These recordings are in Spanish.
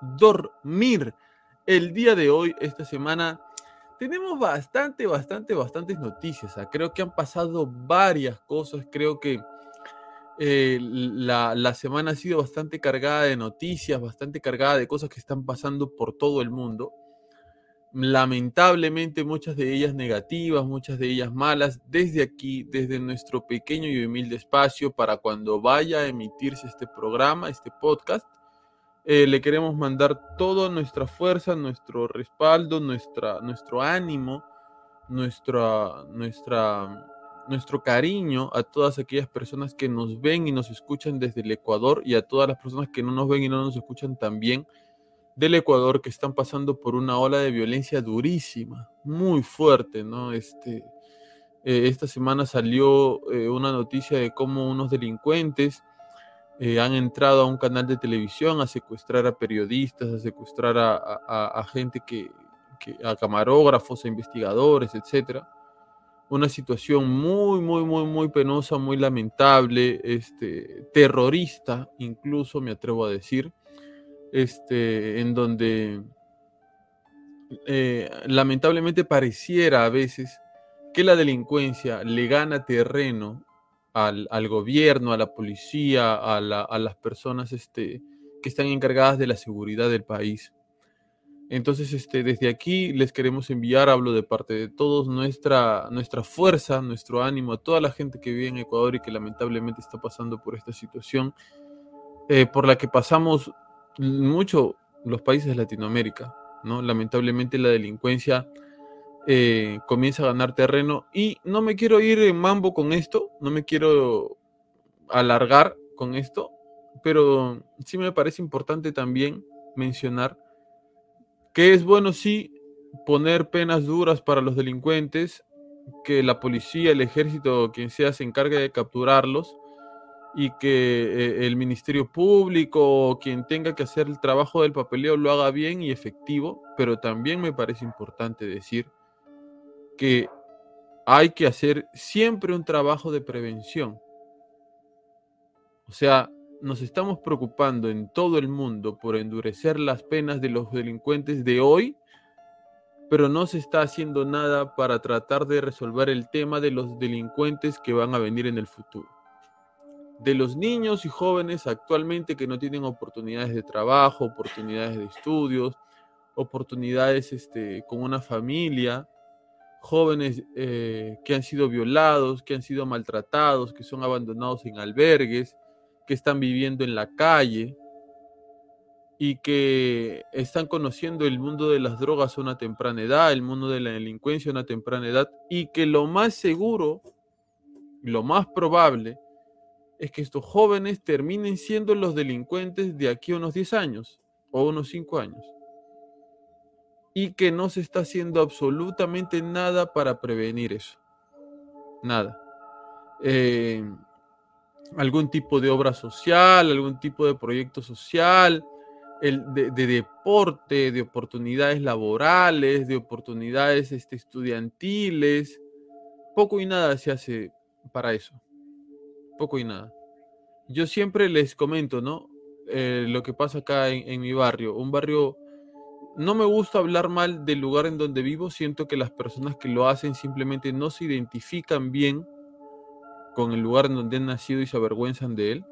dormir. El día de hoy, esta semana, tenemos bastante, bastante, bastantes noticias. ¿ah? Creo que han pasado varias cosas. Creo que eh, la, la, semana ha sido bastante cargada de noticias, bastante cargada de cosas que están pasando por todo el mundo. Lamentablemente muchas de ellas negativas, muchas de ellas malas. Desde aquí, desde nuestro pequeño y humilde espacio, para cuando vaya a emitirse este programa, este podcast, eh, le queremos mandar toda nuestra fuerza, nuestro respaldo, nuestra, nuestro ánimo, nuestra, nuestra, nuestro cariño a todas aquellas personas que nos ven y nos escuchan desde el Ecuador y a todas las personas que no nos ven y no nos escuchan también del Ecuador que están pasando por una ola de violencia durísima, muy fuerte, ¿no? Este, eh, esta semana salió eh, una noticia de cómo unos delincuentes eh, han entrado a un canal de televisión a secuestrar a periodistas, a secuestrar a, a, gente que, que, a camarógrafos, a investigadores, etc. Una situación muy, muy, muy, muy penosa, muy lamentable, este, terrorista, incluso me atrevo a decir, este, en donde eh, lamentablemente pareciera a veces que la delincuencia le gana terreno al, al gobierno, a la policía, a, la, a las personas este, que están encargadas de la seguridad del país. Entonces, este, desde aquí les queremos enviar, hablo de parte de todos, nuestra, nuestra fuerza, nuestro ánimo a toda la gente que vive en Ecuador y que lamentablemente está pasando por esta situación, eh, por la que pasamos mucho los países de Latinoamérica, ¿no? Lamentablemente la delincuencia eh, comienza a ganar terreno. Y no me quiero ir en mambo con esto, no me quiero alargar con esto, pero sí me parece importante también mencionar que es bueno sí poner penas duras para los delincuentes, que la policía, el ejército, quien sea, se encargue de capturarlos y que eh, el Ministerio Público o quien tenga que hacer el trabajo del papeleo lo haga bien y efectivo, pero también me parece importante decir que hay que hacer siempre un trabajo de prevención. O sea, nos estamos preocupando en todo el mundo por endurecer las penas de los delincuentes de hoy, pero no se está haciendo nada para tratar de resolver el tema de los delincuentes que van a venir en el futuro. De los niños y jóvenes actualmente que no tienen oportunidades de trabajo, oportunidades de estudios, oportunidades este, con una familia, jóvenes eh, que han sido violados, que han sido maltratados, que son abandonados en albergues, que están viviendo en la calle y que están conociendo el mundo de las drogas a una temprana edad, el mundo de la delincuencia a una temprana edad, y que lo más seguro, lo más probable, es que estos jóvenes terminen siendo los delincuentes de aquí a unos 10 años o unos 5 años y que no se está haciendo absolutamente nada para prevenir eso. Nada. Eh, algún tipo de obra social, algún tipo de proyecto social, el, de, deporte, de oportunidades laborales, de oportunidades este, estudiantiles. Poco y nada se hace para eso. Poco y nada. Yo siempre les comento, ¿no? Eh, lo que pasa acá en, mi barrio. Un barrio, no me gusta hablar mal del lugar en donde vivo, siento que las personas que lo hacen simplemente no se identifican bien con el lugar en donde han nacido y se avergüenzan de él.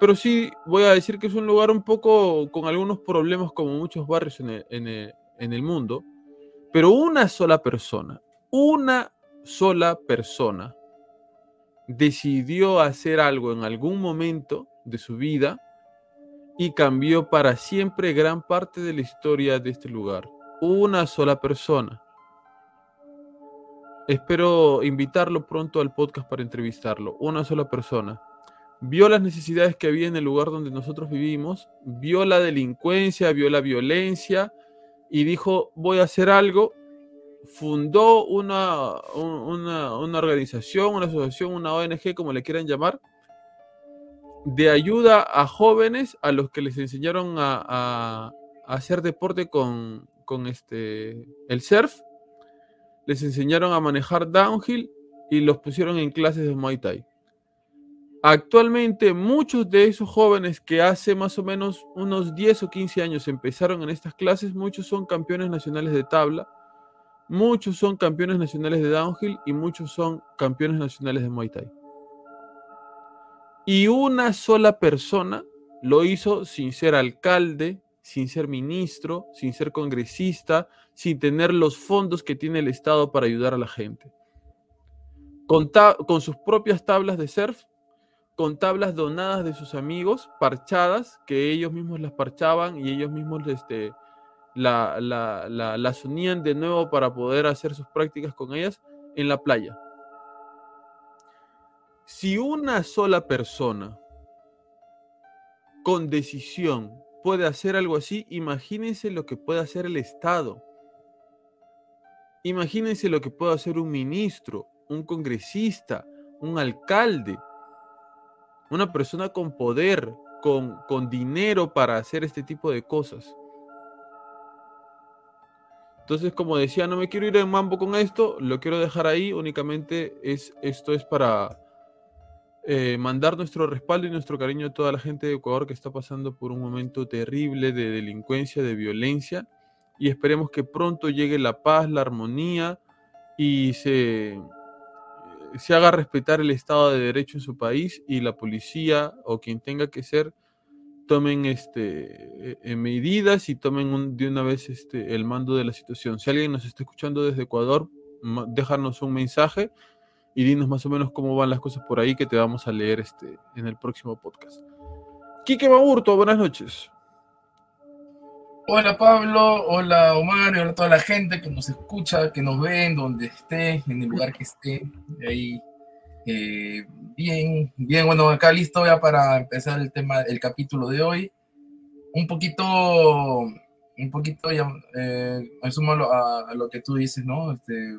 Pero sí voy a decir que es un lugar un poco con algunos problemas como muchos barrios en el, en el mundo. Pero una sola persona, una sola persona decidió hacer algo en algún momento de su vida y cambió para siempre gran parte de la historia de este lugar. Una sola persona. Espero invitarlo pronto al podcast para entrevistarlo. Una sola persona. Vio las necesidades que había en el lugar donde nosotros vivimos, vio la delincuencia, vio la violencia y dijo, voy a hacer algo. Fundó una, una, organización, una asociación, una ONG, como le quieran llamar, de ayuda a jóvenes a los que les enseñaron a, hacer deporte con, este, el surf, les enseñaron a manejar downhill y los pusieron en clases de Muay Thai. Actualmente muchos de esos jóvenes que hace más o menos unos 10 o 15 años empezaron en estas clases, muchos son campeones nacionales de tabla, muchos son campeones nacionales de downhill y muchos son campeones nacionales de Muay Thai. Y una sola persona lo hizo sin ser alcalde, sin ser ministro, sin ser congresista, sin tener los fondos que tiene el Estado para ayudar a la gente. Con, sus propias tablas de surf, con tablas donadas de sus amigos, parchadas, que ellos mismos las parchaban y ellos mismos este, las unían de nuevo para poder hacer sus prácticas con ellas en la playa. Si una sola persona con decisión puede hacer algo así, imagínense lo que puede hacer el Estado. Imagínense lo que puede hacer un ministro, un congresista, un alcalde, una persona con poder, con, con dinero para hacer este tipo de cosas. Entonces, como decía, no me quiero ir en mambo con esto, lo quiero dejar ahí, únicamente es, esto es para, eh, mandar nuestro respaldo y nuestro cariño a toda la gente de Ecuador que está pasando por un momento terrible de delincuencia, de violencia, y esperemos que pronto llegue la paz, la armonía y se, se haga respetar el Estado de Derecho en su país y la policía o quien tenga que ser tomen este, eh, medidas y tomen de una vez este, el mando de la situación. Si alguien nos está escuchando desde Ecuador, déjanos un mensaje y dinos más o menos cómo van las cosas por ahí que te vamos a leer este, en el próximo podcast. Quique Maburto, buenas noches. Hola Pablo, hola Omar y hola a toda la gente que nos escucha, que nos ven, donde esté, en el lugar que esté. Ahí, eh, bien, bien, bueno, acá listo ya para empezar el tema, el capítulo de hoy. Un poquito, un poquito, ya, eh, a, a, lo que tú dices, ¿no? Este,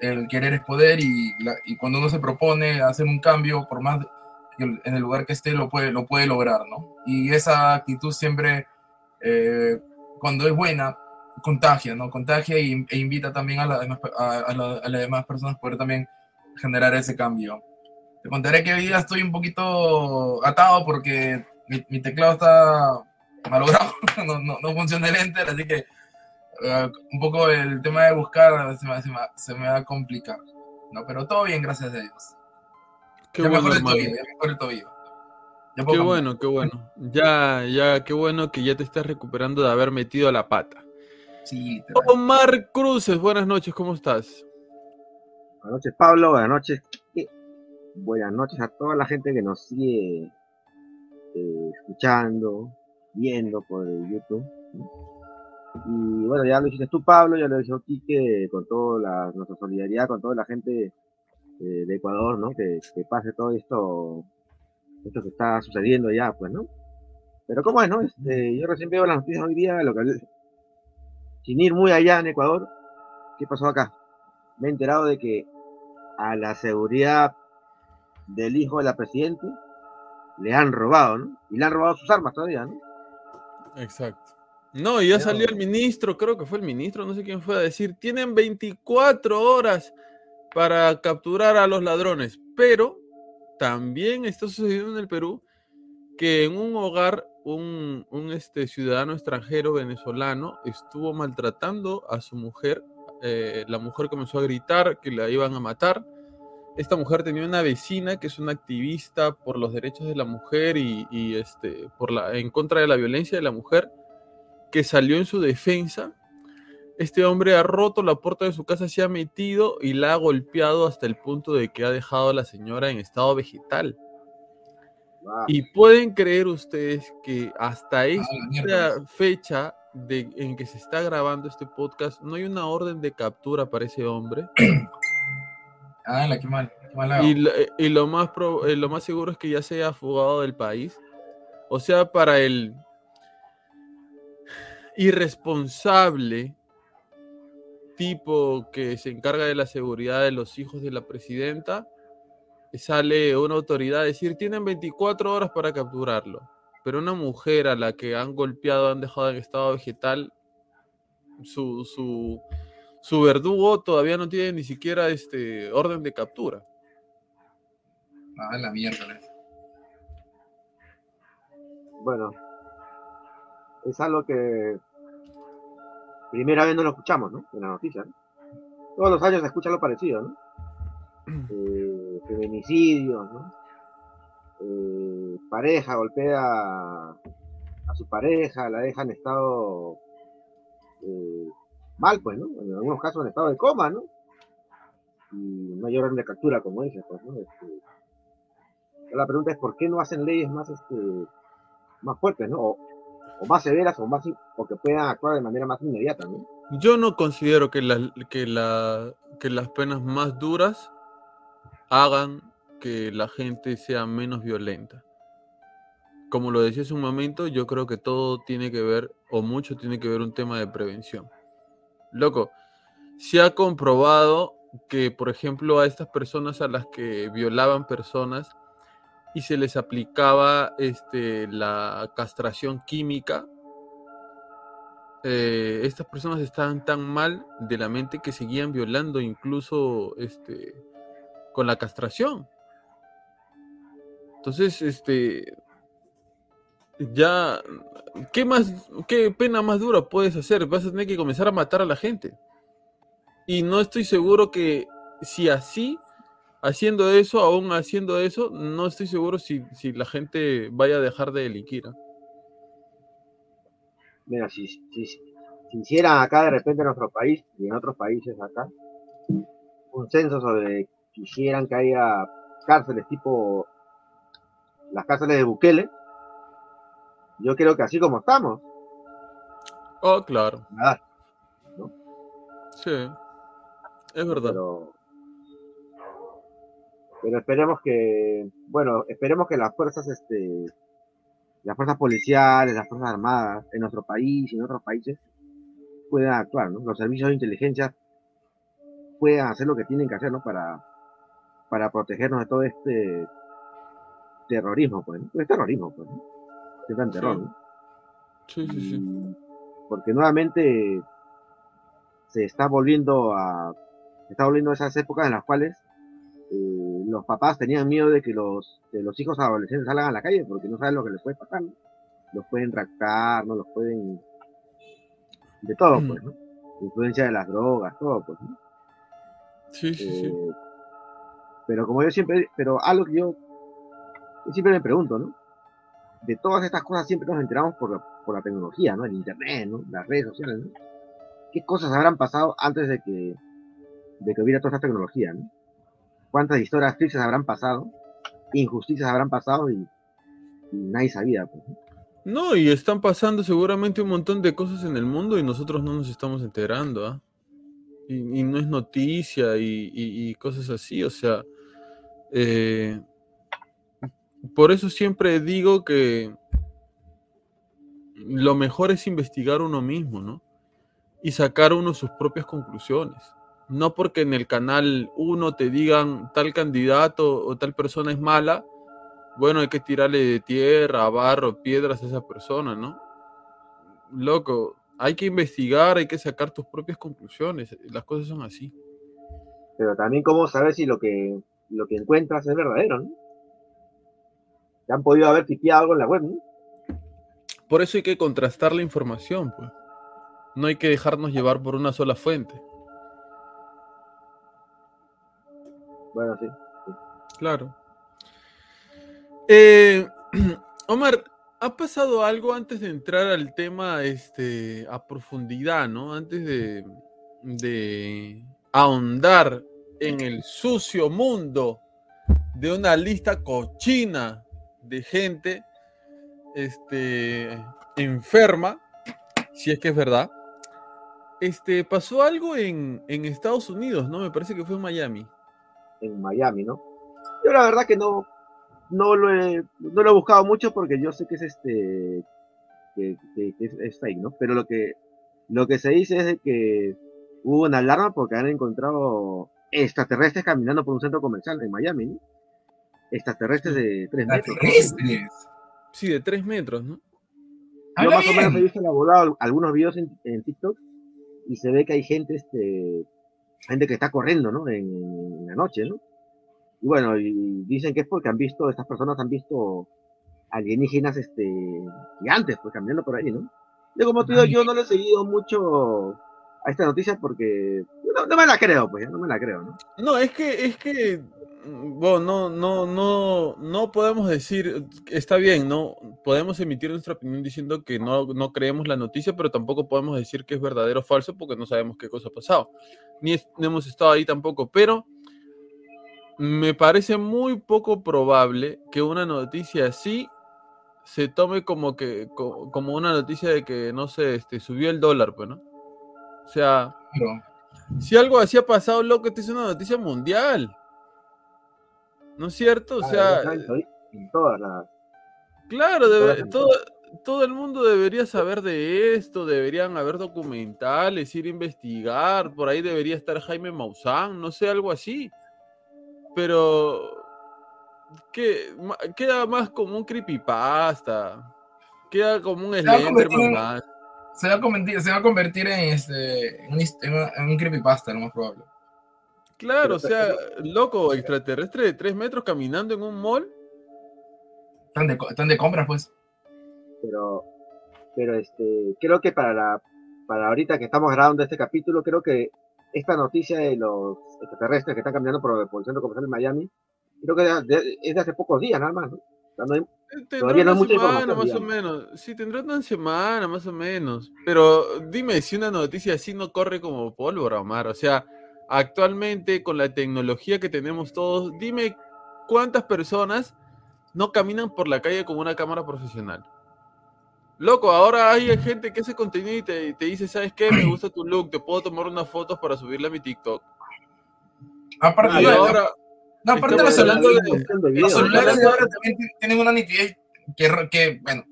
el querer es poder y, y, cuando uno se propone hacer un cambio, por más en el lugar que esté, lo puede, lo puede lograr, ¿no? Y esa actitud siempre, eh, cuando es buena, contagia, ¿no? Contagia y, e invita también a, la, a, a, las demás personas a poder también generar ese cambio. Te contaré que hoy día estoy un poquito atado porque mi, mi teclado está malogrado, no, no, no funciona el enter, así que uh, un poco el tema de buscar se me, se me, se me va a complicar. ¿no? Pero todo bien, gracias a Dios. Qué ya bueno, mejor el tobillo, ya mejor el tobillo. Ya qué bueno, qué bueno. Ya, ya, qué bueno que ya te estás recuperando de haber metido la pata. Sí, Omar Cruces, buenas noches, ¿cómo estás? Buenas noches, Pablo, buenas noches. Buenas noches a toda la gente que nos sigue eh, escuchando, viendo por el YouTube. Y bueno, ya lo hiciste tú, Pablo, ya lo hizo Quique, con toda la, nuestra solidaridad, con toda la gente eh, de Ecuador, ¿no? Que, que, pase todo esto, esto que está sucediendo ya, pues, ¿no? Pero ¿cómo es, no? Este, yo recién veo las noticias hoy día, lo que, sin ir muy allá en Ecuador, ¿qué pasó acá? Me he enterado de que a la seguridad del hijo de la presidente le han robado, ¿no? Y le han robado sus armas todavía, ¿no? Exacto. No, ya salió el ministro, creo que fue el ministro, no sé quién fue a decir, tienen 24 horas para capturar a los ladrones, pero también está sucediendo en el Perú que en un hogar un, un, este, ciudadano extranjero venezolano estuvo maltratando a su mujer, eh, la mujer comenzó a gritar que la iban a matar, esta mujer tenía una vecina que es una activista por los derechos de la mujer y, y, este, por la, en contra de la violencia de la mujer, que salió en su defensa. Este hombre ha roto la puerta de su casa, se ha metido y la ha golpeado hasta el punto de que ha dejado a la señora en estado vegetal. Wow. Y pueden creer ustedes que hasta Ah, esta fecha de, en que se está grabando este podcast no hay una orden de captura para ese hombre. Ah, la qué mal. Qué mal hago. Y, lo- eh, y lo, más pro- eh, lo más seguro es que ya se haya fugado del país. O sea, para el irresponsable tipo que se encarga de la seguridad de los hijos de la presidenta, sale una autoridad a decir, tienen 24 horas para capturarlo. Pero una mujer a la que han golpeado, han dejado en estado vegetal, su, su, su verdugo todavía no tiene ni siquiera este orden de captura. Ah, la miércoles. Bueno, es algo que primera vez no lo escuchamos, ¿no? En la noticia, ¿no? Todos los años se escucha lo parecido, ¿no? Eh, feminicidios, ¿no? Eh, pareja golpea a su pareja, la deja en estado eh, mal, pues, ¿no? En algunos casos en estado de coma, ¿no? Y no hay orden de captura, como dices, pues, ¿no? Este, la pregunta es por qué no hacen leyes más, este, más fuertes, ¿no? O, o más severas o más o que puedan actuar de manera más inmediata. Yo no considero que, que, que las penas más duras hagan que la gente sea menos violenta. Como lo decía hace un momento, yo creo que todo tiene que ver, o mucho tiene que ver un tema de prevención. Loco, se ha comprobado que, por ejemplo, a estas personas a las que violaban personas y se les aplicaba este, la castración química, eh, estas personas estaban tan mal de la mente que seguían violando incluso este, con la castración. Entonces, este, ya, ¿qué más, qué pena más dura puedes hacer? Vas a tener que comenzar a matar a la gente. Y no estoy seguro que si así, haciendo eso, aún haciendo eso, no estoy seguro si, si la gente vaya a dejar de delinquir. ¿ah? Mira, si, si, si hicieran acá de repente en nuestro país y en otros países acá, un censo sobre quisieran que haya cárceles tipo las cárceles de Bukele, yo creo que así como estamos, Oh, claro, nada, sí, es verdad. pero pero esperemos que bueno esperemos que las fuerzas este las fuerzas policiales las fuerzas armadas en nuestro país y en otros países puedan actuar ¿no? los servicios de inteligencia puedan hacer lo que tienen que hacer ¿no? para para protegernos de todo este terrorismo pues ¿no? es terrorismo pues ¿no? es tan terror Sí. ¿no? Sí, sí, sí. Porque nuevamente se está volviendo a se está volviendo a esas épocas en las cuales eh, los papás tenían miedo de que los que los hijos adolescentes salgan a la calle porque no saben lo que les puede pasar ¿no? los pueden raptar no los pueden de todo Mm. pues ¿no? influencia de las drogas todo pues ¿no? Sí, sí, sí. Eh, pero como yo siempre, pero algo que yo, yo siempre me pregunto, ¿no? De todas estas cosas siempre nos enteramos por la, por la tecnología, ¿no? El internet, ¿no? Las redes sociales, ¿no? ¿Qué cosas habrán pasado antes de que, de que hubiera toda esta tecnología, ¿no? ¿Cuántas historias tristes habrán pasado? Injusticias habrán pasado y, nadie sabía, pues, ¿no? Y están pasando seguramente un montón de cosas en el mundo y nosotros no nos estamos enterando, ¿ah? Y, no es noticia y cosas así, o sea, eh, por eso siempre digo que lo mejor es investigar uno mismo, ¿no? Y sacar uno sus propias conclusiones. No porque en el canal uno te digan tal candidato o tal persona es mala, bueno, hay que tirarle de tierra, barro, piedras a esa persona, ¿no? loco, hay que investigar, hay que sacar tus propias conclusiones. Las cosas son así. Pero también cómo saber si lo que, lo que encuentras es verdadero, ¿no? Que han podido haber tipiado algo en la web, ¿no? Por eso hay que contrastar la información, pues. No hay que dejarnos llevar por una sola fuente. Bueno, sí. Claro. Eh, Omar, ¿ha pasado algo antes de entrar al tema este, a profundidad, ¿no? Antes de, de ahondar en el sucio mundo de una lista cochina de gente este, enferma, si es que es verdad. Este, pasó algo en, en Estados Unidos, ¿no? Me parece que fue en Miami. En Miami, ¿no? Yo la verdad que no, no lo he, no lo he buscado mucho porque yo sé que es este que, que- que es, es fake, ¿no? Pero lo que lo que se dice es de que hubo una alarma porque han encontrado extraterrestres caminando por un centro comercial en Miami, ¿no? Extraterrestres de tres metros. ¿no? Extraterrestres. Sí, de tres metros, ¿no? Yo más o menos he visto elaborado algunos videos en, en TikTok y se ve que hay gente, este, gente que está corriendo, ¿no? En, la noche, ¿no? Y bueno, y dicen que es porque han visto, estas personas han visto alienígenas, este, gigantes, pues caminando por ahí, ¿no? Yo como te digo, yo no le he seguido mucho a esta noticia porque no, me la creo, pues, no me la creo, ¿no? No, es que, es que, bueno, no, no, no, no podemos decir, está bien, ¿no? Podemos emitir nuestra opinión diciendo que no, no creemos la noticia, pero tampoco podemos decir que es verdadero o falso porque no sabemos qué cosa ha pasado. Ni, es- hemos estado ahí tampoco, pero me parece muy poco probable que una noticia así se tome como que, co- como una noticia de que, no sé, este, subió el dólar, pues, ¿no? O sea, si algo así ha pasado, loco, esta es una noticia mundial. ¿No es cierto? O Ah, sea, las claro, en debe- todo, todo el mundo debería saber de esto, deberían haber documentales, ir a investigar, por ahí debería estar Jaime Maussan, no sé, algo así. Pero ma- queda más como un creepypasta, queda como un Slenderman en- más. se va a convertir, se va a convertir en, este, en, un, en un creepypasta, lo más probable. Claro, o sea, loco, extraterrestre de tres metros caminando en un mall. Están de, co- están de compras, pues. pero pero este creo que para la para ahorita que estamos grabando este capítulo creo que esta noticia de los extraterrestres que están caminando por, por el centro comercial de Miami creo que de- de- es de hace pocos días nada más ¿no? O sea, no hay- Eh, Tendrá Todavía no una hay mucha semana, más o menos. Sí, tendrá una semana, más o menos. Pero dime si una noticia así no corre como pólvora, Omar. O sea, actualmente con la tecnología que tenemos todos, dime cuántas personas no caminan por la calle con una cámara profesional. Loco, ahora hay gente que hace contenido y te, te dice, ¿sabes qué? Me gusta tu look, te puedo tomar unas fotos para subirla a mi TikTok. Aparte, Y ahora, no, aparte los hablando celulares, los celulares ahora también ti- tienen una nitidez que, que bueno.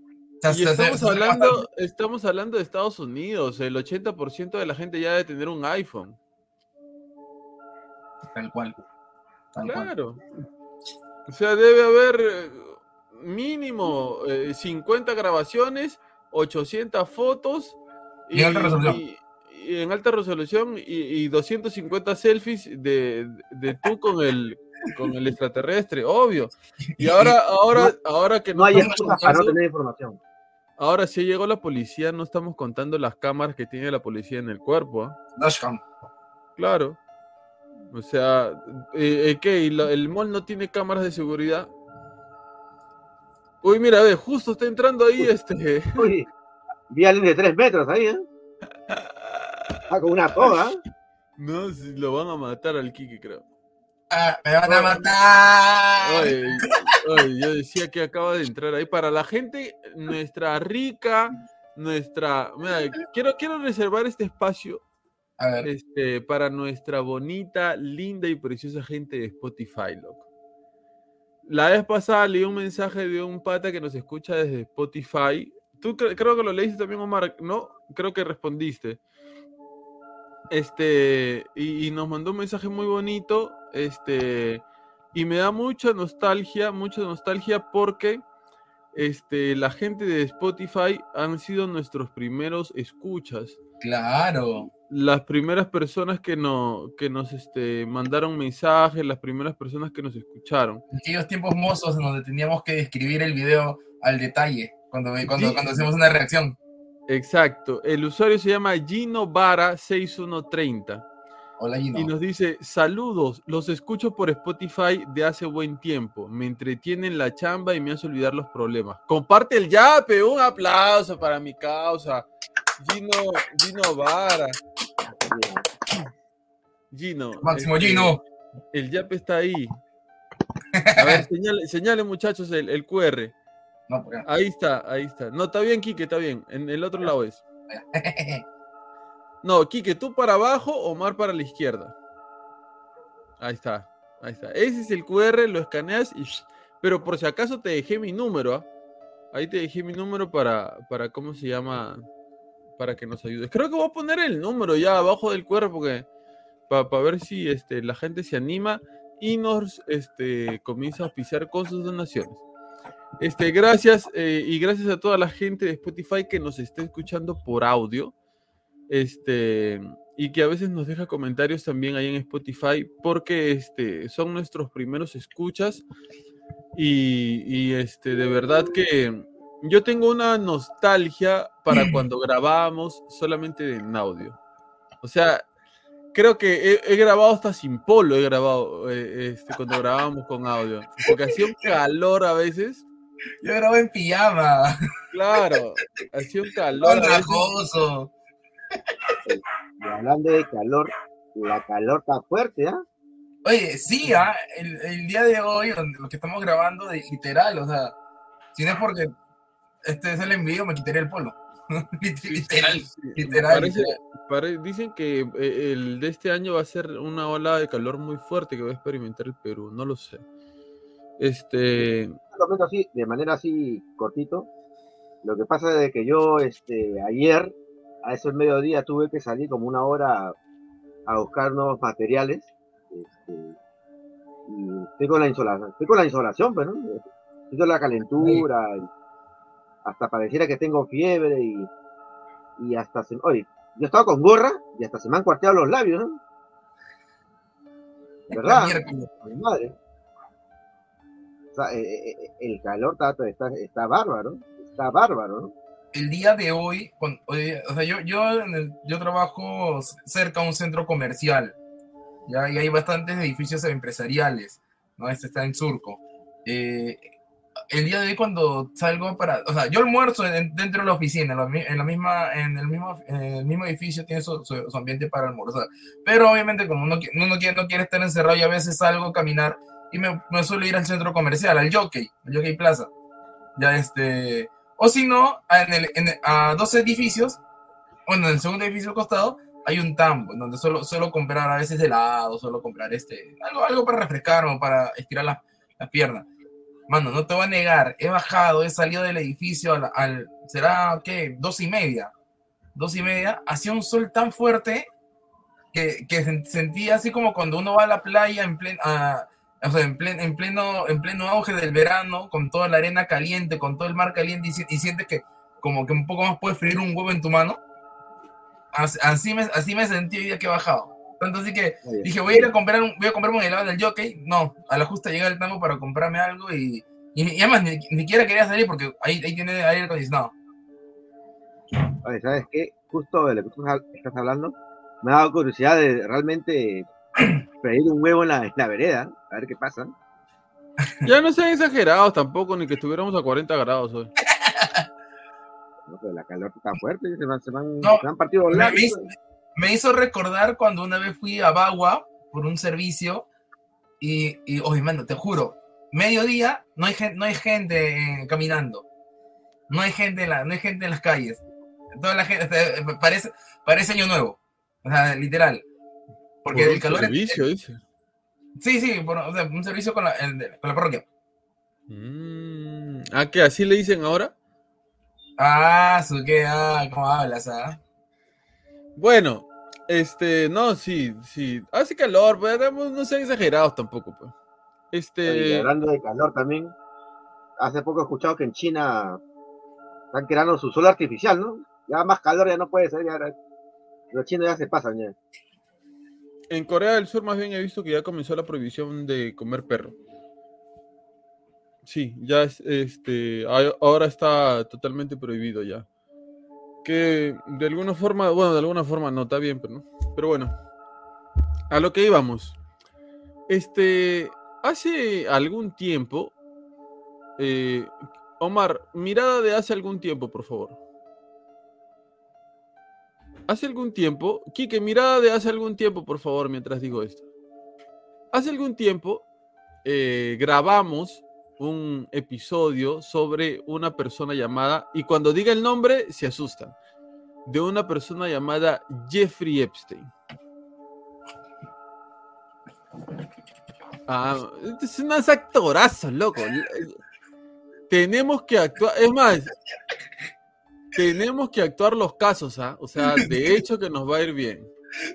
Y estamos hablando, estamos hablando de Estados Unidos. El 80% de la gente ya debe tener un iPhone. Tal cual. Tal cual. Claro. O sea, debe haber eh, mínimo eh, 50 grabaciones, 800 fotos Y en alta resolución. y- y en alta resolución y, y 250 selfies de, de tú con el con el extraterrestre, obvio. Y ahora, ahora, ahora que no hay para no tener información ahora sí llegó la policía, no estamos contando las cámaras que tiene la policía en el cuerpo. Dashcam. Claro. O sea, eh, eh, ¿qué? ¿Y la- ¿El mall no tiene cámaras de seguridad? Uy, mira, ve, justo está entrando ahí este. Uy, vi a alguien de tres metros ahí ¿eh? ah, con una toga No, si lo van a matar al Kiki, creo. Ah, me van a matar. Oye, oye, yo decía que acaba de entrar ahí. Para la gente, nuestra rica, nuestra. Mira, quiero, quiero reservar este espacio A ver, este, para nuestra bonita, linda y preciosa gente de Spotify, loco. La vez pasada leí un mensaje de un pata que nos escucha desde Spotify. Tú cre- creo que lo leíste también, Omar, ¿no? Creo que respondiste. Este, y, y nos mandó un mensaje muy bonito. Este, y me da mucha nostalgia, mucha nostalgia porque este, la gente de Spotify han sido nuestros primeros escuchas. Claro. Las primeras personas que, no, que nos este, mandaron mensajes, las primeras personas que nos escucharon. Aquellos tiempos mozos en donde teníamos que describir el video al detalle cuando, cuando, cuando hacemos una reacción. Exacto. El usuario se llama Gino Vara 6130. Hola, Gino. Y nos dice, saludos, los escucho por Spotify de hace buen tiempo. Me entretienen la chamba y me hace olvidar los problemas. Comparte el yape, un aplauso para mi causa. Gino, Gino Vara. Gino. Máximo este, Gino. El yape está ahí. A ver, señale, señale, muchachos el, el QR. No. Ahí está, ahí está. No, está bien, Quique, está bien. En el otro lado es. No, Quique, tú para abajo, Omar para la izquierda. Ahí está, ahí está. Ese es el QR, lo escaneas y... Pero por si acaso te dejé mi número, ¿ah? Ahí te dejé mi número para, para, ¿cómo se llama? Para que nos ayudes. Creo que voy a poner el número ya abajo del QR porque... Para ver si este, la gente se anima y nos este, comienza a auspiciar con sus donaciones. Este, gracias eh, y gracias a toda la gente de Spotify que nos está escuchando por audio. Este, y que a veces nos deja comentarios también ahí en Spotify, porque este, son nuestros primeros escuchas. Y, y, este, de verdad que yo tengo una nostalgia para cuando grabábamos solamente en audio. O sea, creo que he, he grabado hasta sin polo, he grabado eh, este, cuando grabábamos con audio. Porque hacía un calor a veces. Yo grabo en pijama. Claro, hacía un calor. Andrajoso. Y hablando de calor, la calor está fuerte, ¿ah? Oye, sí, ah, el, el día de hoy, donde- lo que estamos grabando, de, literal, o sea, si no es porque este es el envío, me quitaría el polo. literal, Sí, literal. parece- literal. pare- dicen que eh, el de este año va a ser una ola de calor muy fuerte que va a experimentar el Perú, no lo sé. Este, así, de manera así cortito. Lo que pasa es que yo, este, ayer, a eso el mediodía, tuve que salir como una hora a buscar nuevos materiales. Este, y estoy con la insolación, estoy con la insolación, pero ¿no? Estoy con la calentura, y hasta pareciera que tengo fiebre y, y hasta se, oye, yo estaba con gorra y hasta se me han cuarteado los labios, ¿no? ¿Verdad? Miércoles. mi madre. O sea, eh, eh, eh, el calor está, está, está bárbaro, está bárbaro, ¿no? el día de hoy, oye, o sea, yo, yo, yo trabajo cerca a un centro comercial, ¿ya? y hay bastantes edificios empresariales, ¿no? Este está en Surco. Eh, el día de hoy cuando salgo para, o sea, yo almuerzo en- dentro de la oficina, en la, la misma, en el mismo, en el mismo edificio tiene su, su- ambiente para almorzar, pero obviamente como uno, uno quiere, no quiere estar encerrado y a veces salgo a caminar y me, me suelo ir al centro comercial, al Jockey, al Jockey Plaza, ya este, o si no, en a dos edificios, bueno, en el segundo edificio costado, hay un tambo, donde solo, solo comprar a veces helado, solo comprar este, algo, algo para refrescar o para estirar las las piernas. Mano, no te voy a negar, he bajado, he salido del edificio al, al- será, ¿qué? Dos y media. Dos y media, hacía un sol tan fuerte que, que sen- sentía así como cuando uno va a la playa en pleno, o sea, en, plen- en pleno, en pleno auge del verano, con toda la arena caliente, con todo el mar caliente, y, y sientes que como que un poco más puede freír un huevo en tu mano. Así, así me, así me sentí hoy día que he bajado. Tanto así que Dije, voy a ir a comprar un, voy a comprarme un helado en el jockey. No, a la justa llega el tango para comprarme algo y, y, y además ni, ni siquiera quería salir porque ahí, ahí tiene aire acondicionado. oye, ¿sabes qué? Justo de lo que tú estás- hablando, me ha dado curiosidad de realmente freír un huevo en la, en la vereda, a ver qué pasa. ya no sean exagerados tampoco, ni que estuviéramos a 40 grados hoy. No, pero la calor está fuerte, se me, han- se me No, se me han partido los me- labios. Me hizo recordar cuando una vez fui a Bagua por un servicio y, y oye, mano, te juro, mediodía no hay, no hay gente eh, caminando. No hay gente, en la, no hay gente en las calles. Toda la gente, eh, parece, parece año nuevo. O sea, literal. Porque Por el un calor es- servicio, dice. Sí, sí, por- o sea, un servicio con la, el- con la parroquia. Mm, ¿Ah, qué? ¿Así le dicen ahora? Ah, su que, ah, ¿cómo hablas, ah? Bueno, este, no, sí, sí. Hace calor, pues, no sean exagerados tampoco, pues. Oye, y Este, hablando de calor también, hace poco he escuchado que en China están creando su sol artificial, ¿no? Ya más calor ya no puede ser, ya, los chinos ya se pasan ya. En Corea del Sur más bien he visto que ya comenzó la prohibición de comer perro. Sí, ya es, este, ahora está totalmente prohibido ya. Que de alguna forma, bueno, de alguna forma no, está bien, pero. Pero bueno, a lo que íbamos. Este, hace algún tiempo, eh, Omar, mirada de hace algún tiempo, por favor. Hace algún tiempo, Quique, mirada de hace algún tiempo, por favor, mientras digo esto. Hace algún tiempo eh, grabamos un episodio sobre una persona llamada, y cuando diga el nombre se asustan, de una persona llamada Jeffrey Epstein. Ah, es unos actorazos, loco. Tenemos que actuar, es más, tenemos que actuar los casos, ¿ah? O sea, de hecho que nos va a ir bien.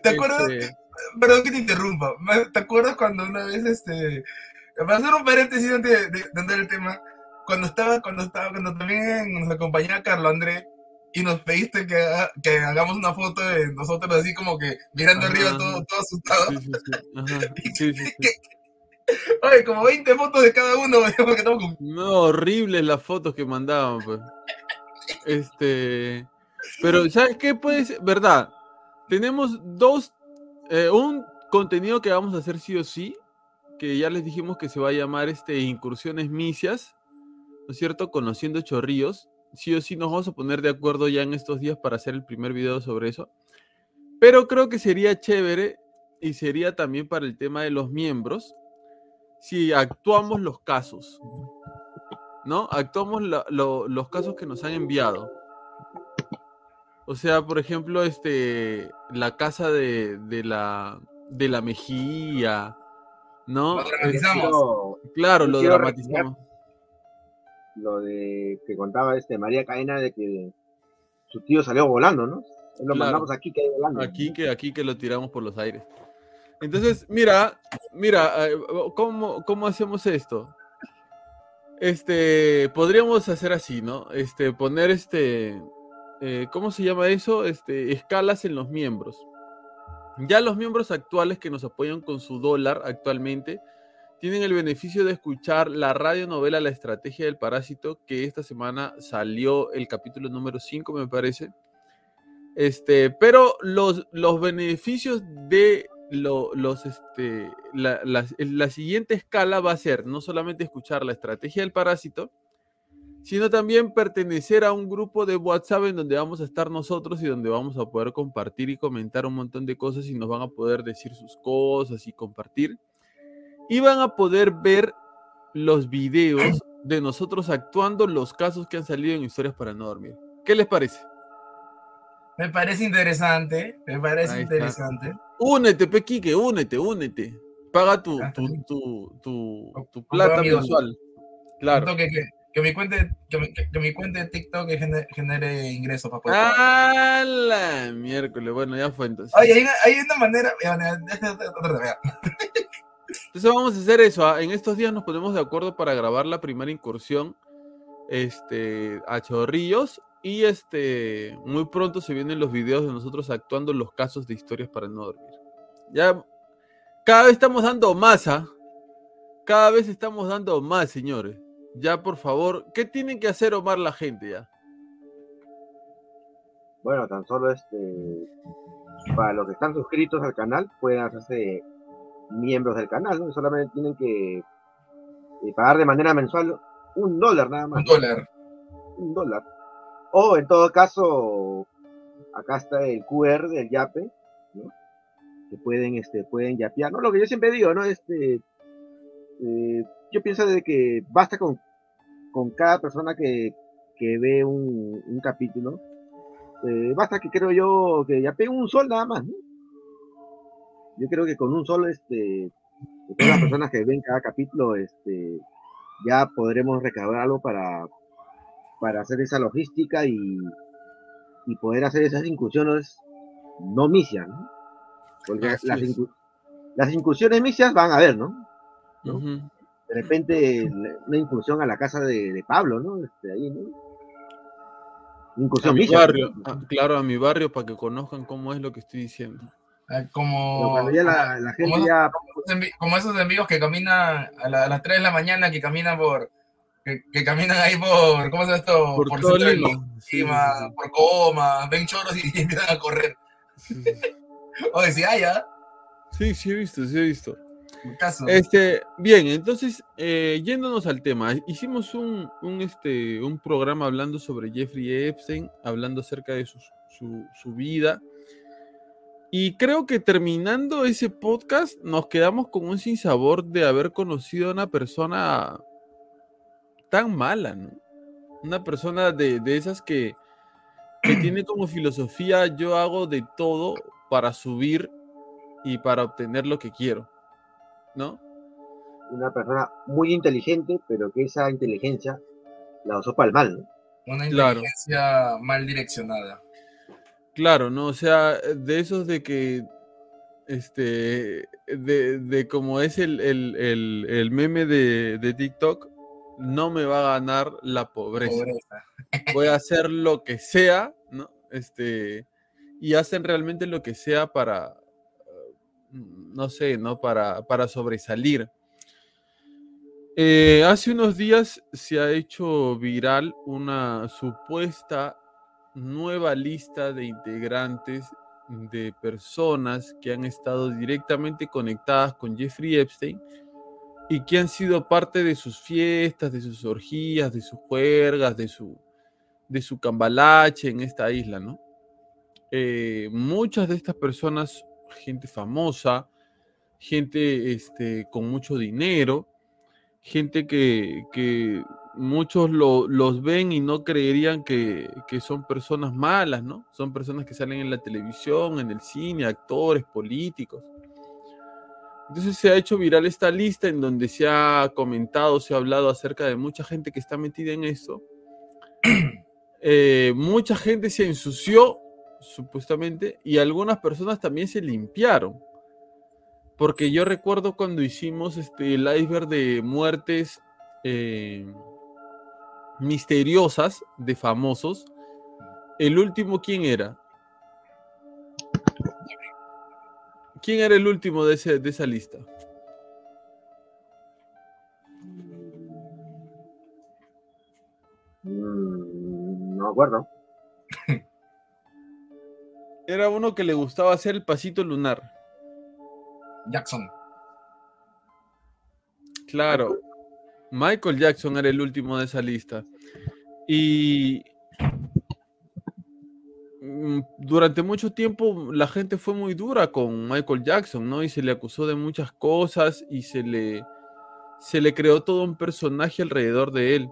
¿Te acuerdas? Este, Perdón que te interrumpa. ¿Te acuerdas cuando una vez, este, para hacer un paréntesis antes de, de, de andar el tema, cuando estaba, cuando estaba, cuando también nos acompañaba Carlos André y nos pediste que, haga- que hagamos una foto de nosotros así como que mirando Ajá, arriba todo, todo asustado. Sí, sí, sí. Oye, como 20 fotos de cada uno, porque estamos con... No, horribles las fotos que mandaban, pues. Este. Pero, ¿sabes qué? Pues, verdad. Tenemos dos. eh, un contenido que vamos a hacer sí o sí. Que ya les dijimos que se va a llamar este Incursiones Misias. ¿No es cierto? Conociendo Chorrillos. Sí o sí nos vamos a poner de acuerdo ya en estos días para hacer el primer video sobre eso. Pero creo que sería chévere y sería también para el tema de los miembros si actuamos los casos. ¿no? Actuamos los casos que nos han enviado. O sea, por ejemplo, este, la casa de, de la, de la Mejía, ¿no? Lo dramatizamos. Quiero- Este, claro, yo lo dramatizamos. lo de que contaba este María Cadena de que su tío salió volando, ¿no? Lo Claro. mandamos aquí que hay volando. Aquí que, aquí que lo tiramos por los aires. Entonces, mira, mira, eh, ¿cómo, cómo hacemos esto? Este, podríamos hacer así, ¿no? Este, poner este, eh, ¿cómo se llama eso? Este, escalas en los miembros. Ya los miembros actuales que nos apoyan con su dólar actualmente tienen el beneficio de escuchar la radionovela La estrategia del parásito, que esta semana salió el capítulo número 5, me parece. Este, pero los, los beneficios de lo- los, este, la, la- la siguiente escala va a ser no solamente escuchar la estrategia del parásito, sino también pertenecer a un grupo de WhatsApp en donde vamos a estar nosotros y donde vamos a poder compartir y comentar un montón de cosas y nos van a poder decir sus cosas y compartir. Y van a poder ver los videos de nosotros actuando los casos que han salido en Historias para no dormir. ¿Qué les parece? Me parece interesante, me parece interesante. Únete, Pequique, únete, únete. Paga tu, tu, tu, tu, plata mensual. Claro. Que, que, mi cuenta, que, mi- que- mi cuenta de TikTok genere, genere ingresos para poder Ah, pagar. ¡A la miércoles! Bueno, ya fue entonces. Oye, hay, una- hay una manera. Entonces vamos a hacer eso. ¿ah? En estos días nos ponemos de acuerdo para grabar la primera incursión este, a Chorrillos. Y este, muy pronto se vienen los videos de nosotros actuando los casos de historias para no dormir. Ya, cada vez estamos dando más, ¿ah? Cada vez estamos dando más, señores. Ya, por favor, ¿qué tienen que hacer Omar la gente ya? Bueno, tan solo este para los que están suscritos al canal pueden hacerse miembros del canal, ¿no? Solamente tienen que eh, pagar de manera mensual un dólar nada más. Un dólar. un dólar. O en todo caso, acá está el QR del Yape, ¿no? Que pueden, este, pueden yapear, ¿no? Lo que yo siempre digo, ¿no? Este, eh, yo pienso de que basta con, con cada persona que, que ve un, un capítulo, eh, basta que creo yo que yapeen un sol nada más, ¿no? Yo creo que con un solo, este, de todas las personas que ven cada capítulo, este, ya podremos recabar algo para, para hacer esa logística y, y poder hacer esas incursiones no misias, ¿no? Porque Así las, incu- las incursiones misias van a haber, ¿no? De repente una incursión a la casa de, de Pablo, ¿no? Este, ahí, ¿no? Incursión a mi barrio, claro, a mi barrio para que conozcan cómo es lo que estoy diciendo. Como, ya la, la gente como, ya... como, esos envíos que caminan a, las 3 de la mañana, que caminan por, que, caminan ahí por, ¿cómo se llama esto? Por, por todo el por coma, ven choros y, empiezan a correr. o decía, ah, ya. Sí, sí he visto, sí he visto. Este, bien, entonces, eh, yéndonos al tema, hicimos un, un, este, un programa hablando sobre Jeffrey Epstein, hablando acerca de su, su, su vida. Y creo que terminando ese podcast nos quedamos con un sinsabor de haber conocido a una persona tan mala, ¿no? Una persona de, de esas que, que tiene como filosofía yo hago de todo para subir y para obtener lo que quiero. ¿No? Una persona muy inteligente, pero que esa inteligencia la usó para el mal, ¿no? Una inteligencia mal direccionada. Claro, ¿no? O sea, de esos de que, este, de, de como es el, el, meme de, de, TikTok, no me va a ganar la pobreza. Voy a hacer lo que sea, ¿no? Este, y hacen realmente lo que sea para, no sé, ¿no? Para, para sobresalir. Eh, hace unos días se ha hecho viral una supuesta nueva lista de integrantes de personas que han estado directamente conectadas con Jeffrey Epstein y que han sido parte de sus fiestas, de sus orgías, de sus juergas, de su, de su cambalache en esta isla, ¿no? Eh, muchas de estas personas gente famosa, gente este, con mucho dinero, gente que, que muchos los ven y no creerían que, que, son personas malas, ¿no? Son personas que salen en la televisión, en el cine, actores, políticos. Entonces se ha hecho viral esta lista en donde se ha comentado, se ha hablado acerca de mucha gente que está metida en eso. Eh, mucha gente se ensució supuestamente, y algunas personas también se limpiaron. Porque yo recuerdo cuando hicimos este, el iceberg de muertes eh, misteriosas de famosos, el último, ¿quién era? ¿Quién era el último de, ese, de esa lista? Mm, no acuerdo. Era uno que le gustaba hacer el pasito lunar. Jackson. Claro. Michael Jackson era el último de esa lista. Y mm, durante mucho tiempo la gente fue muy dura con Michael Jackson, ¿no? Y se le acusó de muchas cosas y se le, se le creó todo un personaje alrededor de él.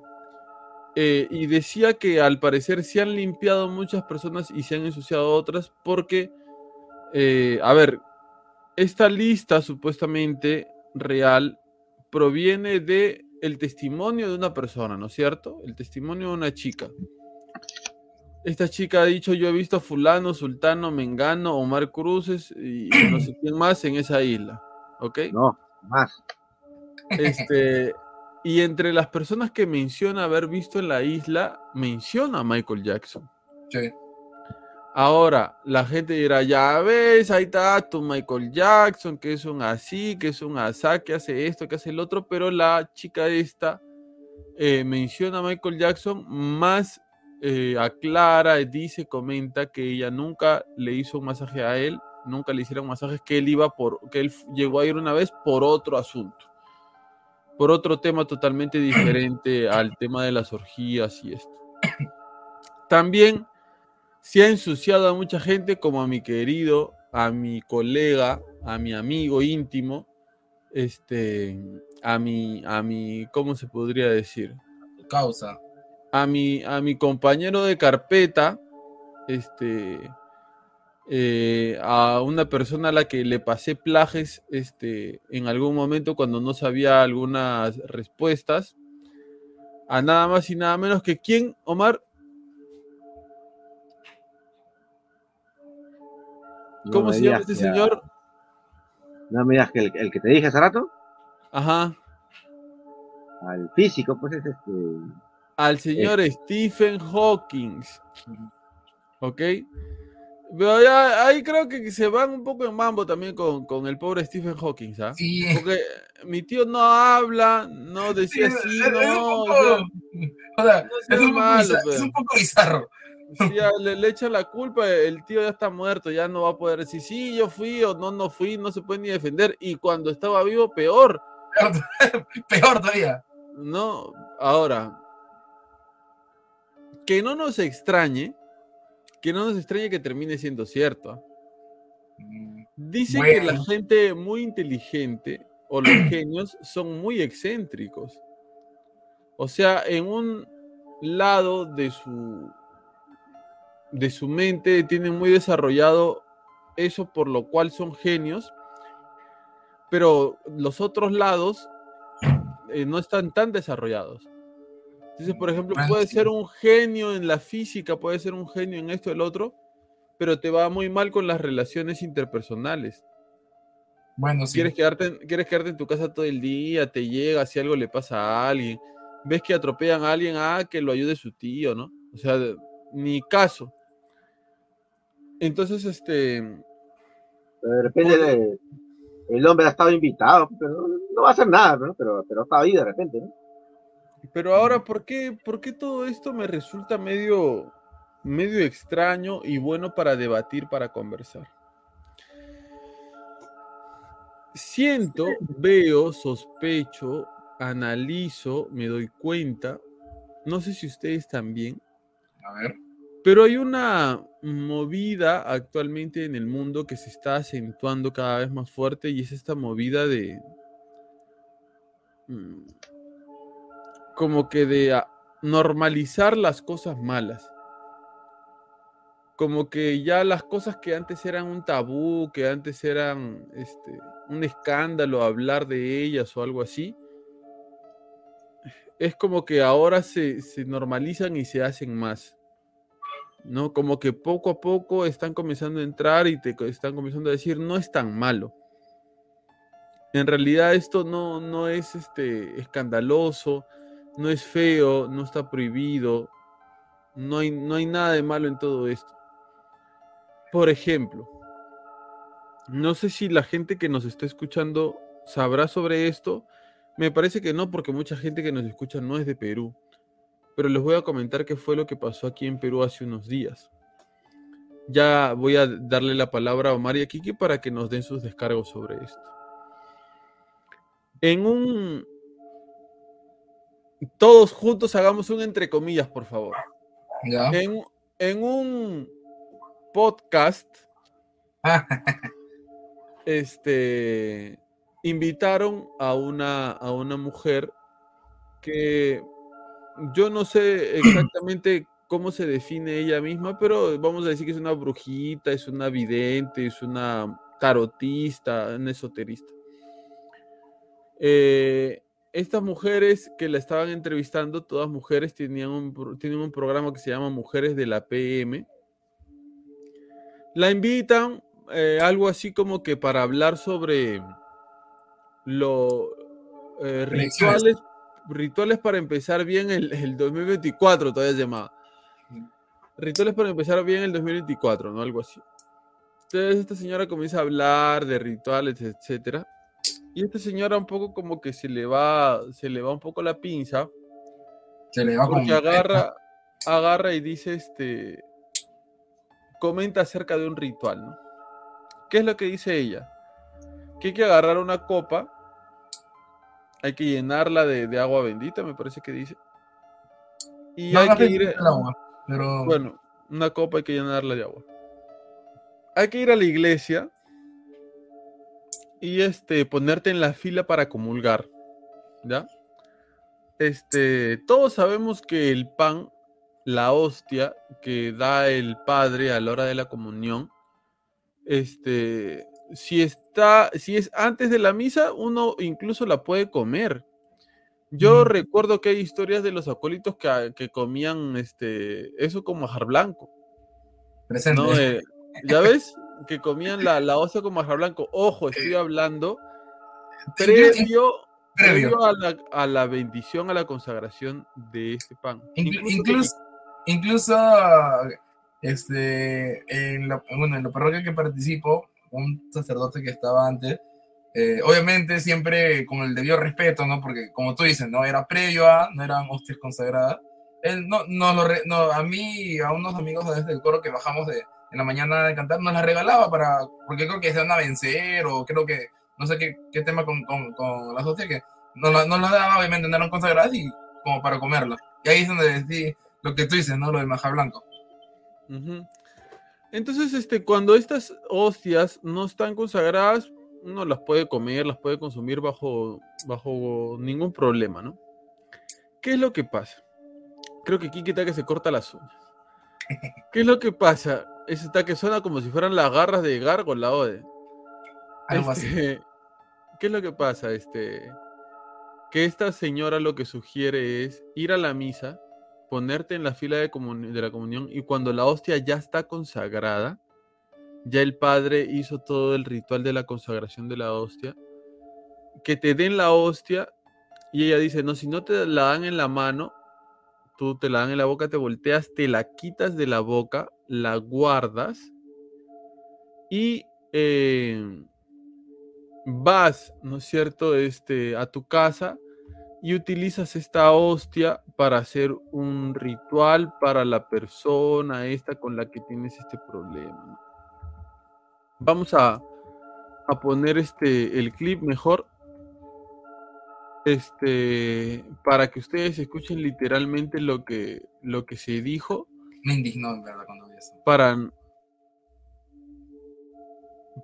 Eh, y decía que al parecer se han limpiado muchas personas y se han ensuciado otras porque, eh, a ver, esta lista supuestamente real proviene de el testimonio de una persona, ¿no es cierto? El testimonio de una chica. Esta chica ha dicho, yo he visto a fulano, sultano, mengano, Omar Cruces y no sé quién más en esa isla, ¿ok? No, más. Este, y entre las personas que menciona haber visto en la isla, menciona a Michael Jackson. Sí. Ahora, la gente dirá, ya ves, ahí está tu Michael Jackson, que es un así, que es un asá, que hace esto, que hace el otro, pero la chica esta eh, menciona a Michael Jackson, más eh, aclara, dice, comenta que ella nunca le hizo un masaje a él, nunca le hicieron masajes, que él iba por, que él llegó a ir una vez por otro asunto por otro tema totalmente diferente al tema de las orgías y esto. También se ha ensuciado a mucha gente, como a mi querido, a mi colega, a mi amigo íntimo, este, a mi, a mi, ¿cómo se podría decir? Causa. A mi, a mi compañero de carpeta, este, eh, a una persona a la que le pasé plajes este, en algún momento cuando no sabía algunas respuestas. A nada más y nada menos que quién, Omar. ¿Cómo se llama este señor? No me digas que el, que te dije hace rato. Ajá. al físico, pues es este. Al señor Stephen Hawking. ¿Ok? Pero ya, ahí creo que se van un poco en mambo también con, con el pobre Stephen Hawking, ¿sabes? Sí, Porque mi tío no habla, no decía Sí, así, es- es no. un poco- o sea, no es un poco malo, bizarro, es un poco bizarro. Sí, le, le echa la culpa, el tío ya está muerto, ya no va a poder decir sí, yo fui o no, no fui, no se puede ni defender. Y cuando estaba vivo, peor, Peor, peor todavía. ¿no? Ahora, que no nos extrañe, que no nos extrañe que termine siendo cierto. Dice que la gente muy inteligente o los genios son muy excéntricos. O sea, en un lado de su de su mente tienen muy desarrollado eso por lo cual son genios, pero los otros lados eh, no están tan desarrollados. Entonces, por ejemplo, Ah, puede sí. ser un genio en la física, puede ser un genio en esto, el otro, pero te va muy mal con las relaciones interpersonales. Bueno, sí. Quieres, quedarte en, quieres quedarte en tu casa todo el día, te llega si algo le pasa a alguien, ves que atropellan a alguien, ah, que lo ayude su tío, ¿no? O sea, ni caso. Entonces, este, Pero de repente de- el hombre ha estado invitado, pero no va a hacer nada, ¿no? Pero, pero está ahí de repente, ¿no? Pero ahora, ¿por qué, por qué todo esto me resulta medio, medio extraño y bueno para debatir, para conversar? Siento, veo, sospecho, analizo, me doy cuenta, no sé si ustedes también, A ver. Pero hay una movida actualmente en el mundo que se está acentuando cada vez más fuerte y es esta movida de... como que de normalizar las cosas malas. Como que ya las cosas que antes eran un tabú, que antes eran este, un escándalo hablar de ellas o algo así, es como que ahora se, se normalizan y se hacen más. ¿no? Como que poco a poco están comenzando a entrar y te están comenzando a decir, no es tan malo. En realidad esto no, no es este, escandaloso, no es feo, no está prohibido, no hay, no hay nada de malo en todo esto. Por ejemplo, no sé si la gente que nos está escuchando sabrá sobre esto. Me parece que no, porque mucha gente que nos escucha no es de Perú pero les voy a comentar qué fue lo que pasó aquí en Perú hace unos días. Ya voy a darle la palabra a Omar y a Kiki para que nos den sus descargos sobre esto. En un... Todos juntos hagamos un entre comillas, por favor. Ya. En, en un podcast, este, invitaron a una, a una mujer que yo no sé exactamente cómo se define ella misma, pero vamos a decir que es una brujita, es una vidente, es una tarotista, una esoterista. Eh, estas mujeres que la estaban entrevistando, todas mujeres, tenían un, tienen un programa que se llama Mujeres de la PM. La invitan, eh, algo así como que para hablar sobre lo eh, rituales, rituales para empezar bien el, el 2024, todavía se llamaba. Rituales para empezar bien el 2024, ¿no? Algo así. Entonces esta señora comienza a hablar de rituales, etcétera. Y esta señora un poco como que se le va, se le va un poco la pinza, Se le va porque agarra, agarra y dice, este, comenta acerca de un ritual, ¿no? ¿Qué es lo que dice ella? Que hay que agarrar una copa, hay que llenarla de, de agua bendita, me parece que dice. Y No, hay que ir, el agua, pero. bueno, una copa hay que llenarla de agua. Hay que ir a la iglesia y este ponerte en la fila para comulgar, ¿ya? Este, todos sabemos que el pan, la hostia que da el padre a la hora de la comunión, este, si está, si es antes de la misa, uno incluso la puede comer. Yo Mm. recuerdo que hay historias de los acólitos que, que comían este, eso con majar blanco. presente. ¿no? Eh, ¿Ya ves? Que comían la, la hostia con majar blanco. Ojo, estoy hablando Yo- yo- previo Previo. a la, a la bendición, a la consagración de este pan. Inclu- Incluso- incluso, incluso, este, en la, bueno, en la parroquia que participo, un sacerdote que estaba antes, eh, obviamente siempre con el debido respeto, ¿no? Porque como tú dices, no era previo a, no eran hostias consagradas. Él no, no, lo re- no, a mí, y a unos amigos desde el coro que bajamos de, en la mañana de cantar, nos las regalaba para, porque creo que se van a vencer, o creo que, no sé qué, tema con, con, con las hostias, que no, no las daba, obviamente no eran consagradas y como para comerlas. Y ahí es donde lo que tú dices, ¿no? Lo de maja blanco. Entonces, este, cuando estas hostias no están consagradas, uno las puede comer, las puede consumir bajo, bajo ningún problema, ¿no? ¿Qué es lo que pasa? Creo que Kiki que se corta las uñas. ¿Qué es lo que pasa? Ese que suena como si fueran las garras de Gárgola o de. Algo así. Este, ¿Qué es lo que pasa? Este, que esta señora lo que sugiere es ir a la misa, ponerte en la fila de, de la comunión y cuando la hostia ya está consagrada, ya el padre hizo todo el ritual de la consagración de la hostia, que te den la hostia y ella dice, no, si no te la dan en la mano, tú te la dan en la boca, te volteas, te la quitas de la boca, la guardas y eh, vas, ¿no es cierto?, este, a tu casa y utilizas esta hostia para hacer un ritual para la persona esta con la que tienes este problema. Vamos a, a poner este el clip mejor. Este para que ustedes escuchen literalmente lo que lo que se dijo Me indignó, en verdad, cuando vi eso. para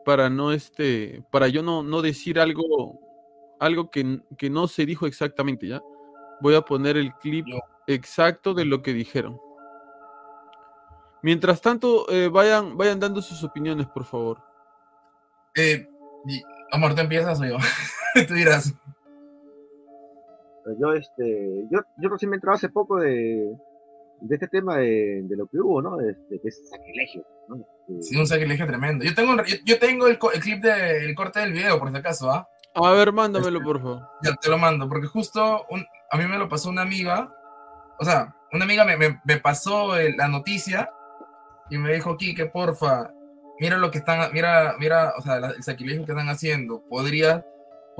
para no este para yo no, no decir algo algo que, que no se dijo exactamente ya voy a poner el clip exacto de lo que dijeron mientras tanto eh, vayan vayan dando sus opiniones por favor Eh, amor, ¿tú empiezas o yo? tú dirás. Pero Yo, este, yo, yo recién me he entrado hace poco de, de este tema de, de lo que hubo, ¿no? Este, que es sacrilegio, ¿no? Este, Sí, un sacrilegio tremendo. Yo tengo, yo, yo tengo el, clip del corte del video, por si acaso, ¿ah? a ver mándamelo Este- por favor Ya te lo mando, porque justo un- a mí me lo pasó una amiga, o sea, una amiga me, me- me pasó el- la noticia y me dijo, Kike, porfa, mira lo que están, mira, mira, o sea, la- el sacrilegio que están haciendo, podrías,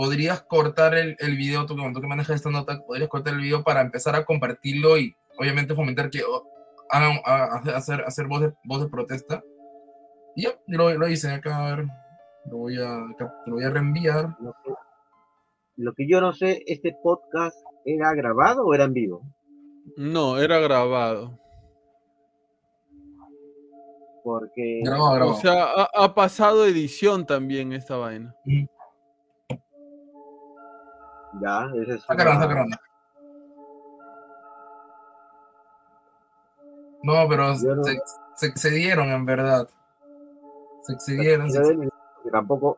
podrías cortar el, el video, tú, tú que manejas esta nota, podrías cortar el video para empezar a compartirlo y obviamente fomentar que oh, hagan, a- a- hacer, hacer voz, de, voz de protesta. Y ya, lo, lo hice acá, a ver, lo voy a, lo voy a reenviar. lo, que, lo que yo no sé, ¿este podcast era grabado o era en vivo? no era grabado Porque Grabado, grabado. o sea ha, ha pasado edición también esta vaina ya, ese es Sacaron, una- sacaron. No, pero no- se, se excedieron en verdad. Se excedieron. se tampoco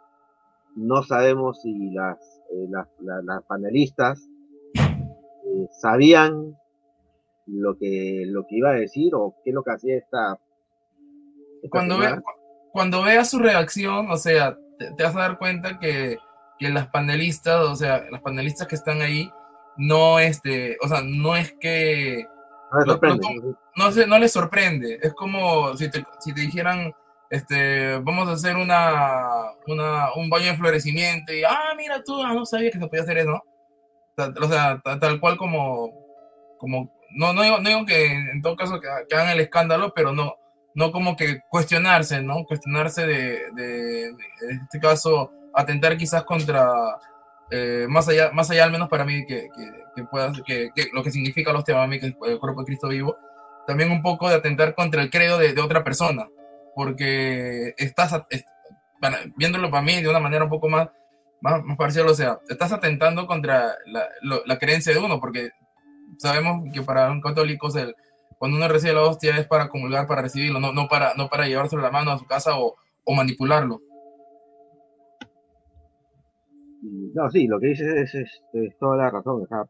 no sabemos si las, eh, las, la- las panelistas eh, sabían lo que, lo que iba a decir o qué es lo que hacía esta. esta cuando, ve, cuando veas su reacción, o sea, te, te vas a dar cuenta que, que las panelistas, o sea, las panelistas que están ahí, no este, o sea, no es que No ¿no? no, se, no les sorprende. Es como si te, si te dijeran, este, vamos a hacer una, una, un baño de florecimiento y, ah, mira tú, ah, no sabía que se podía hacer eso. O sea, ta- tal cual como, como no, no, digo, no digo que en todo caso que, que hagan el escándalo, pero no, no como que cuestionarse, ¿no? Cuestionarse de, de- de- en este caso, atentar quizás contra, eh, más allá, más allá al menos para mí, que, que, que pueda, que, lo que significa los temas que es el cuerpo de Cristo vivo, también un poco de atentar contra el credo de, otra persona, porque estás, viéndolo para mí de una manera un poco más, más, más parcial, o sea, estás atentando contra la, creencia de uno, porque sabemos que para un católico el, cuando uno recibe la hostia es para comulgar, para recibirlo, no, no, para, no para llevárselo la mano a su casa o manipularlo. No, sí, lo que dices es, es- es toda la razón. o sea,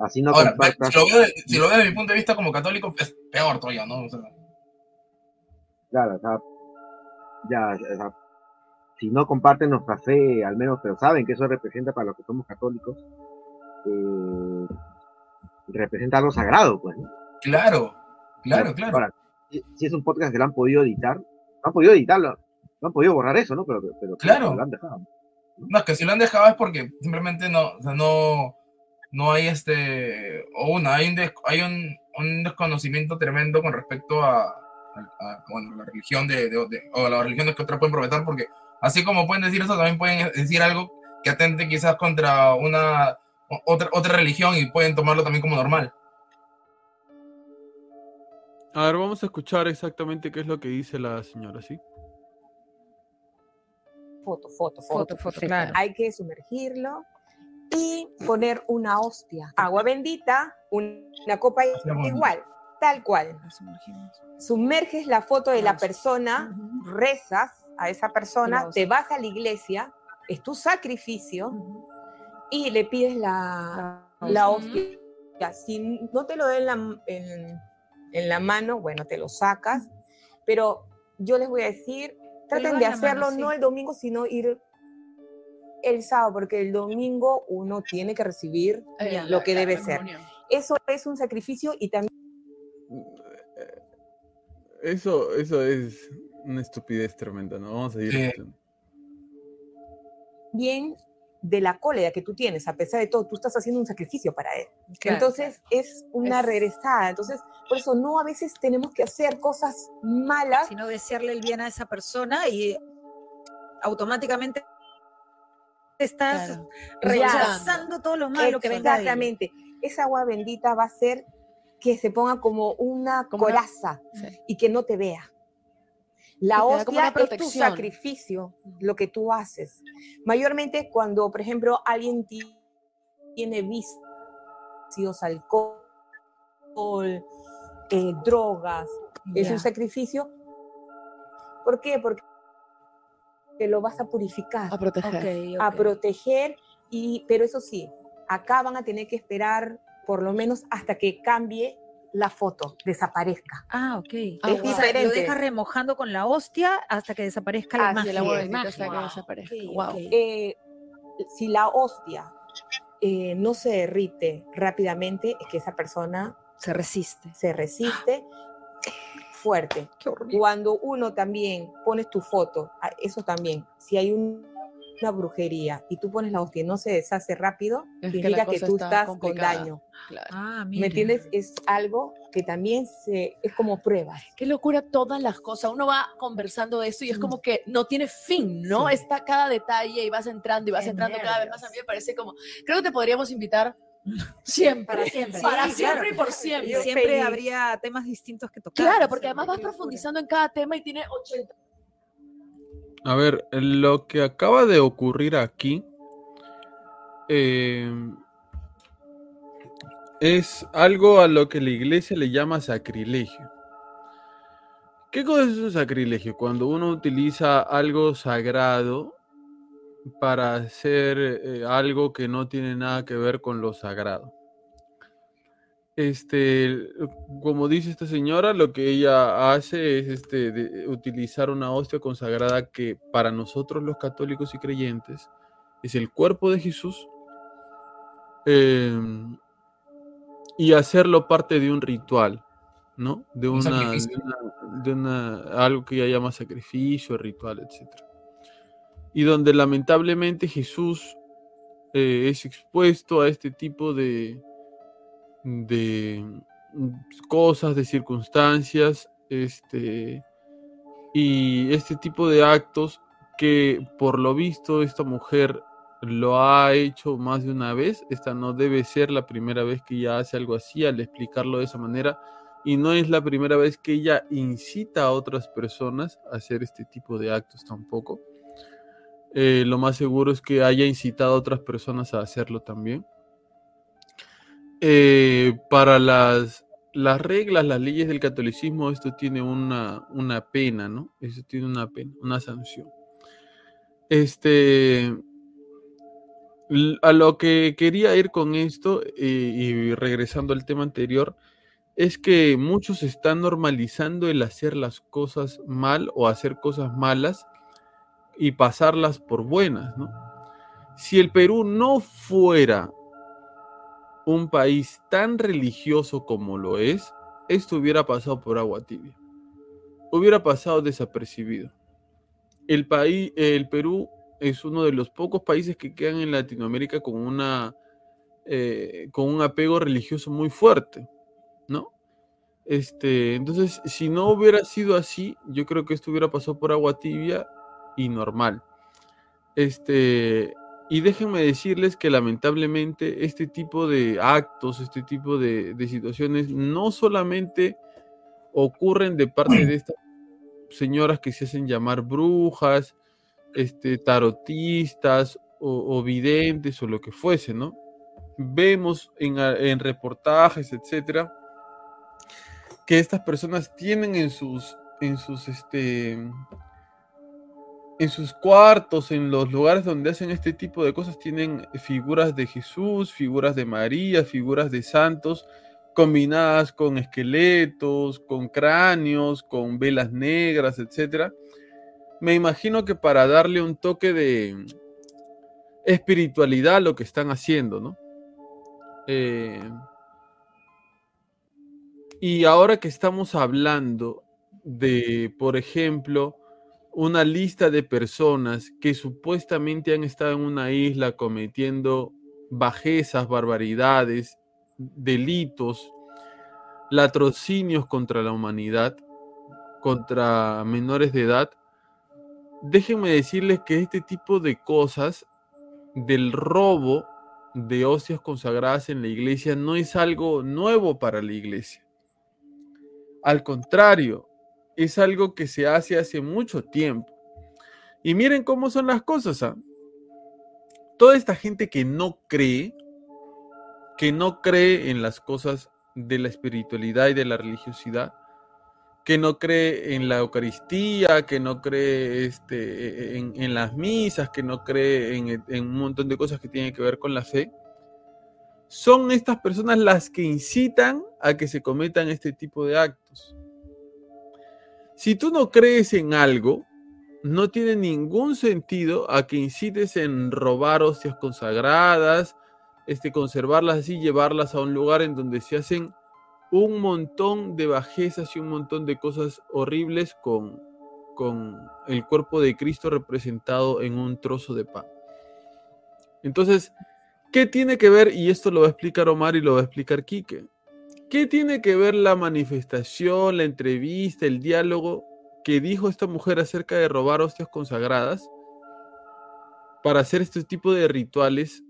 así no Ahora, compartas. si lo, veo, si lo veo desde mi punto de vista como católico, es peor todavía, ¿no? O sea, Claro, o sea, ya, o sea, si no comparten nuestra fe, al menos, pero saben que eso representa para los que somos católicos, eh, representa algo sagrado, pues. ¿no? Claro, claro, claro. Ahora, si, si es un podcast que lo han podido editar, no han podido editarlo, no han podido borrar eso, ¿no? Pero, pero Claro. lo han dejado. No, que si lo han dejado es porque simplemente no, o sea, no, no hay este, o una, hay un, hay un, desconocimiento tremendo con respecto a, bueno, la religión de, de- de- o las religiones que otras pueden prometer, porque así como pueden decir eso, también pueden decir algo que atente quizás contra una otra, otra religión y pueden tomarlo también como normal. A ver, vamos a escuchar exactamente qué es lo que dice la señora, ¿sí? Foto, foto, foto. Foto, claro. Hay que sumergirlo y poner una hostia. Agua bendita, un- una copa igual, tal cual. Sumerges la foto de la persona, rezas a esa persona, te vas a la iglesia, es tu sacrificio y le pides la, La la hostia. Si no te lo den en la, en- en la mano, bueno, te lo sacas, pero yo les voy a decir, traten de mano, hacerlo sí. no el domingo, sino ir el sábado, porque el domingo uno tiene que recibir Eh, lo la- que la debe ser. Eso es un sacrificio y también Eso, eso es una estupidez tremenda, ¿no? Vamos a ir. Sí. De la cólera que tú tienes, a pesar de todo, tú estás haciendo un sacrificio para él. Claro, Entonces es una Es- regresada. Entonces, por eso no a veces tenemos que hacer cosas malas sino desearle el bien a esa persona y automáticamente estás Claro. rechazando todo lo malo que venga. Exactamente. Esa agua bendita va a hacer que se ponga como una Como una- coraza Sí. y que no te vea. La hostia es tu sacrificio, lo que tú haces. Mayormente cuando, por ejemplo, alguien ti- tiene vicios, alcohol, eh, drogas, es un sacrificio. ¿Por qué? Porque te lo vas a purificar A proteger. A proteger, y, pero eso sí, acá van a tener que esperar por lo menos hasta que cambie la foto, desaparezca. Ah, ok. Ah, O wow. sea, lo diferente. dejas remojando con la hostia hasta que desaparezca la Así imagen. Y el agua es. bendita Imagen. hasta que desaparezca. Wow. Eh, si la hostia eh, no se derrite rápidamente, es que esa persona Se resiste. se resiste fuerte. Qué horrible. Cuando uno también pones tu foto, a- eso también, si hay un- una brujería y tú pones la hostia y no se deshace rápido, Es que la significa que, tú está estás con daño. Claro. Ah, mira. ¿Me entiendes? Es algo que también se, es como pruebas. Qué locura todas las cosas. Uno va conversando de esto y es como que no tiene fin, ¿no? Sí. Está cada detalle y vas entrando y vas Qué entrando cada vez más. A mí me parece como, creo que te podríamos invitar siempre. Para siempre. Para siempre claro. y por Y siempre. siempre feliz. habría temas distintos que tocar. Claro, porque además vas profundizando en cada tema y tiene 80. A ver, lo que acaba de ocurrir aquí eh, es algo a lo que la iglesia le llama sacrilegio. ¿Qué cosa es un sacrilegio? Cuando uno utiliza algo sagrado para hacer eh, algo que no tiene nada que ver con lo sagrado. Este, como dice esta señora, lo que ella hace es este, de- utilizar una hostia consagrada que para nosotros los católicos y creyentes es el cuerpo de Jesús em, y hacerlo parte de un ritual, ¿no? De Un una- de una- algo que ella llama sacrificio, ritual, etc. Y donde lamentablemente Jesús eh, es expuesto a este tipo de, de mm, cosas, de circunstancias, este, y este tipo de actos que por lo visto esta mujer lo ha hecho más de una vez. Esta no debe ser la primera vez que ella hace algo así al explicarlo de esa manera. Y no es la primera vez que ella incita a otras personas a hacer este tipo de actos tampoco. Eh, lo más seguro es que haya incitado a otras personas a hacerlo también. Eh, para las, las reglas, las leyes del catolicismo, esto tiene una, una pena, ¿no? Eso tiene una pena, una sanción. Este, a lo que quería ir con esto, eh, y regresando al tema anterior, es que muchos están normalizando el hacer las cosas mal o hacer cosas malas y pasarlas por buenas, ¿no? Si el Perú no fuera un país tan religioso como lo es, esto hubiera pasado por agua tibia. Hubiera pasado desapercibido. El país, el Perú es uno de los pocos países que quedan en Latinoamérica con una eh, con un apego religioso muy fuerte, ¿no? Este, entonces, si no hubiera sido así, yo creo que esto hubiera pasado por agua tibia y normal. Este, y déjenme decirles que lamentablemente este tipo de actos, este tipo de, situaciones, no solamente ocurren de parte de estas señoras que se hacen llamar brujas, este, tarotistas o, videntes o lo que fuese, ¿no? Vemos en, en reportajes, etcétera, que estas personas tienen en sus, en sus, este, en sus cuartos, en los lugares donde hacen este tipo de cosas, tienen figuras de Jesús, figuras de María, figuras de santos, combinadas con esqueletos, con cráneos, con velas negras, etcétera. Me imagino que para darle un toque de espiritualidad a lo que están haciendo, ¿no? Eh, y ahora que estamos hablando de, por ejemplo, una lista de personas que supuestamente han estado en una isla cometiendo bajezas, barbaridades, delitos, latrocinios contra la humanidad, contra menores de edad, déjenme decirles que este tipo de cosas del robo de hostias consagradas en la iglesia no es algo nuevo para la iglesia. Al contrario, es algo que se hace hace mucho tiempo. Y miren cómo son las cosas. ¿ah? Toda esta gente que no cree, que no cree en las cosas de la espiritualidad y de la religiosidad, que no cree en la Eucaristía, que no cree este, en, las misas, que no cree en un montón de cosas que tienen que ver con la fe, son estas personas las que incitan a que se cometan este tipo de actos. Si tú no crees en algo, no tiene ningún sentido a que incites en robar hostias consagradas, este, conservarlas así, llevarlas a un lugar en donde se hacen un montón de bajezas y un montón de cosas horribles con, con el cuerpo de Cristo representado en un trozo de pan. Entonces, ¿qué tiene que ver? Y esto lo va a explicar Omar y lo va a explicar Quique. ¿Qué tiene que ver la manifestación, la entrevista, el diálogo que dijo esta mujer acerca de robar hostias consagradas para hacer este tipo de rituales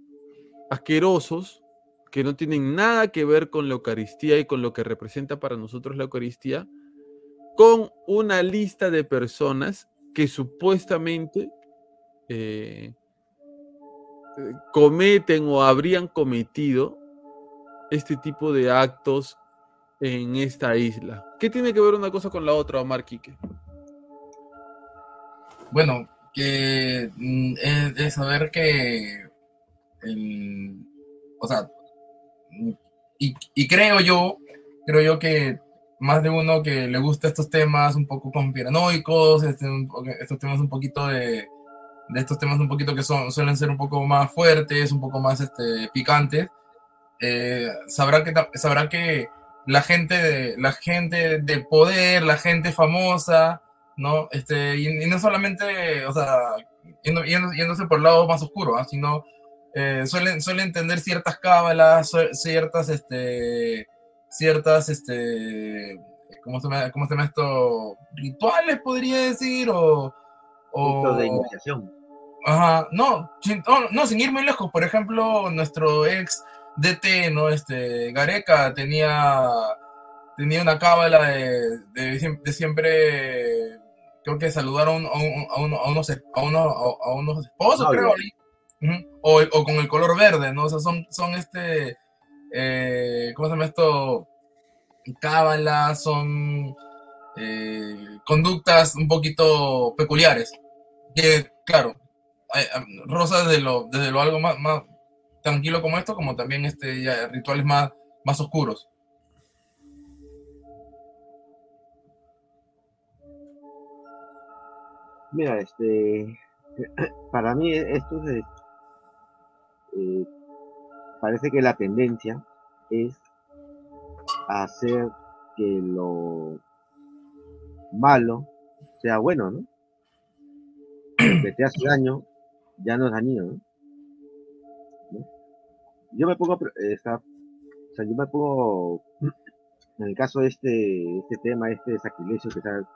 asquerosos que no tienen nada que ver con la Eucaristía y con lo que representa para nosotros la Eucaristía, con una lista de personas que supuestamente eh, eh, cometen o habrían cometido este tipo de actos en esta isla. ¿Qué tiene que ver una cosa con la otra, Omar Quique? Bueno, que mm, es, es saber que o sea, y, creo yo, creo yo que más de uno que le gusta estos temas un poco conspiranoicos, este, estos temas un poquito de, de estos temas un poquito que son, suelen ser un poco más fuertes, un poco más este, picantes, eh, sabrá que ta- sabrá que la gente de, la gente de poder, la gente famosa, ¿no? Este, y, y no solamente, o sea, yendo- yendo- yéndose por el lado más oscuro, ¿ah? sino eh, suelen, suelen entender ciertas cábalas, ciertas, este, ciertas, este, ¿cómo se llama, cómo se llama esto? Rituales, podría decir, o... Puntos de o iniciación. Ajá, no, sin, no, no, sin ir muy lejos. Por ejemplo, nuestro ex DT, ¿no? Este, Gareca tenía, tenía una cábala de, de, siem- de siempre, creo que saludaron a, un- a, uno- a unos, a, unos, a, unos esposos, creo. O, o con el color verde, ¿no? O sea, son, son este, eh, ¿cómo se llama esto? Cábalas, son eh, conductas un poquito peculiares. Que, claro, hay- hay- rosa desde lo, desde lo algo más, más tranquilo como esto, como también este, ya rituales más, más oscuros. Mira, este, para mí esto es, eh, parece que la tendencia es hacer que lo malo sea bueno, ¿no? Lo que te hace daño ya no es dañino, ¿no? ¿No? Yo me pongo, eh, esta- o sea, yo me pongo, en el caso de este, este tema, este sacrilegio que, está,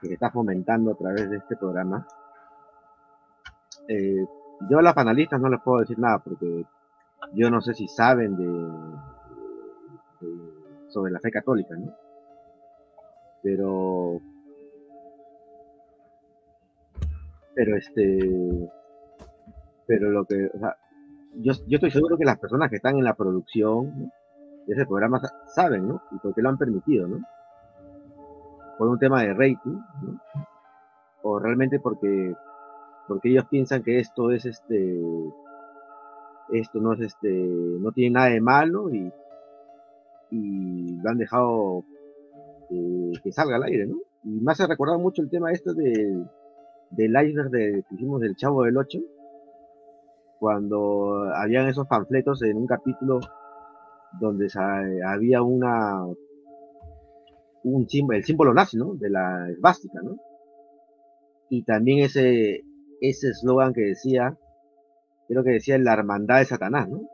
que está fomentando a través de este programa, eh, yo a las panelistas no les puedo decir nada porque yo no sé si saben de- sobre la fe católica, ¿no? Pero, pero este, pero lo que, o sea, yo, yo estoy seguro que las personas que están en la producción de ese programa sa- saben, ¿no? Y por qué lo han permitido, ¿no? Por un tema de rating, ¿no? O realmente porque, porque ellos piensan que esto es este, esto no es este, no tiene nada de malo y, y lo han dejado eh, que salga al aire, ¿no? Y me hace recordar mucho el tema este de, del iceberg de, que hicimos del Chavo del 8, cuando habían esos panfletos en un capítulo donde había una un símbolo, el símbolo nazi, ¿no? De la esvástica, ¿no? Y también ese ese eslogan que decía, creo que decía la hermandad de Satanás, ¿no?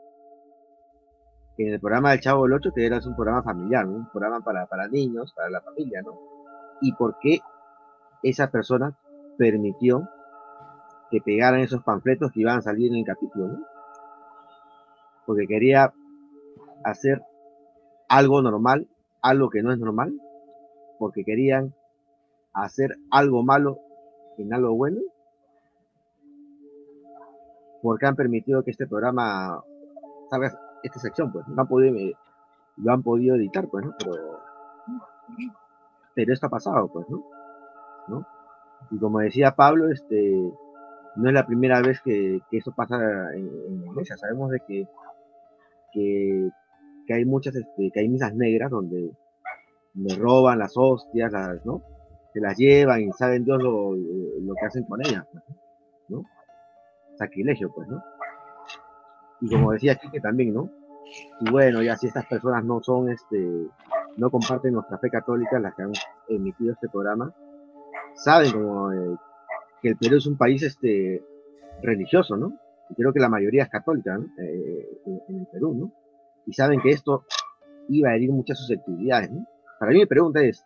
En el programa del Chavo del 8, que era un programa familiar, ¿no? Un programa para, para niños, para la familia, ¿no? Y por qué esa persona permitió que pegaran esos panfletos que iban a salir en el capítulo, ¿no? Porque quería hacer algo normal, algo que no es normal, porque querían hacer algo malo en algo bueno, porque han permitido que este programa salga esta sección, pues, no han podido, eh, lo han podido editar, pues, ¿no? Pero, pero esto ha pasado, pues, ¿no? ¿No? Y como decía Pablo, este, no es la primera vez que, que eso pasa en, en iglesia. Sabemos de que, que, que hay muchas, este, que hay misas negras donde le roban las hostias, ¿no? Se las llevan y saben Dios lo, lo que hacen con ellas, pues, ¿no? Sacrilegio, pues, ¿no? Y como decía Quique también, ¿no? Y bueno, ya si estas personas no son, este, no comparten nuestra fe católica, las que han emitido este programa, saben como eh, que el Perú es un país este religioso, ¿no? Y creo que la mayoría es católica, ¿no? Eh, en, el Perú, ¿no? Y saben que esto iba a herir muchas susceptibilidades, ¿no? Para mí mi pregunta es,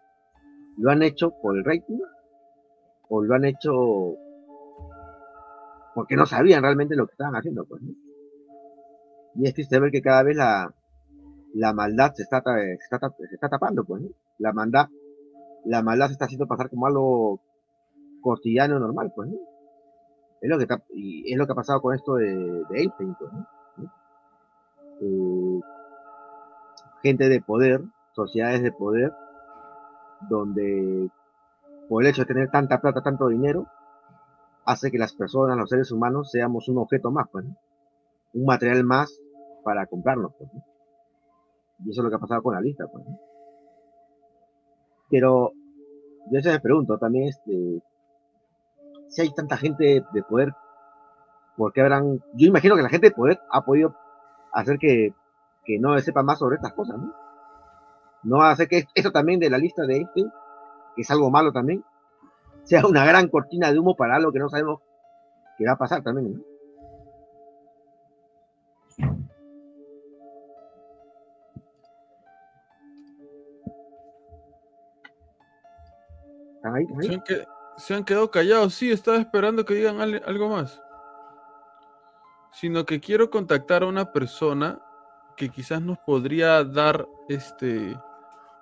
¿lo han hecho por el rating? ¿O lo han hecho porque no sabían realmente lo que estaban haciendo, pues. Y es triste ver que cada vez la, la maldad se está, ta- se está, se está tapando, pues, ¿no? La maldad, la maldad se está haciendo pasar como algo cotidiano normal, pues. Es lo que, está- y es lo que ha pasado con esto de, de pues. Eh, gente de poder, sociedades de poder, donde por el hecho de tener tanta plata, tanto dinero, hace que las personas, los seres humanos, seamos un objeto más, pues, un material más para comprarnos, pues. Y eso es lo que ha pasado con la lista, pues. Pero yo se me pregunto también, este, si hay tanta gente de poder, ¿por qué habrán, yo imagino que la gente de poder ha podido hacer que, que no sepa más sobre estas cosas, ¿no? No hace que eso también de la lista de este, que es algo malo también, sea una gran cortina de humo para algo que no sabemos que va a pasar también, ¿no? ¿Están ahí? ¿Están ahí? Se han, quedado callados. Sí, estaba esperando que digan algo más. Sino que quiero contactar a una persona que quizás nos podría dar este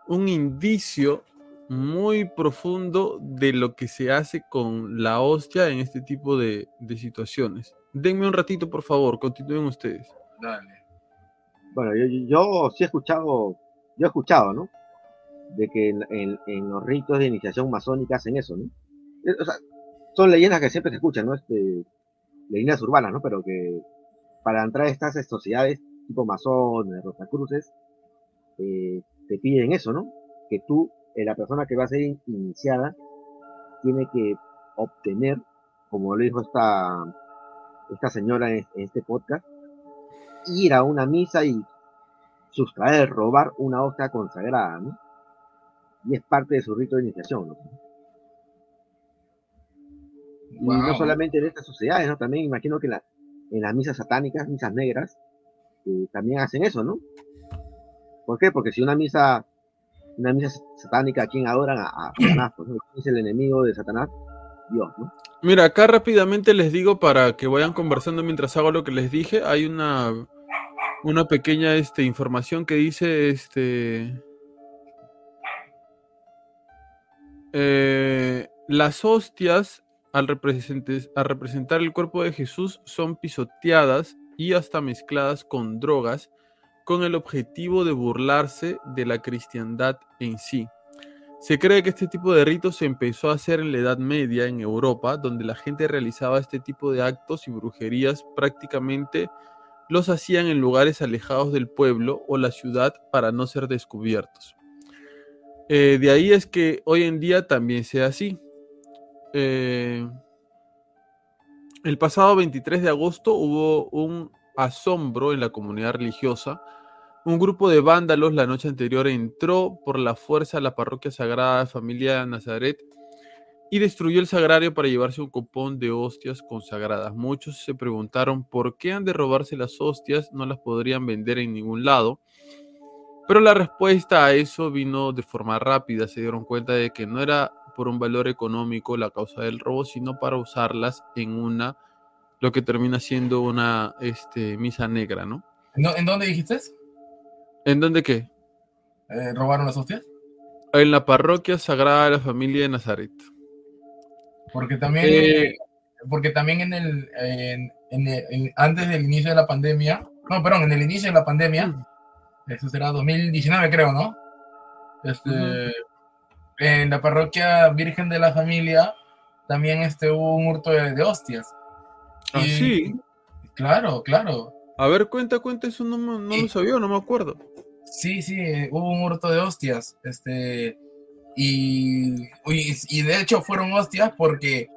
un indicio muy profundo de lo que se hace con la hostia en este tipo de, de situaciones. Denme un ratito, por favor, continúen ustedes. Dale. Bueno, yo, yo- yo sí he escuchado, yo he escuchado, ¿no? De que en, en- en los ritos de iniciación masónica hacen eso, ¿no? Eh, son leyendas que siempre se escuchan, ¿no? Este, leyendas urbanas, ¿no? Pero que para entrar a estas sociedades tipo masones, rosacruces, eh, te piden eso, ¿no? Que tú, eh, la persona que va a ser in- iniciada, tiene que obtener como lo dijo esta, esta señora en, este podcast, ir a una misa y sustraer, robar una hostia consagrada, ¿no? Y es parte de su rito de iniciación, ¿no? No solamente en estas sociedades, ¿no? También imagino que en, la- en las misas satánicas, misas negras, eh, también hacen eso, ¿no? ¿Por qué? Porque si una misa, una misa satánica, ¿a quién adoran? A, a Satanás, pues, ¿no? ¿Quién es el enemigo de Satanás? Dios, ¿no? Mira, acá rápidamente les digo para que vayan conversando mientras hago lo que les dije. Hay una, una pequeña este, información que dice este. eh, las hostias al, representar el cuerpo de Jesús son pisoteadas y hasta mezcladas con drogas con el objetivo de burlarse de la cristiandad en sí. Se cree que este tipo de ritos se empezó a hacer en la Edad Media en Europa, donde la gente realizaba este tipo de actos y brujerías prácticamente los hacían en lugares alejados del pueblo o la ciudad para no ser descubiertos. Eh, de ahí es que hoy en día también sea así. Eh, el pasado 23 de agosto hubo un asombro en la comunidad religiosa. Un grupo de vándalos la noche anterior entró por la fuerza a la parroquia sagrada familia Nazaret y destruyó el sagrario para llevarse un copón de hostias consagradas. Muchos se preguntaron por qué han de robarse las hostias, no las podrían vender en ningún lado. Pero la respuesta a eso vino de forma rápida. Se dieron cuenta de que no era por un valor económico la causa del robo, sino para usarlas en una, lo que termina siendo una este, misa negra, ¿no? ¿En, dó- en dónde dijiste? ¿En dónde qué? Eh, ¿Robaron las hostias? En la parroquia sagrada de la familia de Nazaret. Porque también, Eh, porque también en el, en- en el- en- antes del inicio de la pandemia, no, perdón, en el inicio de la pandemia, eso será 2019 creo, ¿no? Este. En la parroquia Virgen de la Familia también este, hubo un hurto de, de hostias. Ah, Y- sí. Claro, claro. A ver, cuenta, cuenta, eso no, no lo sabía, no me acuerdo. Sí, sí, hubo un hurto de hostias. Este, y, y, y de hecho fueron hostias porque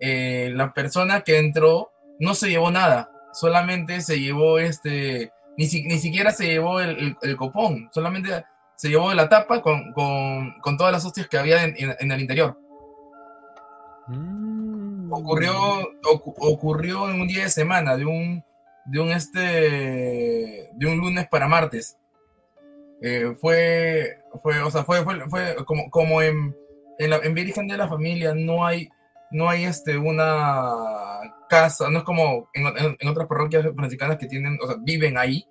eh, la persona que entró no se llevó nada, solamente se llevó este, ni, si- ni siquiera se llevó el, el- el copón, solamente se llevó la tapa con, con, con todas las hostias que había en, en- en el interior. Mm. Ocurrió, ocu- ocurrió en un día de semana, de un, de un este, de un lunes para martes. Eh, fue, fue, o sea, fue, fue, fue como, como en, en, la, en Virgen de la Familia no hay, no hay este, una casa, no es como en, en- en otras parroquias franciscanas que tienen, o sea, viven ahí.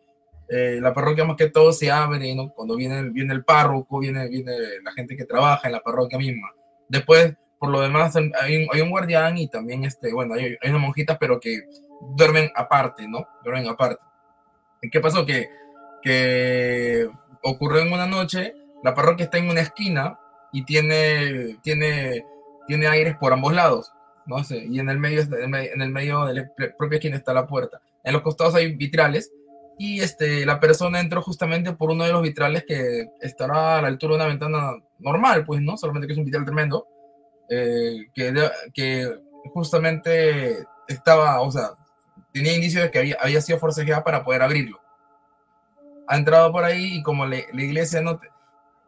Eh, la parroquia más que todo se abre, ¿no? Cuando viene, viene el párroco, viene, viene la gente que trabaja en la parroquia misma. Después, por lo demás, hay un, hay un guardián y también, este, bueno, hay, hay unas monjitas, pero que duermen aparte, ¿no? Duermen aparte. ¿Y qué pasó? Que, que ocurrió en una noche, la parroquia está en una esquina y tiene, tiene, tiene aires por ambos lados, ¿no? Y en el medio, en el medio de la propia esquina está la puerta. En los costados hay vitrales y este, la persona entró justamente por uno de los vitrales que estará a la altura de una ventana normal, pues, ¿no? Solamente que es un vitral tremendo, eh, que, que justamente estaba, o sea, tenía indicios de que había, había sido forcejeada para poder abrirlo. Ha entrado por ahí y como la iglesia no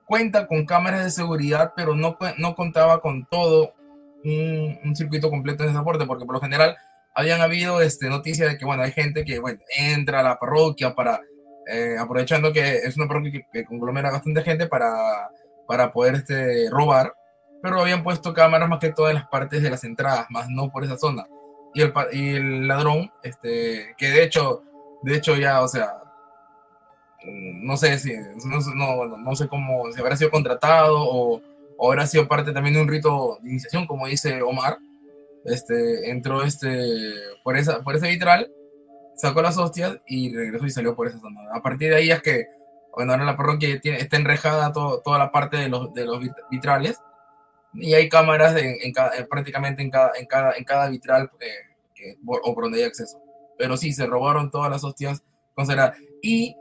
cuenta con cámaras de seguridad, pero no, no contaba con todo un, un circuito completo en esa puerta, porque por lo general habían habido este, noticias de que, bueno, hay gente que, bueno, entra a la parroquia para, eh, aprovechando que es una parroquia que, que conglomera bastante gente para, para poder este, robar, pero habían puesto cámaras más que todas las partes de las entradas, más no por esa zona. Y el, y el ladrón, este, que de hecho, de hecho ya, o sea, mm, no sé si, no, no, no sé cómo, si habrá sido contratado o, o habrá sido parte también de un rito de iniciación, como dice Omar, este, entró este, por, esa, por ese vitral, sacó las hostias y regresó y salió por esa zona. A partir de ahí es que, bueno, ahora la parroquia tiene, está enrejada todo- toda la parte de los, de los vit- vitrales y hay cámaras en, en cada- en prácticamente en cada, en cada, en cada vitral eh, que- o por donde hay acceso. Pero sí, se robaron todas las hostias consagradas. Y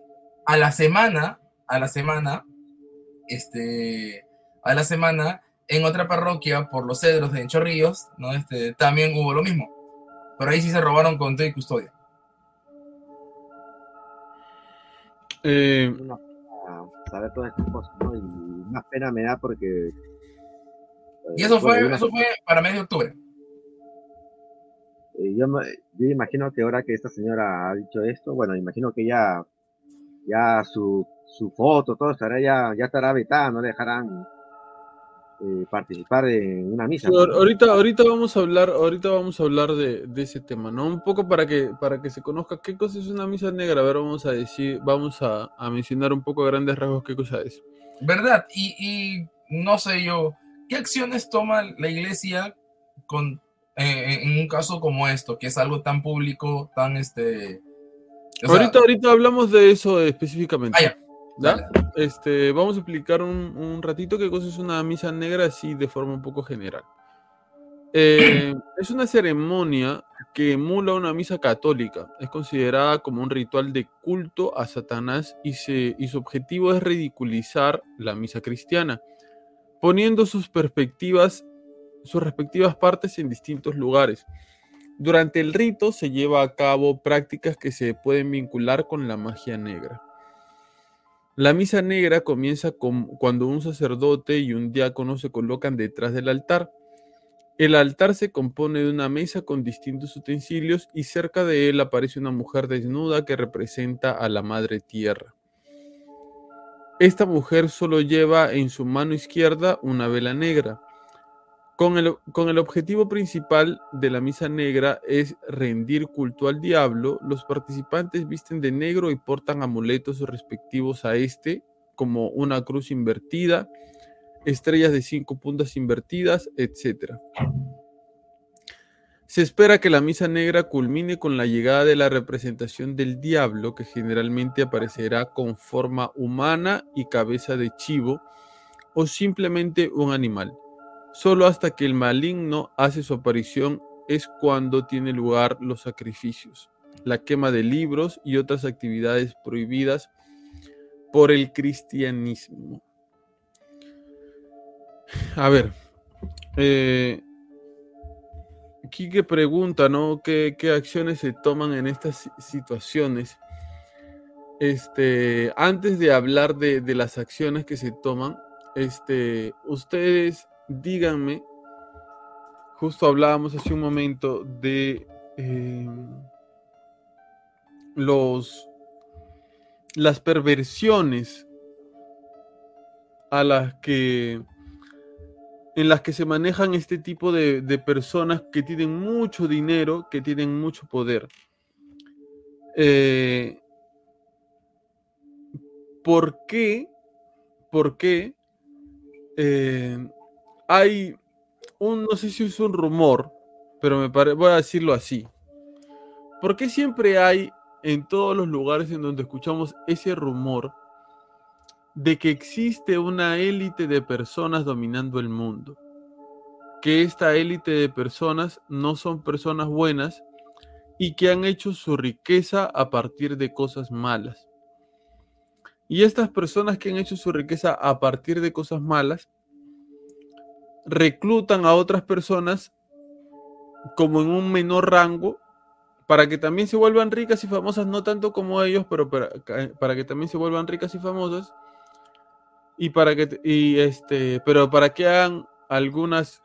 a la semana, a la semana, este, a la semana, en otra parroquia, por los cedros de Chorrillos, ¿no? Este, también hubo lo mismo. Pero ahí sí se robaron con todo y custodia. Eh, Una pena saber todas estas cosas, ¿no? Y más pena me da porque. Y eso fue, eso fue para mes de octubre. eh, yo, me- yo imagino que ahora que esta señora ha dicho esto, bueno, imagino que ya, ya su, su foto, todo estará ya, ya estará vetada, no le dejarán eh, participar en una misa. Ahorita, ahorita vamos a hablar, ahorita vamos a hablar de, de ese tema, ¿no? Un poco para que, para que se conozca qué cosa es una misa negra. A ver, vamos a decir, vamos a, a mencionar un poco a grandes rasgos qué cosa es. ¿Verdad? Y, y no sé yo, ¿qué acciones toma la iglesia con, eh, en un caso como esto, que es algo tan público, tan este... o sea, ahorita, ahorita hablamos de eso específicamente. Ah, ya. Este, vamos a explicar un, un ratito qué cosa es una misa negra, así de forma un poco general. Eh, es una ceremonia que emula una misa católica. Es considerada como un ritual de culto a Satanás y, se, y su objetivo es ridiculizar la misa cristiana, poniendo sus perspectivas, sus respectivas partes en distintos lugares. Durante el rito se lleva a cabo prácticas que se pueden vincular con la magia negra. La misa negra comienza cuando un sacerdote y un diácono se colocan detrás del altar. El altar se compone de una mesa con distintos utensilios y cerca de él aparece una mujer desnuda que representa a la Madre Tierra. Esta mujer solo lleva en su mano izquierda una vela negra. Con el, objetivo principal de la misa negra es rendir culto al diablo, los participantes visten de negro y portan amuletos respectivos a este, como una cruz invertida, estrellas de cinco puntas invertidas, etc. Se espera que la misa negra culmine con la llegada de la representación del diablo, que generalmente aparecerá con forma humana y cabeza de chivo, o simplemente un animal. Solo hasta que el maligno hace su aparición es cuando tiene lugar los sacrificios, la quema de libros y otras actividades prohibidas por el cristianismo. A ver, eh, Quique pregunta, ¿no? ¿Qué, acciones se toman en estas si- situaciones? Este, antes de hablar de, de las acciones que se toman, este, ustedes díganme, justo hablábamos hace un momento de eh, los las perversiones a las que en las que se manejan este tipo de, de personas que tienen mucho dinero, que tienen mucho poder. Eh, ¿Por qué? ¿Por qué? eh, hay un, no sé si es un rumor, pero me voy a decirlo así. ¿Por qué siempre hay en todos los lugares en donde escuchamos ese rumor de que existe una élite de personas dominando el mundo? Que esta élite de personas no son personas buenas y que han hecho su riqueza a partir de cosas malas. Y estas personas que han hecho su riqueza a partir de cosas malas reclutan a otras personas como en un menor rango para que también se vuelvan ricas y famosas, no tanto como ellos, pero para, que también se vuelvan ricas y famosas y para que y este, pero para que hagan algunas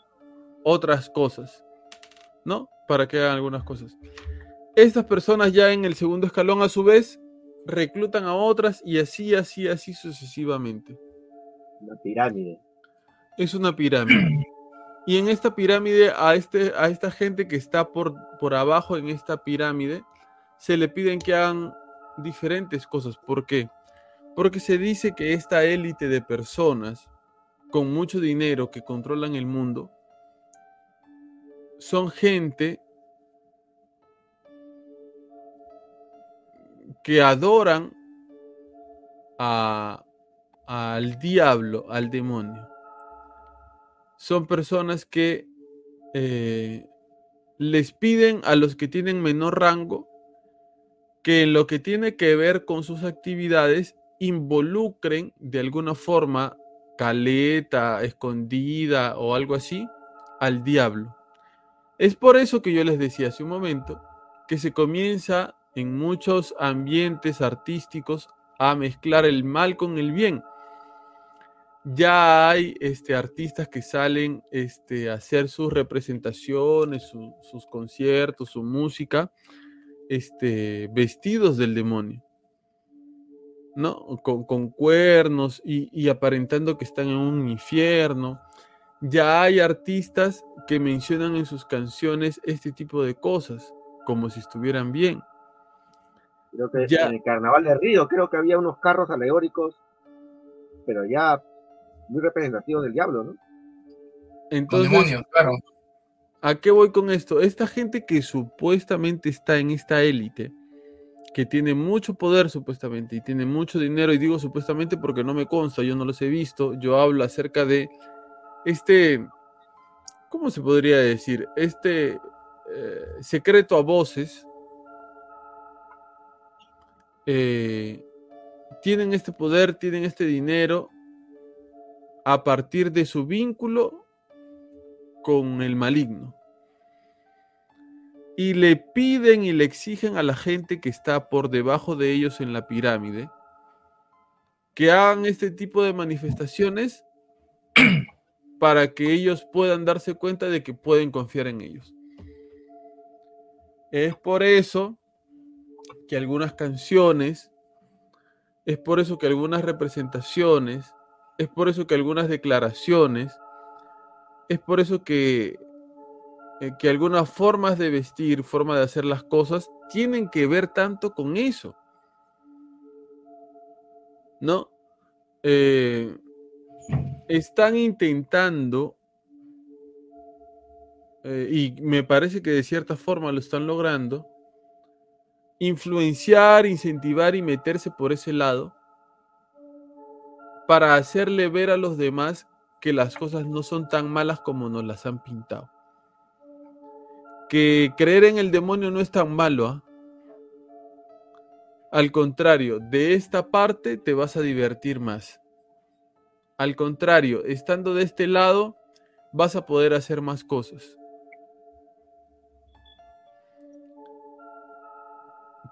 otras cosas, ¿no? Para que hagan algunas cosas. Estas personas ya en el segundo escalón a su vez reclutan a otras y así, así, así sucesivamente. Una pirámide. Es una pirámide. Y en esta pirámide, a, este, a esta gente que está por, por abajo en esta pirámide, se le piden que hagan diferentes cosas. ¿Por qué? Porque se dice que esta élite de personas con mucho dinero que controlan el mundo son gente que adoran a- al diablo, al demonio. Son personas que eh, les piden a los que tienen menor rango que en lo que tiene que ver con sus actividades involucren de alguna forma caleta, escondida o algo así, al diablo. Es por eso que yo les decía hace un momento que se comienza en muchos ambientes artísticos a mezclar el mal con el bien. Ya hay este, artistas que salen este, a hacer sus representaciones, su- sus conciertos, su música, este, vestidos del demonio. ¿no? Con, con cuernos y, y aparentando que están en un infierno. Ya hay artistas que mencionan en sus canciones este tipo de cosas, como si estuvieran bien. Creo que Ya. en el carnaval de Río, creo que había unos carros alegóricos, pero ya muy representativos del diablo, ¿no? Con Entonces, demonios, claro. ¿a qué voy con esto? Esta gente que supuestamente está en esta élite, que tiene mucho poder supuestamente y tiene mucho dinero, y digo supuestamente porque no me consta, yo no los he visto, yo hablo acerca de este, ¿cómo se podría decir? Este eh, secreto a voces. eh, tienen este poder, tienen este dinero a partir de su vínculo con el maligno. Y le piden y le exigen a la gente que está por debajo de ellos en la pirámide que hagan este tipo de manifestaciones para que ellos puedan darse cuenta de que pueden confiar en ellos. Es por eso que algunas canciones, es por eso que algunas representaciones, es por eso que algunas declaraciones, es por eso que, eh, que algunas formas de vestir, formas de hacer las cosas, tienen que ver tanto con eso. ¿No? Eh, están intentando, eh, y me parece que de cierta forma lo están logrando, influenciar, incentivar y meterse por ese lado para hacerle ver a los demás que las cosas no son tan malas como nos las han pintado. Que creer en el demonio no es tan malo. ¿ah? Al contrario, de esta parte te vas a divertir más. Al contrario, estando de este lado, vas a poder hacer más cosas.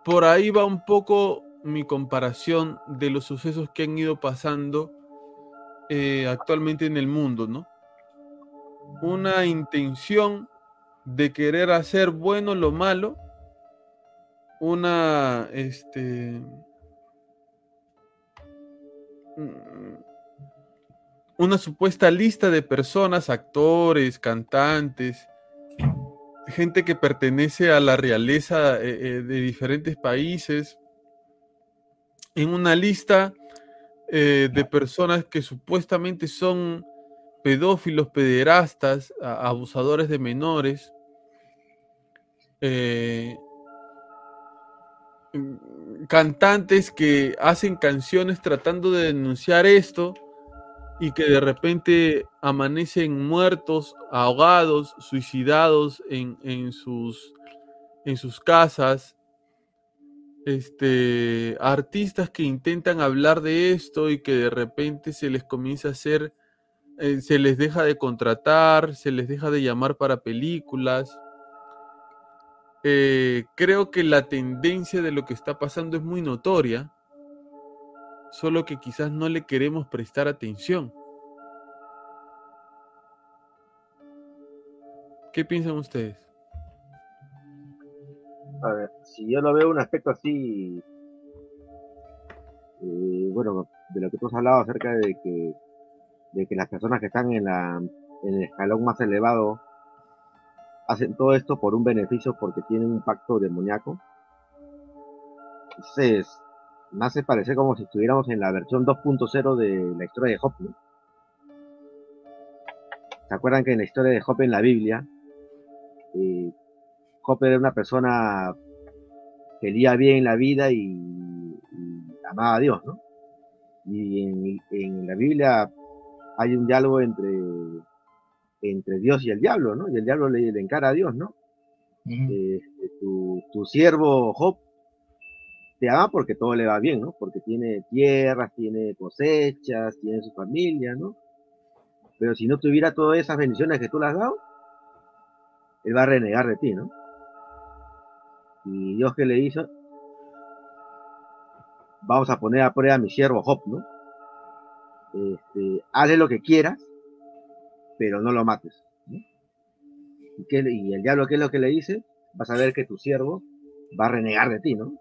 Por ahí va un poco mi comparación de los sucesos que han ido pasando eh, actualmente en el mundo, ¿no? Una intención de querer hacer bueno lo malo, una, este, mm, una supuesta lista de personas, actores, cantantes, gente que pertenece a la realeza eh, eh, de diferentes países, en una lista eh, de personas que supuestamente son pedófilos, pederastas, abusadores de menores. eh, mm, cantantes que hacen canciones tratando de denunciar esto y que de repente amanecen muertos, ahogados, suicidados en, en sus, en sus casas. Este, artistas que intentan hablar de esto y que de repente se les comienza a hacer, eh, se les deja de contratar, se les deja de llamar para películas. Eh, creo que la tendencia de lo que está pasando es muy notoria, solo que quizás no le queremos prestar atención. ¿Qué piensan ustedes? Si yo lo veo un aspecto así, eh, bueno, de lo que tú has hablado acerca de que, de que las personas que están en, la, en el escalón más elevado hacen todo esto por un beneficio porque tienen un pacto demoníaco. Entonces, me hace parecer como si estuviéramos en la versión 2.0 de la historia de Job. ¿Se acuerdan que en la historia de Job en la Biblia, eh, Job era una persona que leía bien la vida y, y amaba a Dios, ¿no? Y en, en la Biblia hay un diálogo entre, entre Dios y el diablo, ¿no? Y el diablo le, le encara a Dios, ¿no? Eh, tu, tu siervo Job te ama porque todo le va bien, ¿no? Porque tiene tierras, tiene cosechas, tiene su familia, ¿no? Pero si no tuviera todas esas bendiciones que tú le has dado, él va a renegar de ti, ¿no? Y Dios que le hizo, vamos a poner a prueba a mi siervo Job, ¿no? Este, hazle lo que quieras, pero no lo mates. ¿no? ¿Y, qué y el diablo, ¿qué es lo que le dice? Vas a ver que tu siervo va a renegar de ti, ¿no?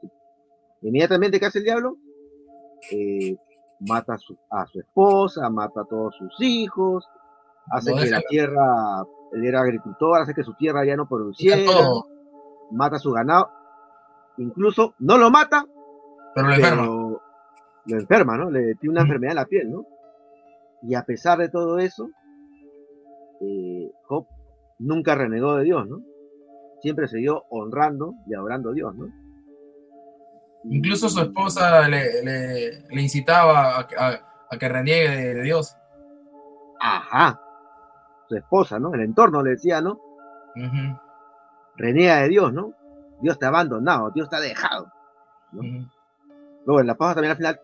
Inmediatamente, ¿qué hace el diablo? Eh, mata a su, a su esposa, mata a todos sus hijos, hace que la tierra, él era agricultor, hace que su tierra ya no produciera, todo, mata a su ganado, incluso no lo mata, pero lo enferma. lo enferma, ¿no? Le tiene una enfermedad en la piel, ¿no? Y a pesar de todo eso, eh, Job nunca renegó de Dios, ¿no? Siempre siguió honrando y adorando a Dios, ¿no? Incluso su esposa le, le- le incitaba a, que- a- a que reniegue de, de Dios. Ajá. Su esposa, ¿no? El entorno le decía, ¿no? Ujú, Reniega de Dios, ¿no? Dios te ha abandonado, Dios te ha dejado. ¿no? ujú. Luego, la esposa también al final,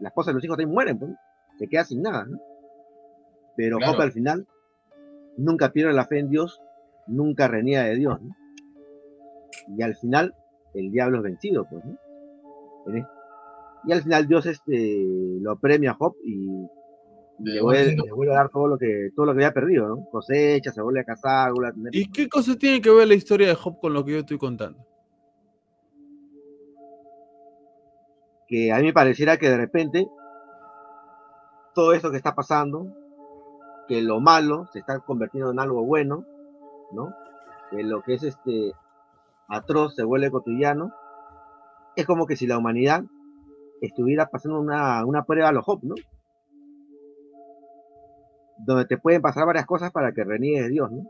la esposa y los hijos también mueren, pues, ¿no? se queda sin nada, ¿no? Pero Claro. Job al final nunca pierde la fe en Dios, nunca reniega de Dios, ¿no? Y al final el diablo es vencido, pues, ¿no? Y al final Dios este lo premia a Job y Le vuelve, le vuelve a dar todo lo que todo lo que había perdido, ¿no? Cosecha, se vuelve a casar, vuelve a tener ¿Y qué cosa tiene que ver la historia de Job con lo que yo estoy contando? que a mí me pareciera que de repente todo esto que está pasando, que lo malo se está convirtiendo en algo bueno, ¿no? Que lo que es este atroz se vuelve cotidiano, es como que si la humanidad estuviera pasando una, una prueba a los Job, ¿no? Donde te pueden pasar varias cosas para que reniegues de Dios, ¿no?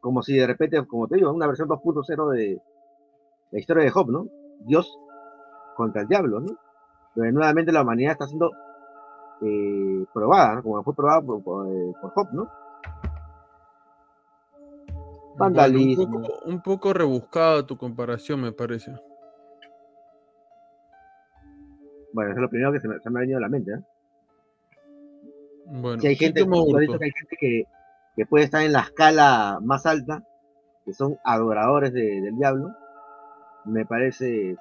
Como si de repente, como te digo, una versión 2.0 de la historia de Job, ¿no? Dios contra el diablo, ¿no? Donde nuevamente la humanidad está siendo eh, probada, ¿no? Como fue probada por, por, eh, por Job, ¿no? Vandalismo. Bueno, un, poco, un poco rebuscada tu comparación, me parece. Bueno, eso es lo primero que se me, se me ha venido a la mente, ¿eh? Bueno, Si hay ¿qué gente, gustó? que hay gente que, que puede estar en la escala más alta, que son adoradores de- del diablo, me parece...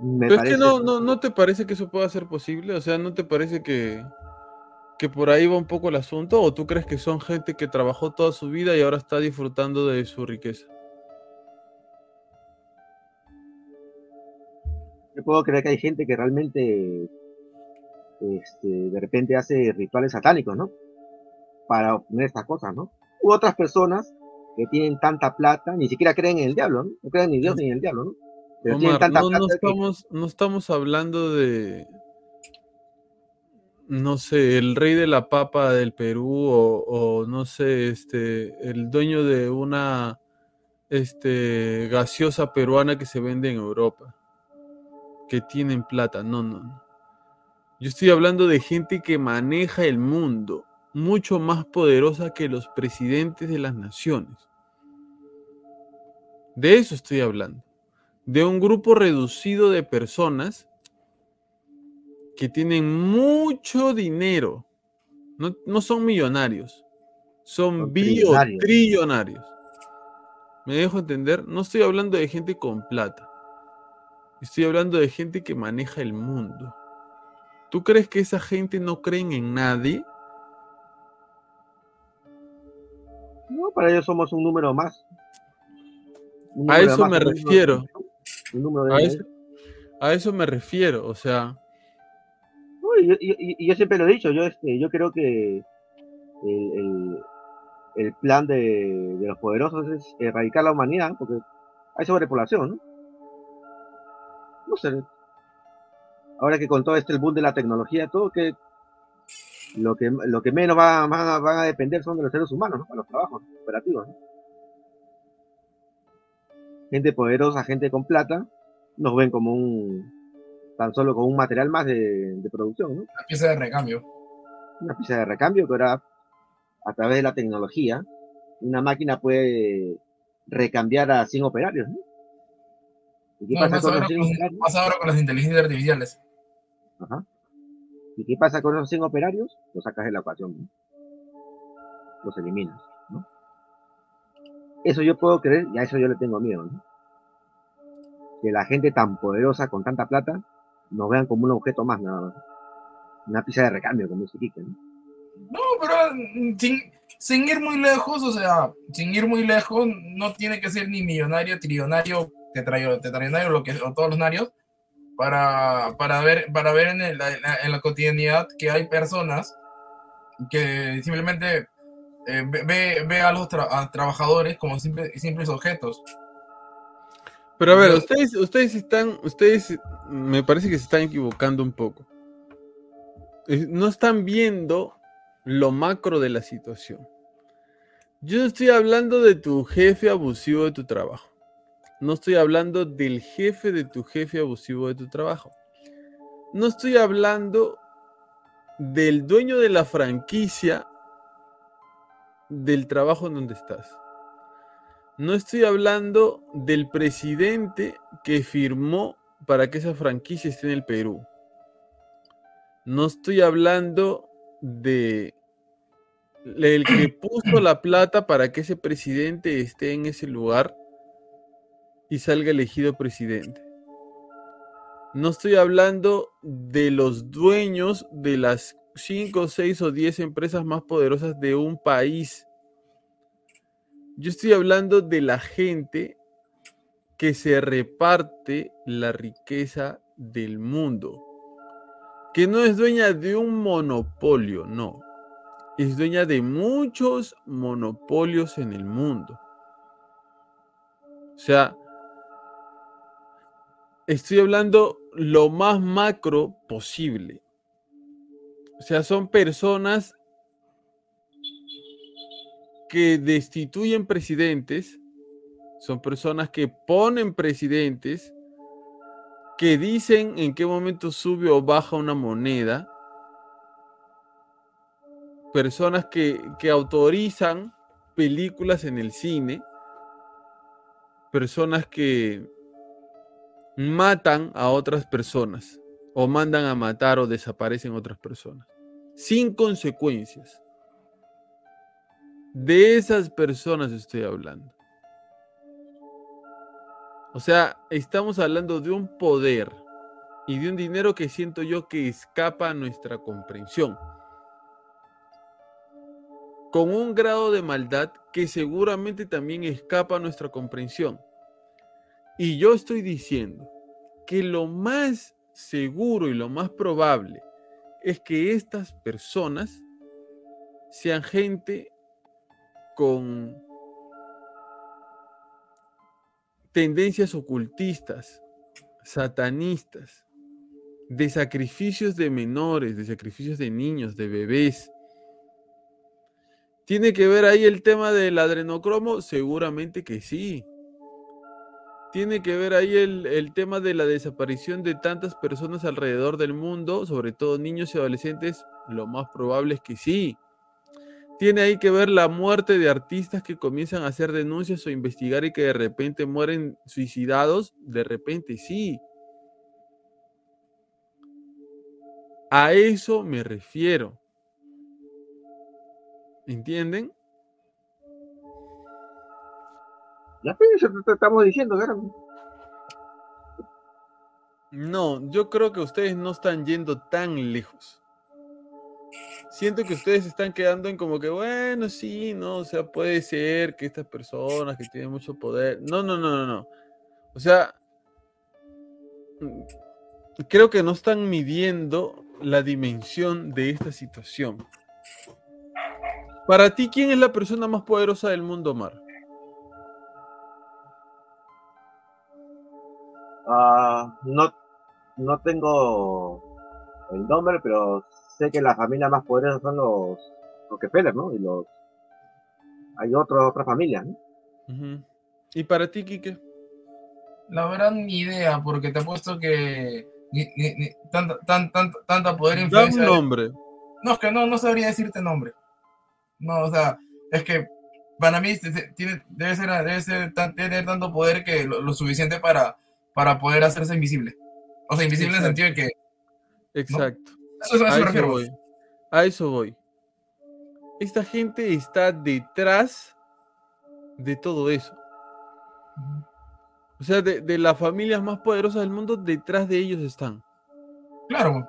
Me Pero es que no, no, ¿no te parece que eso pueda ser posible? O sea, ¿no te parece que, que por ahí va un poco el asunto? ¿O tú crees que son gente que trabajó toda su vida y ahora está disfrutando de su riqueza? yo puedo creer que hay gente que realmente este, de repente hace rituales satánicos, ¿no? Para obtener estas cosas, ¿no? U otras personas que tienen tanta plata, ni siquiera creen en el diablo, ¿no? No creen ni Dios ni en el diablo, ¿no? Pero tienen tanta no, plata no que- estamos, no estamos hablando de, no sé, el rey de la papa del Perú o, o, no sé, este, el dueño de una este, gaseosa peruana que se vende en Europa, que tienen plata. No, no, no. Yo estoy hablando de gente que maneja el mundo, mucho más poderosa que los presidentes de las naciones. De eso estoy hablando de un grupo reducido de personas que tienen mucho dinero. No, no son millonarios, son Son trillonarios. biotrillonarios. ¿Me dejo entender? No estoy hablando de gente con plata. Estoy hablando de gente que maneja el mundo. ¿Tú crees que esa gente no creen en nadie? No, para ellos somos un número más. Un A eso más me refiero. un número de A eso, a eso me refiero. O sea, No, y yo, y- y yo siempre lo he dicho, yo, este, yo creo que el, el- el plan de, de los poderosos es erradicar la humanidad, porque hay sobrepoblación, ¿no? No sé. Ahora que con todo este el boom de la tecnología, todo que lo que, lo que menos va- van a, van a depender son de los seres humanos, ¿no? Para los trabajos operativos, ¿no? Gente poderosa, gente con plata, nos ven como un, tan solo como un material más de, de producción, ¿no? La pieza de recambio. una pieza de recambio que ahora a través de la tecnología una máquina puede recambiar a 100 operarios ¿no? ¿Y qué No, pasa con ahora los 100 con, los- operarios? más ahora con las inteligencias artificiales. Ajá. ¿Y qué pasa con los 100 operarios? Los sacas de la ecuación. Los eliminas, ¿no? Eso yo puedo creer y a eso yo le tengo miedo, ¿no? Que la gente tan poderosa con tanta plata nos vean como un objeto más. Una pieza de recambio, como dice Kike, ¿no? No, pero mm, sin, ir muy lejos, o sea, sin ir muy lejos, no tiene que ser ni millonario, trillonario, tetrayo- tetrallonario, lo que, o todos los narios, para, para ver, para ver en, el- en la, en la cotidianidad que hay personas que simplemente eh, ve, ve- a los tra- a trabajadores como simple- simples objetos. Pero a ver, ustedes, ustedes están, ustedes me parece que se están equivocando un poco. No están viendo lo macro de la situación. Yo no estoy hablando de tu jefe abusivo de tu trabajo. No estoy hablando del jefe de tu jefe abusivo de tu trabajo. No estoy hablando del dueño de la franquicia del trabajo en donde estás. No estoy hablando del presidente que firmó para que esa franquicia esté en el Perú. No estoy hablando de el que puso la plata para que ese presidente esté en ese lugar y salga elegido presidente. No estoy hablando de los dueños de las 5, 6 o 10 empresas más poderosas de un país. Yo estoy hablando de la gente que se reparte la riqueza del mundo. Que no es dueña de un monopolio, no. Es dueña de muchos monopolios en el mundo. O sea, estoy hablando lo más macro posible. O sea, son personas que destituyen presidentes, son personas que ponen presidentes, que dicen en qué momento sube o baja una moneda, personas que, que autorizan películas en el cine, personas que matan a otras personas o mandan a matar o desaparecen otras personas sin consecuencias. De esas personas estoy hablando. O sea, estamos hablando de un poder y de un dinero que siento yo que escapa a nuestra comprensión. Con un grado de maldad que seguramente también escapa a nuestra comprensión. Y yo estoy diciendo que lo más seguro y lo más probable es que estas personas sean gente con tendencias ocultistas, satanistas, de sacrificios de menores, de sacrificios de niños, de bebés. ¿Tiene que ver ahí el tema del adrenocromo? Seguramente que sí. ¿Tiene que ver ahí el, tema de la desaparición de tantas personas alrededor del mundo, sobre todo niños y adolescentes? Lo más probable es que sí. ¿Tiene ahí que ver la muerte de artistas que comienzan a hacer denuncias o investigar y que de repente mueren suicidados? De repente sí. A eso me refiero. ¿Entienden? Estamos diciendo, ¿verdad? No, yo creo que ustedes no están yendo tan lejos. Siento que ustedes están quedando en como que, bueno, sí, no, o sea, puede ser que estas personas que tienen mucho poder. No, no, no, no, no. O sea, creo que no están midiendo la dimensión de esta situación. Para ti, ¿quién es la persona más poderosa del mundo, Mar? Uh, no, no tengo el nombre, pero sé que la familia más poderosa son los Rockefeller, ¿no? Y los hay otro, otra familia, ¿no? Uh -huh. ¿Y para ti, Quique? La verdad, ni idea, porque te apuesto que ni, ni, ni, tanta, tan, tan, tanta poder influencia. Da un nombre. No, es que no, no sabría decirte nombre. No, o sea, es que para mí tiene, debe ser, debe ser tener tanto poder que lo, lo suficiente para, para poder hacerse invisible. O sea, invisible en el Exacto. sentido de que Exacto. eso, eso A eso voy. A eso voy. Esta gente está detrás de todo eso. O sea, de, de las familias más poderosas del mundo, detrás de ellos están. Claro,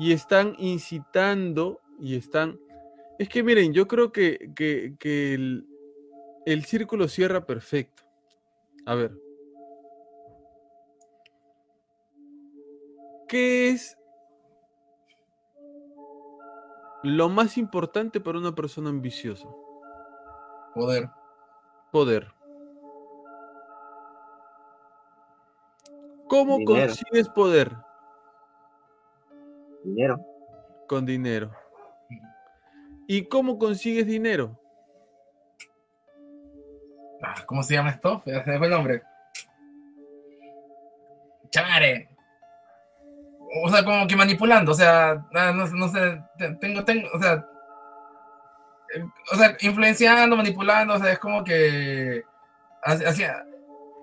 Y están incitando y están... Es que miren, yo creo que, que- que el, el círculo cierra perfecto. A ver. ¿Qué es lo más importante para una persona ambiciosa? poder. Poder. ¿Cómo Dinero. consigues poder? Dinero. Con dinero. ¿Y cómo consigues dinero? Ah, ¿Cómo se llama esto? Se fue el nombre. Chamare. O sea, como que manipulando, o sea, no, no sé, te- tengo, tengo, o sea, eh, o sea, influenciando, manipulando, o sea, es como que así,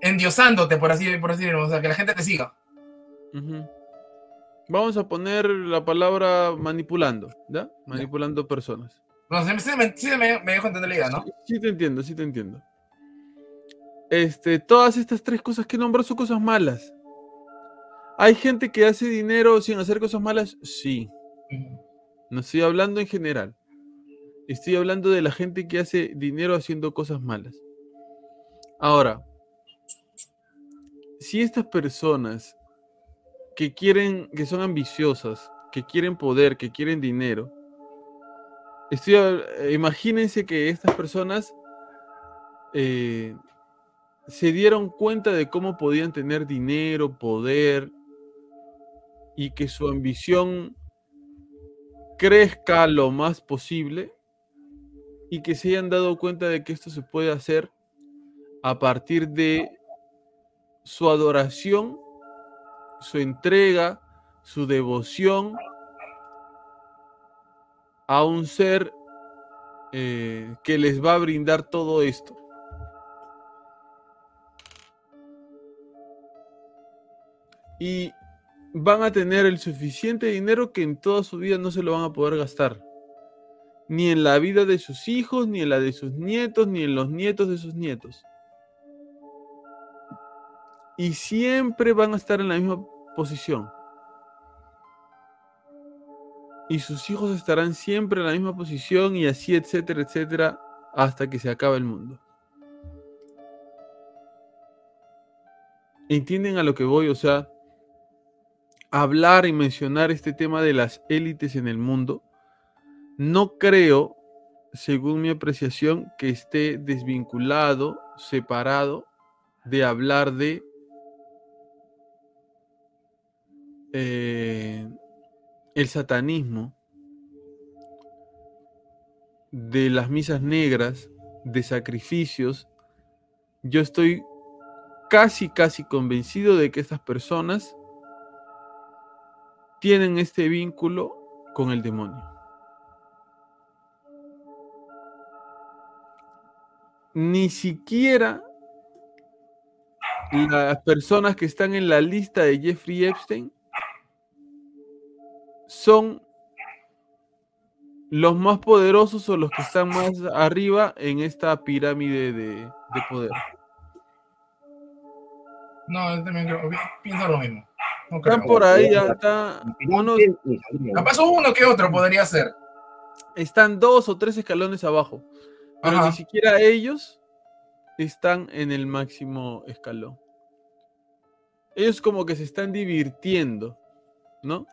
endiosándote, por así, por así decirlo, o sea, que la gente te siga. Ujú. Vamos a poner la palabra manipulando, ¿ya? Manipulando personas. No, sí, sí me, sí me, me dejo entender la idea, ¿no? Sí, sí te entiendo, sí te entiendo. Este, todas estas tres cosas que nombro son cosas malas. ¿Hay gente que hace dinero sin hacer cosas malas? Sí. No estoy hablando en general. Estoy hablando de la gente que hace dinero haciendo cosas malas. Ahora, si estas personas que quieren, que son ambiciosas, que quieren poder, que quieren dinero, estoy, eh, imagínense que estas personas eh, se dieron cuenta de cómo podían tener dinero, poder, y que su ambición crezca lo más posible y que se hayan dado cuenta de que esto se puede hacer a partir de su adoración, su entrega, su devoción a un ser eh, que les va a brindar todo esto. Y van a tener el suficiente dinero que en toda su vida no se lo van a poder gastar. Ni en la vida de sus hijos, ni en la de sus nietos, ni en los nietos de sus nietos. Y siempre van a estar en la misma posición. Y sus hijos estarán siempre en la misma posición y así, etcétera, etcétera, hasta que se acabe el mundo. ¿Entienden a lo que voy? O sea, hablar y mencionar este tema de las élites en el mundo, no creo, según mi apreciación, que esté desvinculado, separado de hablar de eh, el satanismo, de las misas negras, de sacrificios. Yo estoy casi, casi convencido de que estas personas tienen este vínculo con el demonio. Ni siquiera las personas que están en la lista de Jeffrey Epstein son los más poderosos o los que están más arriba en esta pirámide de, de poder. No, también pienso lo mismo. No creo. Están por ahí, ya está, unos-. Capaz uno que otro podría ser. están dos o tres escalones abajo, pero Ajá. ni siquiera ellos están en el máximo escalón. Ellos como que se están divirtiendo, ¿no?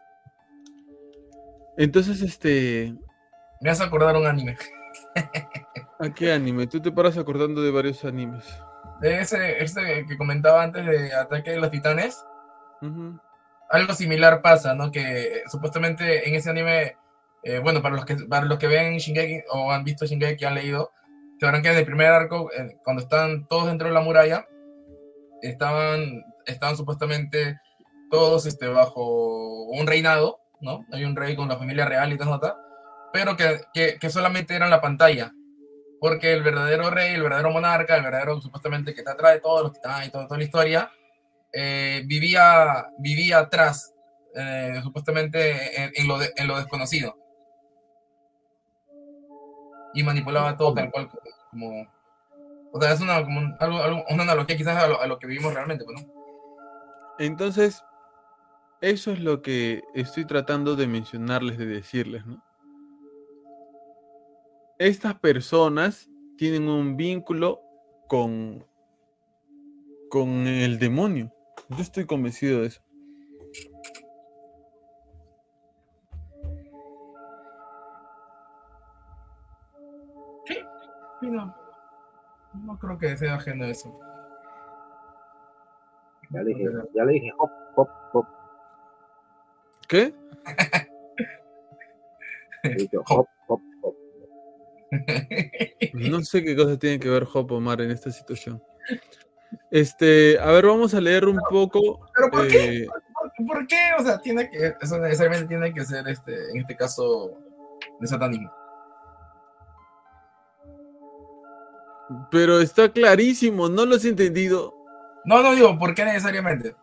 Entonces, este, Me hace acordar un anime. ¿a qué anime? Tú te paras acordando de varios animes. De ese, ese que comentaba antes de Ataque de los Titanes. Ujú, algo similar pasa, ¿no? Que eh, supuestamente en ese anime, eh, bueno, para los que para los que ven Shingeki o han visto Shingeki, han leído, sabrán que en el primer arco, eh, cuando están todos dentro de la muralla, estaban, estaban supuestamente todos este, bajo un reinado, ¿no? Hay un rey con la familia real y tal, nota, pero que, que, que solamente era en la pantalla. Porque el verdadero rey, el verdadero monarca, el verdadero supuestamente que te atrae todos los titanes y toda, toda la historia, eh, vivía, vivía atrás, eh, supuestamente en, lo en lo desconocido. Y manipulaba todo tal cual como... O sea, es una, como algo, algo- una analogía quizás a lo, a lo que vivimos realmente, pues, ¿no? Entonces, eso es lo que estoy tratando de mencionarles, de decirles, ¿no? Estas personas tienen un vínculo con, con el demonio. Yo estoy convencido de eso. Sí, no. No creo que sea ajeno a eso. Ya le dije, ya le dije, hop, hop, hop. ¿Qué? Dije, hop, hop, hop. No sé qué cosas tiene que ver Hop Omar en esta situación. Este, a ver, vamos a leer un poco. ¿Pero por qué? eh, ¿Por, por qué? O sea, tiene que, eso necesariamente tiene que ser, este, en este caso, de satanismo. pero está clarísimo, ¿no lo has entendido? No, no digo, ¿por qué necesariamente?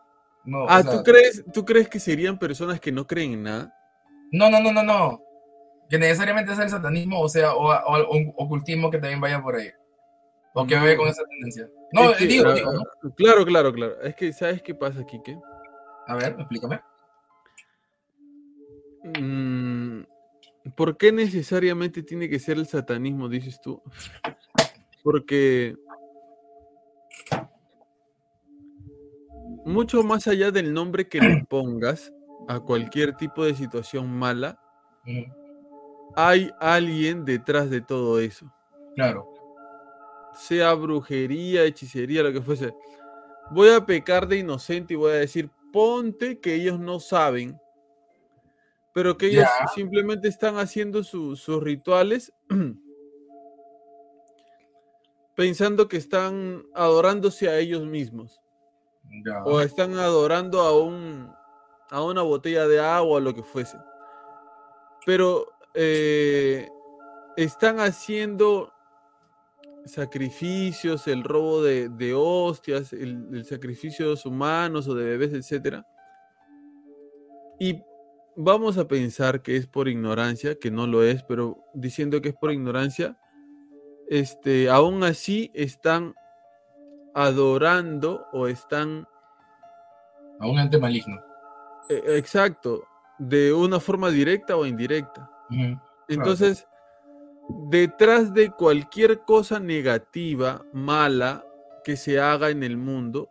No, o Ah, sea, ¿tú crees, ¿tú crees que serían personas que no creen en nada? no, no, no, no, no. Que necesariamente es el satanismo, o sea, o, o ocultismo que también vaya por ahí. O No. vaya con esa tendencia. No, Es que, digo, ah, digo, ¿no? Claro, claro, claro. Es que, ¿sabes qué pasa, Kike? A ver, explícame. Mm, ¿Por qué necesariamente tiene que ser el satanismo, dices tú? Porque mucho más allá del nombre que le pongas a cualquier tipo de situación mala, hay alguien detrás de todo eso. Claro. Sea brujería, hechicería, lo que fuese. Voy a pecar de inocente y voy a decir, ponte que ellos no saben, pero que ellos simplemente están haciendo su- sus rituales pensando que están adorándose a ellos mismos o están adorando a un a una botella de agua lo que fuese. Pero eh, están haciendo sacrificios, el robo de, de hostias, el, el sacrificio de los humanos o de bebés, etcétera. Y vamos a pensar que es por ignorancia, que no lo es, pero diciendo que es por ignorancia, este, aún así están adorando o están A un ente maligno. eh, exacto, de una forma directa o indirecta. Entonces, detrás de cualquier cosa negativa, mala que se haga en el mundo,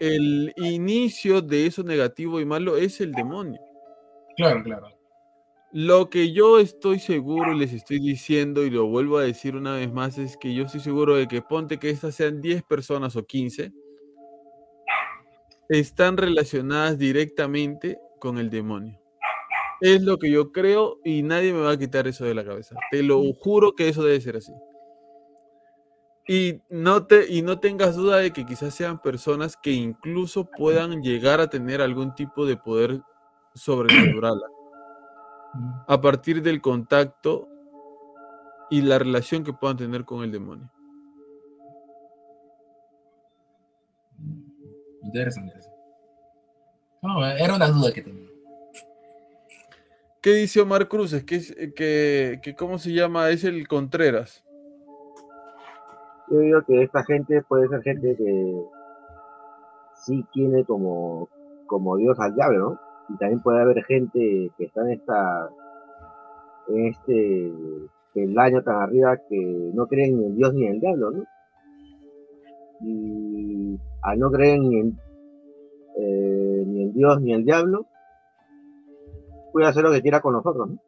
el inicio de eso negativo y malo es el demonio. Claro, claro. Lo que yo estoy seguro y les estoy diciendo y lo vuelvo a decir una vez más es que yo estoy seguro de que ponte que estas sean 10 personas o 15 están relacionadas directamente con el demonio. Es lo que yo creo y nadie me va a quitar eso de la cabeza. Te lo juro que eso debe ser así. Y no, te, y no tengas duda de que quizás sean personas que incluso puedan llegar a tener algún tipo de poder sobrenatural Ujú. a partir del contacto y la relación que puedan tener con el demonio. Interesante. eso. No, era una duda que tenía. ¿Qué dice Omar Cruz? que, es, que, que ¿cómo se llama? Es el Contreras. Yo digo que esta gente puede ser gente que sí tiene como, como Dios al diablo, ¿no? Y también puede haber gente que está en esta en este peldaño tan arriba que no creen ni en Dios ni en el diablo, ¿no? Y al no creer ni en, eh, ni en Dios ni en el diablo, puede hacer lo que quiera con nosotros, ¿no?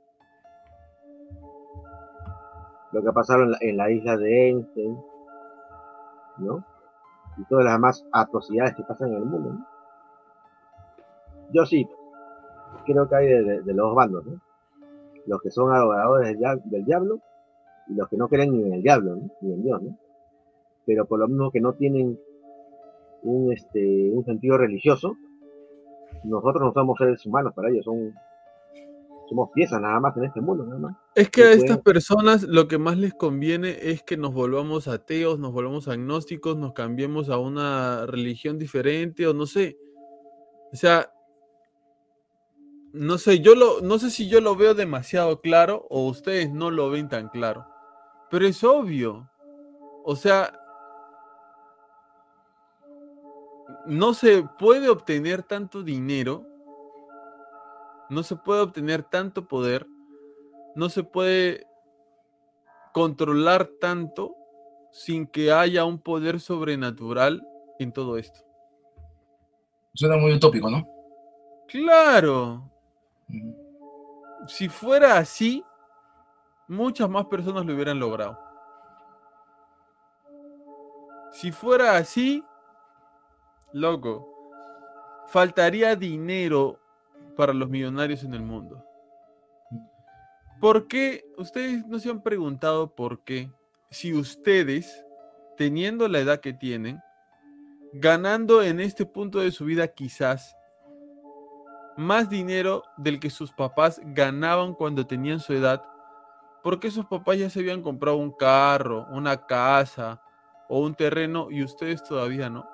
Lo que ha pasado en la, en la isla de Einstein, ¿no? Y todas las demás atrocidades que pasan en el mundo. Yo sí, creo que hay de, los dos bandos, ¿no? Los que son adoradores del, dia- del diablo y los que no creen ni en el diablo. Ni en Dios, ¿no? Pero por lo mismo que no tienen un, este, un sentido religioso, nosotros no somos seres humanos para ellos, son somos piezas nada más en este mundo, nada más. Es que a estas pues. personas lo que más les conviene es que nos volvamos ateos, nos volvamos agnósticos, nos cambiemos a una religión diferente o no sé. O sea, no sé, yo lo, no sé si yo lo veo demasiado claro o ustedes no lo ven tan claro. Pero es obvio. O sea, no se puede obtener tanto dinero, no se puede obtener tanto poder, no se puede controlar tanto sin que haya un poder sobrenatural en todo esto. Suena muy utópico, ¿no? Claro, si fuera así, muchas más personas lo hubieran logrado. Si fuera así, loco, faltaría dinero para los millonarios en el mundo. ¿Por qué? Ustedes no se han preguntado por qué, si ustedes, teniendo la edad que tienen, ganando en este punto de su vida quizás más dinero del que sus papás ganaban cuando tenían su edad, porque sus papás ya se habían comprado un carro, una casa o un terreno y ustedes todavía no.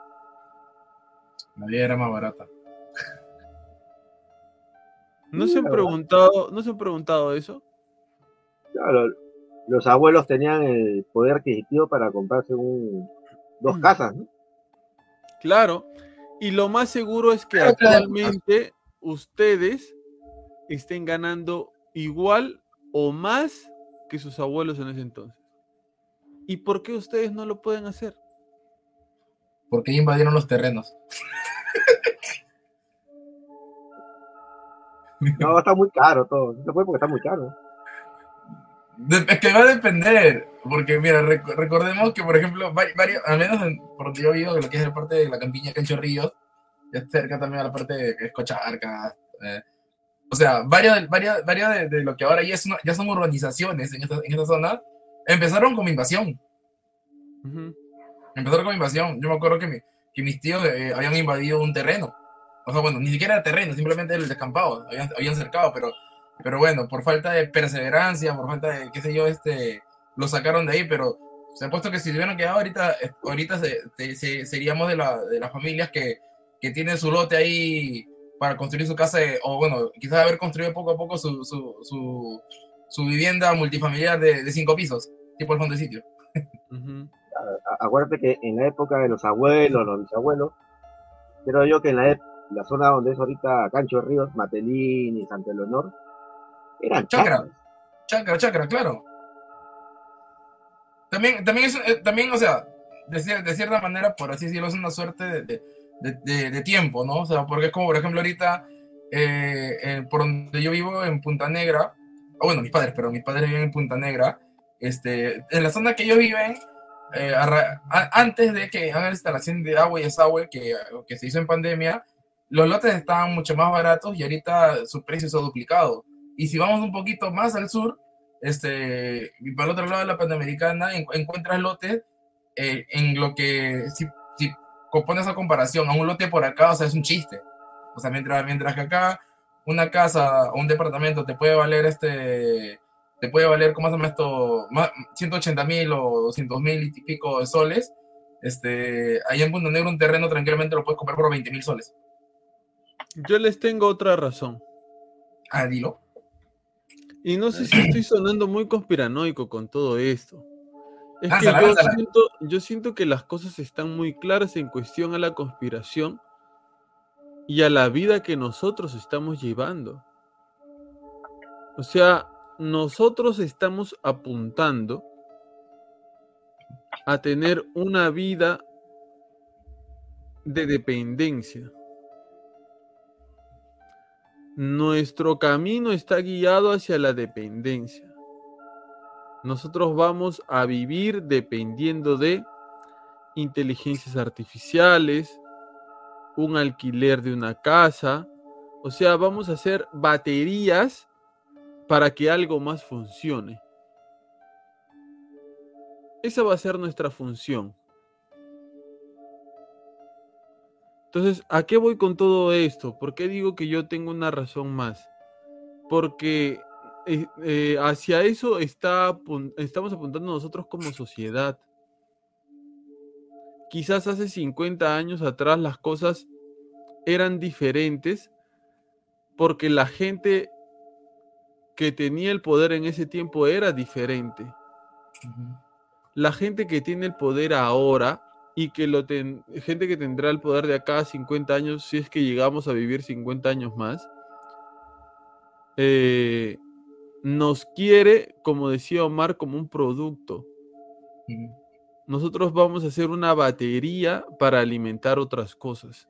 La vida era más barata. ¿No se han preguntado, no se han preguntado eso? Claro, los abuelos tenían el poder adquisitivo para comprarse un, dos Mm. casas, ¿no? Claro. Y lo más seguro es que Claro, claro. actualmente ustedes estén ganando igual o más que sus abuelos en ese entonces. ¿Y por qué ustedes no lo pueden hacer? Porque invadieron los terrenos. No, está muy caro todo. No se puede porque está muy caro. De- es que va a depender, porque mira, rec- recordemos que, por ejemplo, vari- varios, al menos en- por donde yo vivo, lo que es la parte de la campiña Cancho Ríos, ya cerca también a la parte de que es Cocharca, eh, o sea, varias, varias, varias de, de lo que ahora ya, es una- ya son urbanizaciones en esta, en esta zona, empezaron como invasión, Ujú. empezaron como invasión. Yo me acuerdo que, mi- que mis tíos eh, habían invadido un terreno, o sea, bueno, ni siquiera era terreno, simplemente el descampado, habían, habían cercado, pero pero bueno, por falta de perseverancia, por falta de, qué sé yo, este, lo sacaron de ahí, pero se ha puesto que si hubieran quedado ahorita, ahorita se- se- se- seríamos de, la, de las familias que, que tienen su lote ahí para construir su casa, eh, o bueno, quizás haber construido poco a poco su, su, su, su vivienda multifamiliar de, de cinco pisos, tipo el fondo de sitio. Ujú. A- Acuérdate que en la época de los abuelos, los bisabuelos, creo yo que en la, la zona donde es ahorita Cancho de Ríos, Matelín y Santa Leonor, eran Chacra. Chacra, chacra, claro. También, también, es, eh, también o sea, de, cier- de cierta manera, por así decirlo, es una suerte de, de- de- de- de tiempo, ¿no? O sea, porque es como, por ejemplo, ahorita, eh, eh, por donde yo vivo, en Punta Negra, o bueno, mis padres, pero mis padres viven en Punta Negra, este, en la zona que ellos viven, eh, a ra- a- antes de que hagan la instalación de agua y desagüe que, que se hizo en pandemia, los lotes estaban mucho más baratos y ahorita su precio se ha duplicado. Y si vamos un poquito más al sur, este, y para el otro lado de la Panamericana, en- encuentras lotes eh, en lo que, si, si pones a comparación a un lote por acá, o sea, es un chiste. O sea, mientras, mientras que acá una casa o un departamento te puede valer este, te puede valer, ¿cómo se llama esto? Más, 180 mil o 200 mil y pico de soles, este, allá en Punta Negro un terreno tranquilamente lo puedes comprar por 20 mil soles. Yo les tengo otra razón. Ah, dilo. Y no sé si estoy sonando muy conspiranoico con todo esto. Es que yo siento, yo siento que las cosas están muy claras en cuestión a la conspiración y a la vida que nosotros estamos llevando. O sea, nosotros estamos apuntando a tener una vida de dependencia. Nuestro camino está guiado hacia la dependencia. Nosotros vamos a vivir dependiendo de inteligencias artificiales, un alquiler de una casa, o sea, vamos a hacer baterías para que algo más funcione. Esa va a ser nuestra función. Entonces, ¿a qué voy con todo esto? ¿Por qué digo que yo tengo una razón más? porque eh, eh, hacia eso está, estamos apuntando nosotros como sociedad. Quizás hace 50 años atrás las cosas eran diferentes porque la gente que tenía el poder en ese tiempo era diferente. La gente que tiene el poder ahora y que lo ten- gente que tendrá el poder de acá a 50 años, si es que llegamos a vivir 50 años más, eh, nos quiere, como decía Omar, como un producto. Nosotros vamos a hacer una batería para alimentar otras cosas.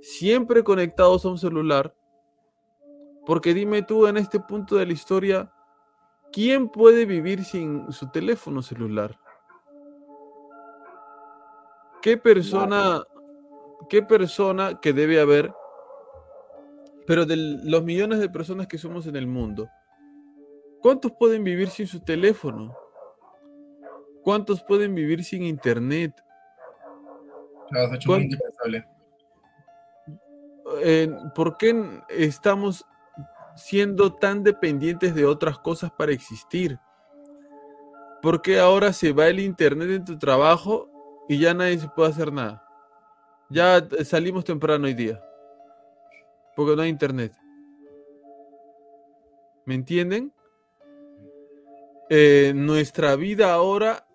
Siempre conectados a un celular. Porque dime tú en este punto de la historia, ¿quién puede vivir sin su teléfono celular? ¿Qué persona, qué persona que debe haber, pero de los millones de personas que somos en el mundo, ¿cuántos pueden vivir sin su teléfono? ¿Cuántos pueden vivir sin internet? Claro, se ha hecho ¿Cuán- muy indispensable. Eh, ¿Por qué estamos siendo tan dependientes de otras cosas para existir? ¿Por qué ahora se va el internet en tu trabajo y ya nadie se puede hacer nada? Ya eh, salimos temprano hoy día. Porque no hay internet. ¿Me entienden? Eh, nuestra vida ahora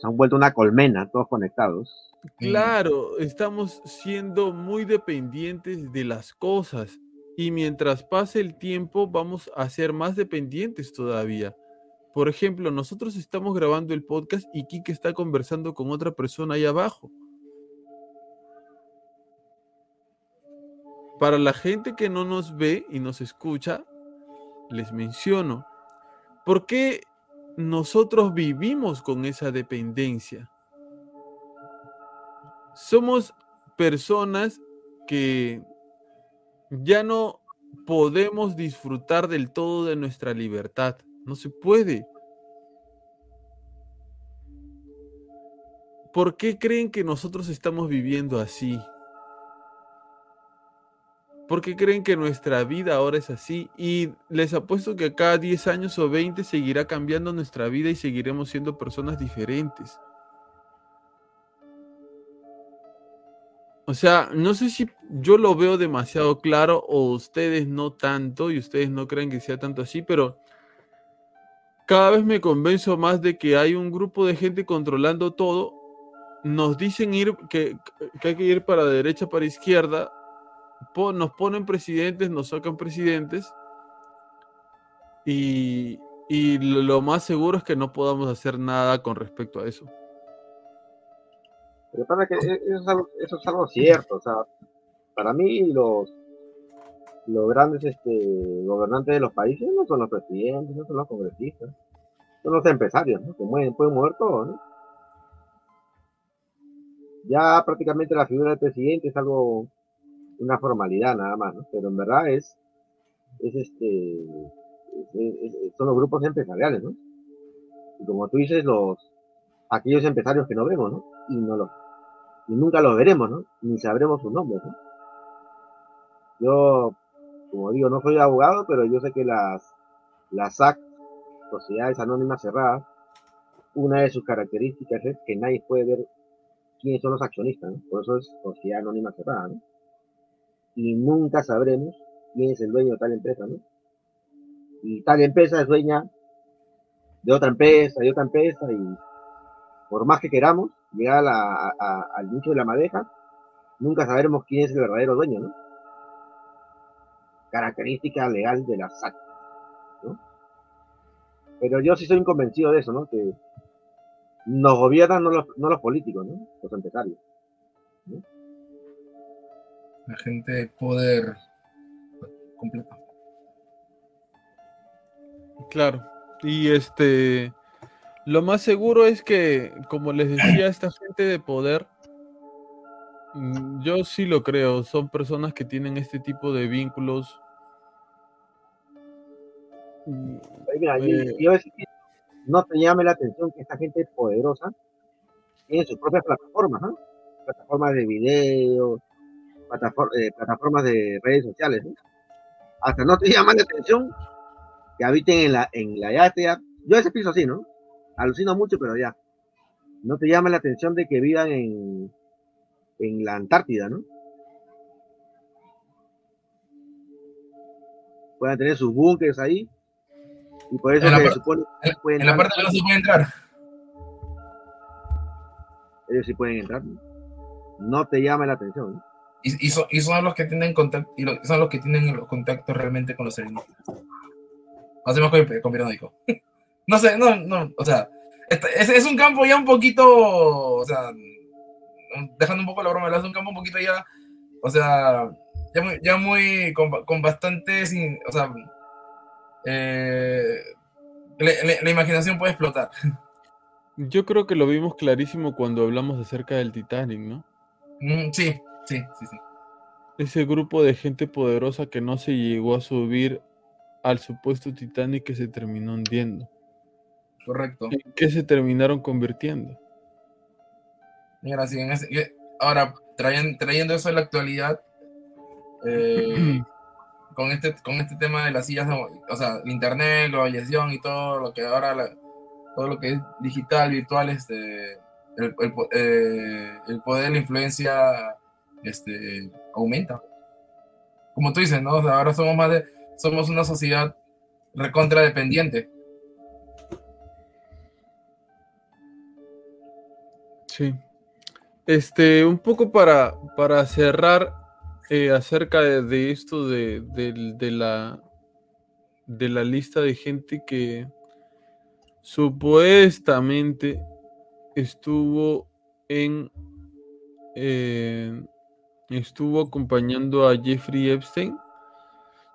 Se han vuelto una colmena, todos conectados. Claro, estamos siendo muy dependientes de las cosas y mientras pase el tiempo vamos a ser más dependientes todavía. Por ejemplo, nosotros estamos grabando el podcast y Kike está conversando con otra persona ahí abajo. Para la gente que no nos ve y nos escucha, les menciono, ¿por qué nosotros vivimos con esa dependencia? somos personas que ya no podemos disfrutar del todo de nuestra libertad. No se puede. ¿Por qué creen que nosotros estamos viviendo así? ¿Por qué creen que nuestra vida ahora es así? Y les apuesto que cada 10 años o 20 seguirá cambiando nuestra vida y seguiremos siendo personas diferentes. O sea, no sé si yo lo veo demasiado claro o ustedes no tanto y ustedes no creen que sea tanto así, pero cada vez me convenzo más de que hay un grupo de gente controlando todo. Nos dicen ir que, hay que ir para derecha, para izquierda. nos ponen presidentes, nos sacan presidentes. Y, lo, más seguro es que no podamos hacer nada con respecto a eso. E- eso es algo, eso es algo cierto, o sea, para mí los, los grandes este, gobernantes de los países no son los presidentes, no son los congresistas, son los empresarios, ¿no? Que pueden mover todo. Ya prácticamente la figura del presidente es algo, una formalidad nada más, ¿no? Pero en verdad es, es este, es- es- es- son los grupos empresariales, ¿no? Y como tú dices, los, aquellos empresarios que no vemos, ¿no? Y no los, y nunca los veremos, ¿no? Ni sabremos sus nombres, ¿no? Yo, como digo, no soy abogado, pero yo sé que las, las Sociedades Anónimas Cerradas, una de sus características es que nadie puede ver quiénes son los accionistas, ¿no? Por eso es Sociedad Anónima Cerrada, ¿no? Y nunca sabremos quién es el dueño de tal empresa, ¿no? Y tal empresa es dueña de otra empresa, de otra empresa, y por más que queramos llegar al nicho de la madeja, nunca sabremos quién es el verdadero dueño, ¿no? Característica legal de la SAC, ¿no? Pero yo sí soy convencido de eso, ¿no? Que nos gobiernan no los, no los políticos, ¿no? Los empresarios. La gente de poder completo. Claro. Y este, lo más seguro es que, como les decía, esta gente de poder, yo sí lo creo, son personas que tienen este tipo de vínculos. Mm, mira, Eh. yo no te llame la atención que esta gente poderosa tiene sus propias plataformas, ¿no? Plataformas de video, platafor- eh, plataformas de redes sociales, ¿no? hasta no te llama la atención que habiten en la, en la yate. ya. Yo ese piso así, ¿no? Alucino mucho, pero ya. No te llama la atención de que vivan en, en la Antártida, ¿no? Puedan tener sus búnkeres ahí. Y por eso En la se par- supone que En, pueden en la parte que no se puede entrar. ellos sí pueden entrar. ¿no? No te llama la atención. ¿no? Y, y son, y son los que tienen contacto, y lo- son los que tienen los contactos realmente con los alienígenas. Hacemos con, con. No sé, no, no, o sea, es, es un campo ya un poquito, o sea, dejando un poco la broma, es un campo un poquito ya, o sea, ya muy, ya muy con, con bastantes, in- o sea, eh, la- imaginación puede explotar. Yo creo que lo vimos clarísimo cuando hablamos acerca del Titanic, ¿no? Mm, sí, sí, sí, sí. Ese grupo de gente poderosa que no se llegó a subir al supuesto Titanic que se terminó hundiendo. Correcto. ¿En qué se terminaron convirtiendo? Mira, sí, en ese- ahora, traen- trayendo eso a la actualidad, eh, con, este, con este tema de las sillas, o sea, el internet, globalización y todo lo que ahora, la- todo lo que es digital, virtual, este, el, el po- eh, el poder, la influencia, este, aumenta. Como tú dices, ¿no? O sea, ahora somos más de, somos una sociedad recontra dependiente. Sí. Este, un poco para, para cerrar eh, acerca de, esto de, de la, de la lista de gente que supuestamente estuvo en eh, estuvo acompañando a Jeffrey Epstein.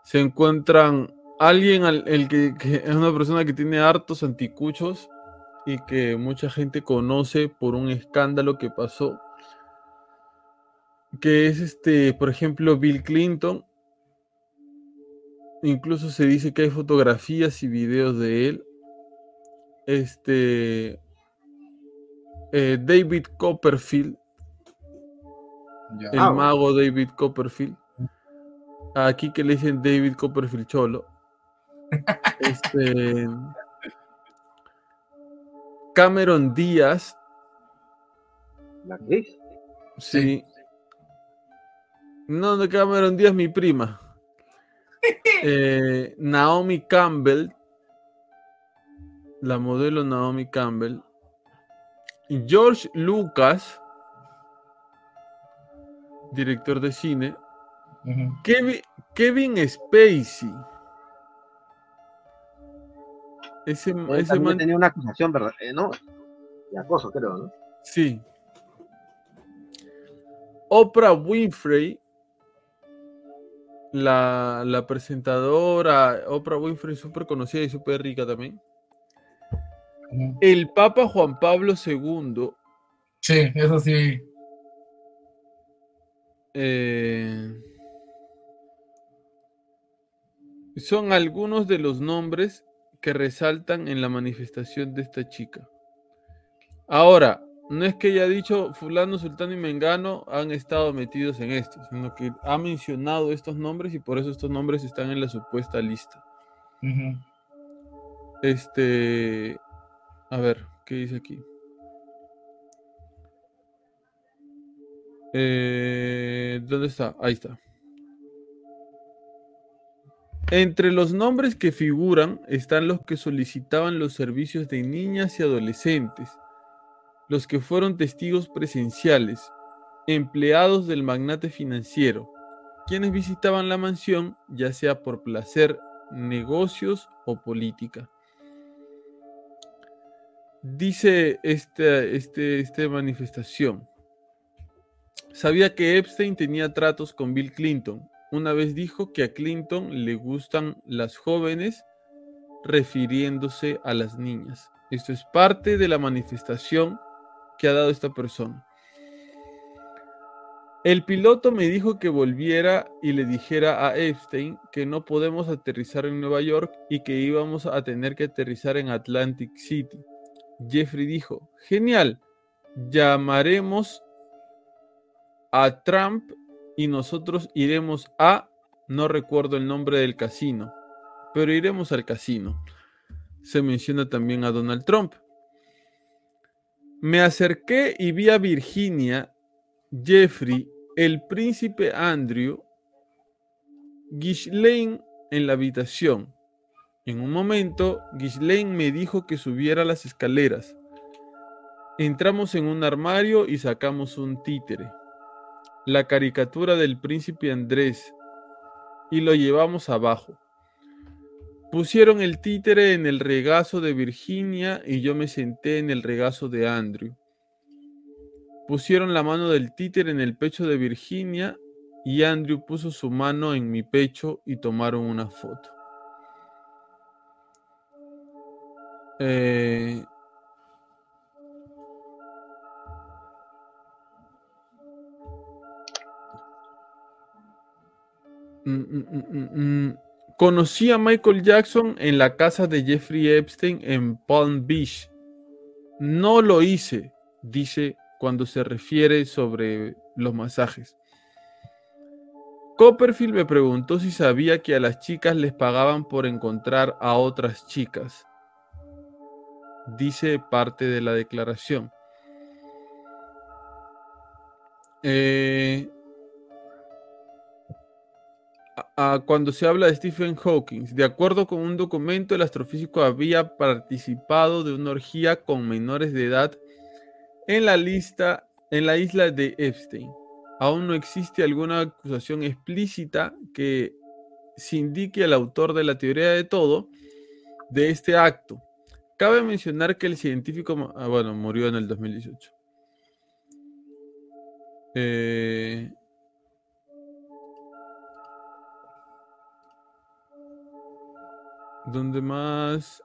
Se encuentran alguien al- el que, que es una persona que tiene hartos anticuchos y que mucha gente conoce por un escándalo que pasó, que es este, por ejemplo, Bill Clinton. Incluso se dice que hay fotografías y videos de él. Este eh, David Copperfield, Ya. el Ah, mago David Copperfield. Aquí que le dicen David Copperfield Cholo. Este Cameron Díaz, La actriz. sí. No, no, Cameron Díaz, mi prima. Eh, Naomi Campbell, la modelo Naomi Campbell. George Lucas, director de cine. Kevin, Kevin Spacey. Ese, Él ese también man, tenía una acusación, ¿verdad? Eh, no, de acoso, creo, ¿no? sí. Oprah Winfrey, la, la presentadora, Oprah Winfrey, súper conocida y súper rica también. El Papa Juan Pablo II, Sí, eso sí. eh, son algunos de los nombres que resaltan en la manifestación de esta chica. Ahora, no es que haya dicho fulano, sultano y mengano han estado metidos en esto, sino que ha mencionado estos nombres y por eso estos nombres están en la supuesta lista. Este, a ver, ¿qué dice aquí? Eh, ¿Dónde está? Ahí está. Entre los nombres que figuran están los que solicitaban los servicios de niñas y adolescentes, los que fueron testigos presenciales, empleados del magnate financiero, quienes visitaban la mansión ya sea por placer, negocios o política. Dice esta este, manifestación. Sabía que Epstein tenía tratos con Bill Clinton. Una vez dijo que a Clinton le gustan las jóvenes refiriéndose a las niñas. Esto es parte de la manifestación que ha dado esta persona. El piloto me dijo que volviera y le dijera a Epstein que no podemos aterrizar en Nueva York y que íbamos a tener que aterrizar en Atlantic City. Jeffrey dijo, genial, llamaremos a Trump y nosotros iremos a No recuerdo el nombre del casino, pero iremos al casino. Se menciona también a Donald Trump. Me acerqué y vi a Virginia, Jeffrey, el príncipe Andrew, Ghislaine en la habitación. En un momento, Ghislaine me dijo que subiera las escaleras. Entramos en un armario y sacamos un títere, la caricatura del príncipe Andrés, y lo llevamos abajo. Pusieron el títere en el regazo de Virginia y yo me senté en el regazo de Andrew. Pusieron la mano del títere en el pecho de Virginia y Andrew puso su mano en mi pecho y tomaron una foto. Eh, mm, mm, mm, Conocí a Michael Jackson en la casa de Jeffrey Epstein en Palm Beach. No lo hice, dice cuando se refiere sobre los masajes. Copperfield me preguntó si sabía que a las chicas les pagaban por encontrar a otras chicas. Dice parte de la declaración. Eh, cuando se habla de Stephen Hawking, de acuerdo con un documento, el astrofísico había participado de una orgía con menores de edad en la lista en la isla de Epstein. Aún no existe alguna acusación explícita que se indique al autor de la teoría de todo de este acto. Cabe mencionar que el científico, ah, bueno, murió en el 2018. Eh, ¿Dónde más?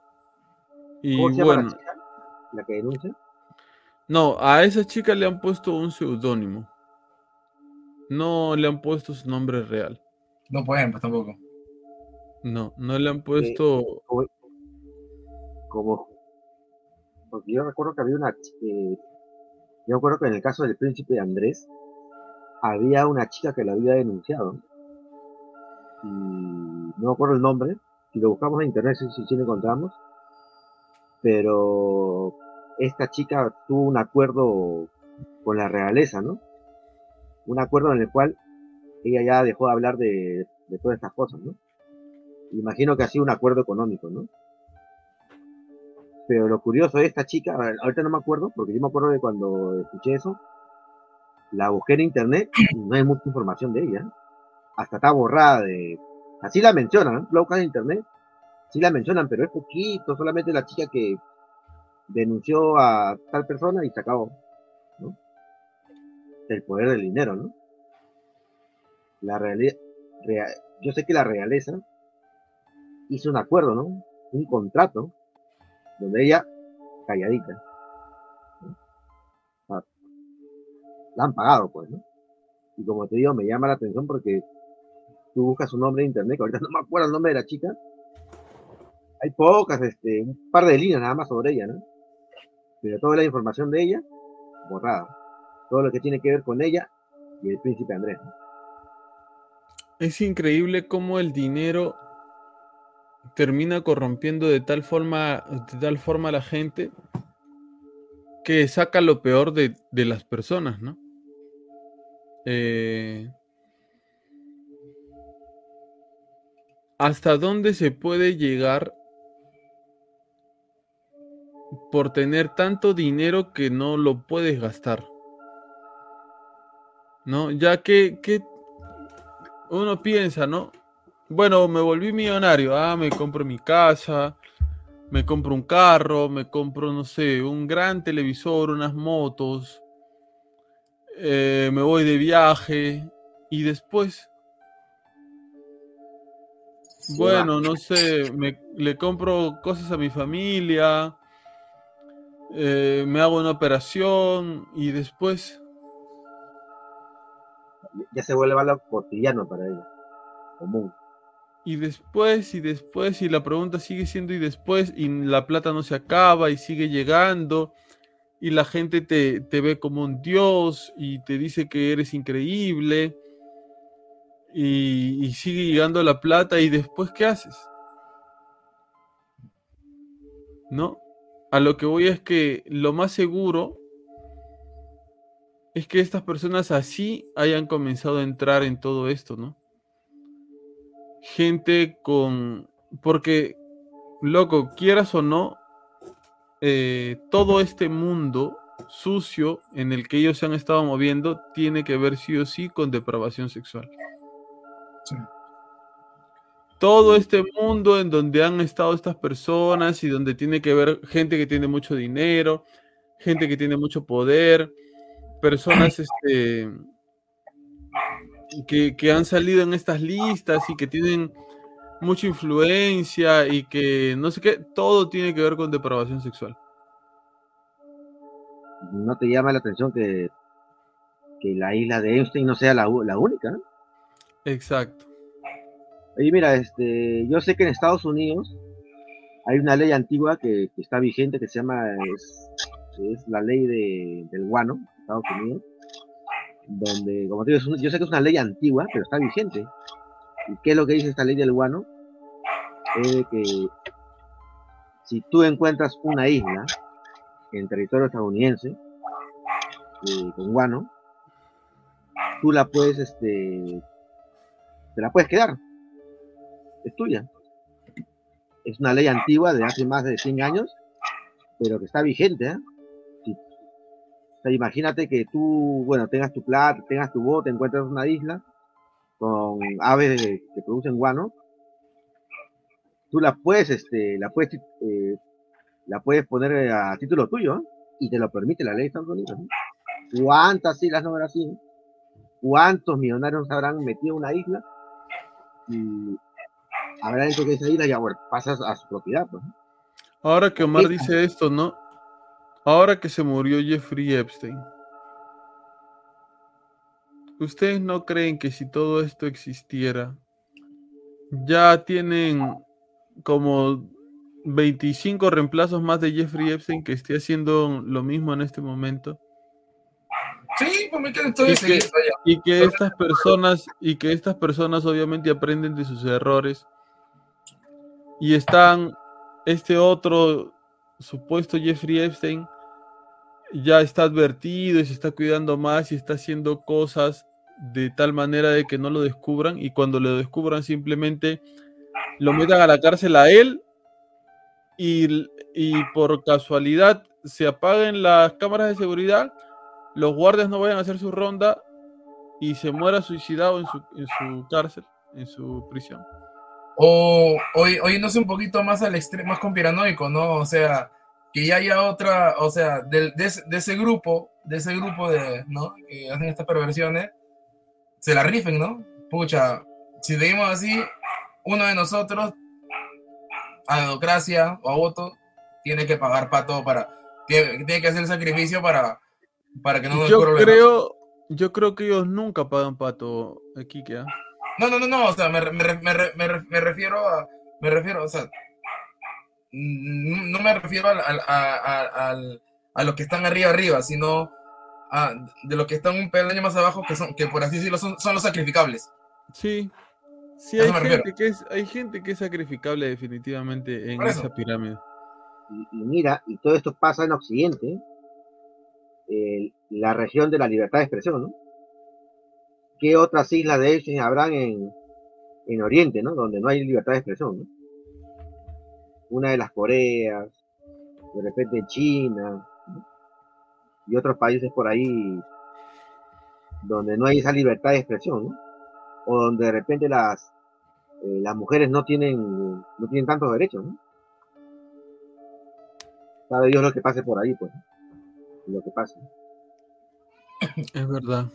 Y ¿Cómo se llama bueno, la chica? ¿La que denuncia? no, a esa chica le han puesto un seudónimo. No le han puesto su nombre real. No pueden, pues tampoco. No, no le han puesto. Como, como- porque yo recuerdo que había una eh, yo recuerdo que en el caso del príncipe Andrés había una chica que la había denunciado y no me acuerdo el nombre si lo buscamos en internet sí, sí, lo encontramos. Pero esta chica tuvo un acuerdo con la realeza no un acuerdo en el cual ella ya dejó de hablar de, de todas estas cosas no imagino que ha sido un acuerdo económico no pero lo curioso de esta chica, ahorita no me acuerdo, porque yo me acuerdo de cuando escuché eso, la busqué en internet y no hay mucha información de ella. Hasta está borrada de... Así la mencionan, ¿no? En internet, sí la mencionan, pero es poquito, solamente la chica que denunció a tal persona y se acabó, ¿no? El poder del dinero, ¿no? La realidad... yo sé que la realeza hizo un acuerdo, ¿no? Un contrato donde ella, calladita. ¿no? Ah, La han pagado, pues, ¿no? Y como te digo, me llama la atención porque tú buscas su nombre en internet, que ahorita no me acuerdo el nombre de la chica. Hay pocas, este, un par de líneas nada más sobre ella, ¿no? Pero toda la información de ella, borrada. Todo lo que tiene que ver con ella y el príncipe Andrés. ¿no? Es increíble cómo el dinero termina corrompiendo de tal forma, de tal forma a la gente que saca lo peor de, de las personas, ¿no? Eh, ¿Hasta dónde se puede llegar por tener tanto dinero que no lo puedes gastar? ¿No? Ya que, uno piensa, ¿no? Bueno, me volví millonario. Ah, me compro mi casa, me compro un carro, me compro, no sé, un gran televisor, unas motos, eh, me voy de viaje y después, bueno, no sé, me, le compro cosas a mi familia, eh, me hago una operación y después, Ya se vuelve algo cotidiano para ella. Común. y después, y después, y la pregunta sigue siendo y después, y la plata no se acaba y sigue llegando, y la gente te, te ve como un dios y te dice que eres increíble. Y, sigue llegando la plata y después ¿qué haces? ¿No? A lo que voy es que lo más seguro es que estas personas así hayan comenzado a entrar en todo esto, ¿no? Gente con... Porque, loco, quieras o no, eh, todo este mundo sucio en el que ellos se han estado moviendo tiene que ver sí o sí con depravación sexual. Sí. Todo este mundo en donde han estado estas personas y donde tiene que ver gente que tiene mucho dinero, gente que tiene mucho poder, personas este, que, que han salido en estas listas y que tienen mucha influencia y que no sé qué, todo tiene que ver con depravación sexual. No te llama la atención que, que la isla de Einstein no sea la, la única. ¿no? Exacto. Oye, mira, este, yo sé que en Estados Unidos hay una ley antigua que, está vigente que se llama, es, la ley de, del guano, Estados Unidos, donde, como te digo, yo sé que es una ley antigua, pero está vigente. ¿Y qué es lo que dice esta ley del guano? Es de que si tú encuentras una isla en territorio estadounidense eh, con guano, tú la puedes, este, te la puedes quedar es tuya. Es una ley antigua de hace más de 100 años, pero que está vigente. ¿eh? Imagínate que tú, bueno, tengas tu plata, tengas tu bote, encuentras una isla con aves que producen guano. Tú la puedes, este, la puedes, eh, la puedes poner a título tuyo ¿eh? y te lo permite la ley de Estados Unidos. ¿Cuántas islas no habrá así? ¿Cuántos millonarios habrán metido en una isla? Y habrá hecho que esa isla ya bueno, pasas a su propiedad. Pues. Ahora que Omar dice esto, ¿no? Ahora que se murió Jeffrey Epstein, ¿ustedes no creen que si todo esto existiera, ya tienen como 25 reemplazos más de Jeffrey Epstein que esté haciendo lo mismo en este momento? Sí, pues me quedo estoy Y que-. Y que estas personas, y que estas personas obviamente aprenden de sus errores. Y están, este otro supuesto Jeffrey Epstein ya está advertido y se está cuidando más y está haciendo cosas de tal manera de que no lo descubran y cuando lo descubran simplemente lo metan a la cárcel a él y, y por casualidad se apaguen las cámaras de seguridad, los guardias no vayan a hacer su ronda y se muera suicidado en su, en su cárcel, en su prisión. O, o, o yéndose un poquito más al extremo, más conspiranoico, ¿no? O sea, que ya haya otra, o sea, de, ese- de ese grupo, de ese grupo de, ¿no? Que hacen estas perversiones, se la rifen, ¿no? Pucha, si seguimos así, uno de nosotros, a democracia o a voto, tiene que pagar pato para, tiene, tiene que hacer el sacrificio para, para que no nos Yo creo, yo creo que ellos nunca pagan pato aquí, ¿qué? No, no, no, no, o sea, me, me, me, me re- me refiero a, me refiero, o sea, no me refiero al, al- a, a- al- a los que están arriba, arriba, sino a, de los que están un peldaño más abajo, que son, que por así decirlo, son, son los sacrificables. Sí. Sí, hay gente, que es, hay gente que es sacrificable definitivamente en esa pirámide. Y, y mira, y todo esto pasa en Occidente, la región de la libertad de expresión, ¿no? ¿Qué otras islas de Epstein habrán en, en Oriente, ¿no? Donde no hay libertad de expresión, ¿no? Una de las Coreas, de repente en China, y otros países por ahí donde no hay esa libertad de expresión, ¿no? O donde de repente las, eh, las mujeres no tienen, no tienen tantos derechos, ¿no? Sabe Dios lo que pase por ahí, pues. Lo que pase. Es verdad.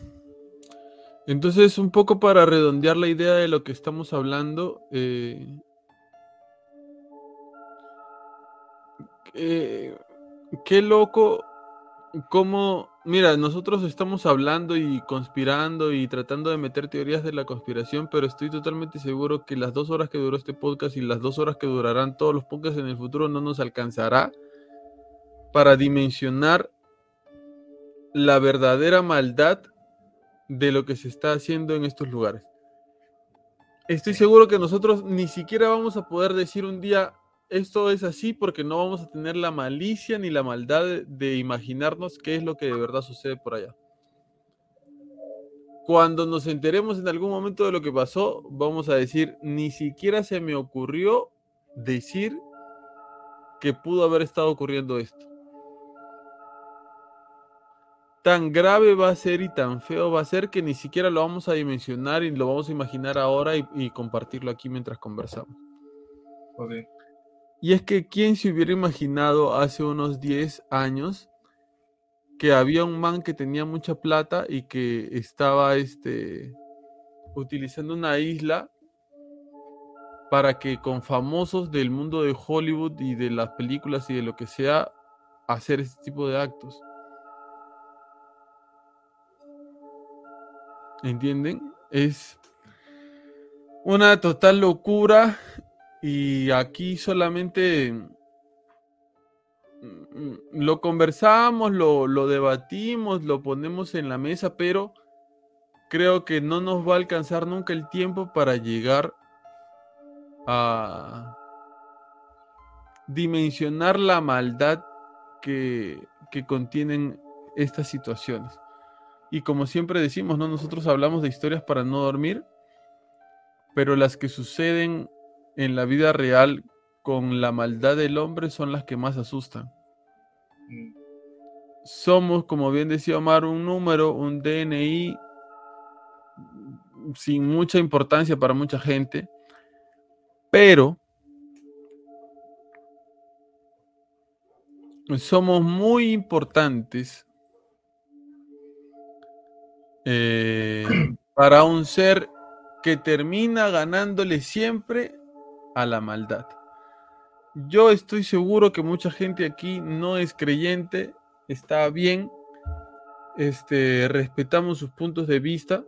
Entonces, un poco para redondear la idea de lo que estamos hablando, eh, eh, qué loco, cómo, mira, nosotros estamos hablando y conspirando y tratando de meter teorías de la conspiración, pero estoy totalmente seguro que las dos horas que duró este podcast y las dos horas que durarán todos los podcasts en el futuro no nos alcanzará para dimensionar la verdadera maldad de lo que se está haciendo en estos lugares. estoy seguro que nosotros ni siquiera vamos a poder decir un día esto es así porque no vamos a tener la malicia ni la maldad de, de imaginarnos qué es lo que de verdad sucede por allá. Cuando nos enteremos en algún momento de lo que pasó, vamos a decir, ni siquiera se me ocurrió decir que pudo haber estado ocurriendo esto. Tan grave va a ser y tan feo va a ser que ni siquiera lo vamos a dimensionar y lo vamos a imaginar ahora y, y compartirlo aquí mientras conversamos. Y es que quién se hubiera imaginado hace unos 10 años que había un man que tenía mucha plata y que estaba este, utilizando una isla para que con famosos del mundo de Hollywood y de las películas y de lo que sea, hacer este tipo de actos. ¿Entienden? Es una total locura y aquí solamente mm, lo conversamos, lo, lo debatimos, lo ponemos en la mesa, pero creo que no nos va a alcanzar nunca el tiempo para llegar a dimensionar la maldad que, que contienen estas situaciones. Y como siempre decimos, ¿no? Nosotros hablamos de historias para no dormir, pero las que suceden en la vida real con la maldad del hombre son las que más asustan. Somos, como bien decía Omar, un número, un DNI sin mucha importancia para mucha gente, pero somos muy importantes eh, para un ser que termina ganándole siempre a la maldad. Yo estoy seguro que mucha gente aquí no es creyente, está bien, este, respetamos sus puntos de vista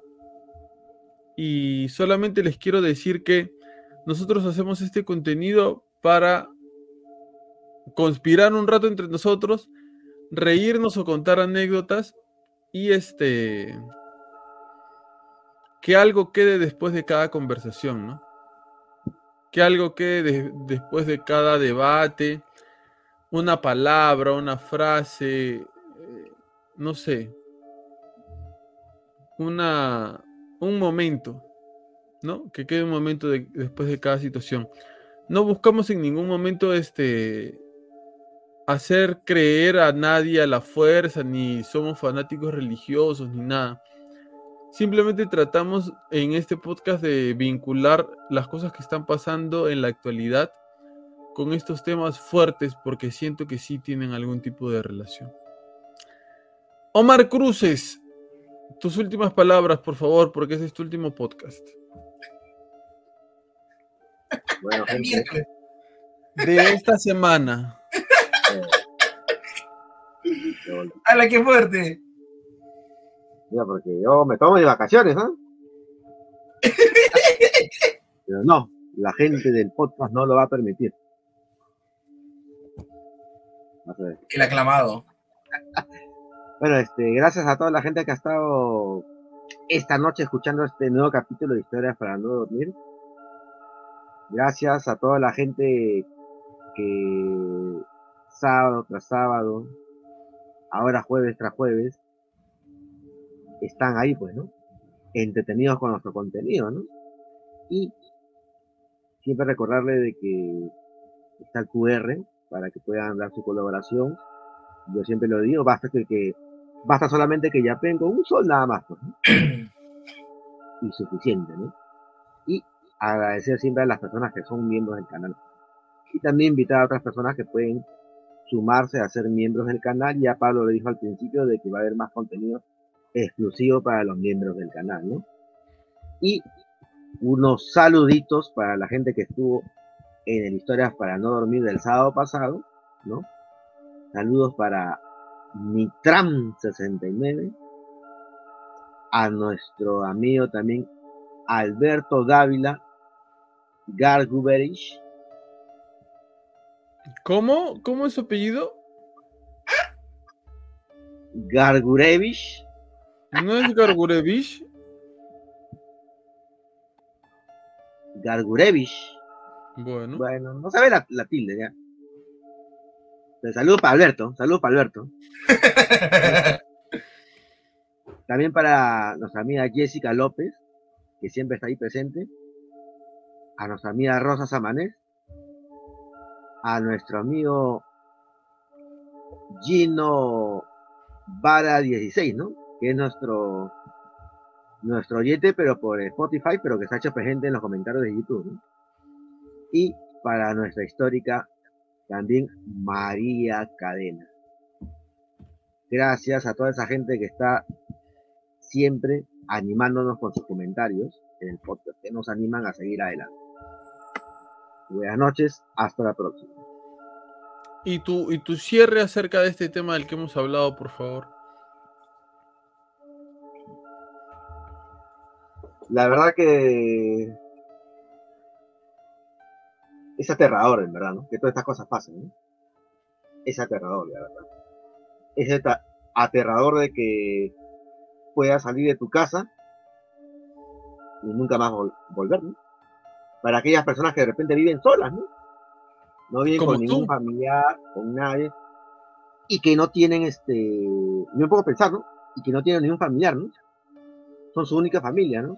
y solamente les quiero decir que nosotros hacemos este contenido para conspirar un rato entre nosotros, reírnos o contar anécdotas y este que algo quede después de cada conversación, ¿no? Que algo quede de- después de cada debate, una palabra, una frase, eh, no sé, una, un momento, ¿no? Que quede un momento de- después de cada situación. No buscamos en ningún momento este hacer creer a nadie a la fuerza, ni somos fanáticos religiosos, ni nada. Simplemente tratamos en este podcast de vincular las cosas que están pasando en la actualidad con estos temas fuertes porque siento que sí tienen algún tipo de relación. Omar Cruces, tus últimas palabras, por favor, porque ese es tu último podcast. Bueno, gente, Miércoles. De esta semana. ¡Hala, qué fuerte! Mira, porque yo me tomo de vacaciones, ¿no? Pero no, la gente del podcast no lo va a permitir. El aclamado. Bueno, este, gracias a toda la gente que ha estado esta noche escuchando este nuevo capítulo de Historias para no dormir. Gracias a toda la gente que sábado tras sábado, ahora jueves tras jueves, están ahí, pues, ¿no? Entretenidos con nuestro contenido, ¿no? Y siempre recordarle de que está el QR para que puedan dar su colaboración. Yo siempre lo digo, basta que, que basta solamente que ya con un sol nada más, pues, ¿no? y suficiente, ¿no? Y agradecer siempre a las personas que son miembros del canal. Y también invitar a otras personas que pueden sumarse a ser miembros del canal. Ya Pablo le dijo al principio de que va a haber más contenido exclusivo para los miembros del canal, ¿no? Y unos saluditos para la gente que estuvo en el Historias para no dormir del sábado pasado, ¿no? Saludos para Mitram69, a nuestro amigo también Alberto Dávila Garguberich, ¿Cómo? ¿Cómo es su apellido? Gargurevich, ¿No es Gargurevich? Gargurevich. Bueno, Bueno, no sabe la, la tilde ya. Pero saludos para Alberto, saludos para Alberto. También para nuestra amiga Jessica López, que siempre está ahí presente. A nuestra amiga Rosa Samanés. A nuestro amigo Gino Vara 16, ¿no? Que es nuestro nuestro oyente, pero por Spotify, pero que se ha hecho presente en los comentarios de YouTube. Y para nuestra histórica, también María Cadena. Gracias a toda esa gente que está siempre animándonos con sus comentarios en el podcast, que nos animan a seguir adelante. Buenas noches, hasta la próxima. y tu, y tu cierre acerca de este tema del que hemos hablado, por favor. La verdad que es aterrador, en verdad, ¿no? Que todas estas cosas pasen, ¿no? Es aterrador, la verdad. Es aterrador de que puedas salir de tu casa y nunca más vol- volver, ¿no? Para aquellas personas que de repente viven solas, ¿no? No viven con ningún tú. familiar, con nadie, y que no tienen este. Yo me puedo pensar, ¿no? Y que no tienen ningún familiar, ¿no? Son su única familia, ¿no?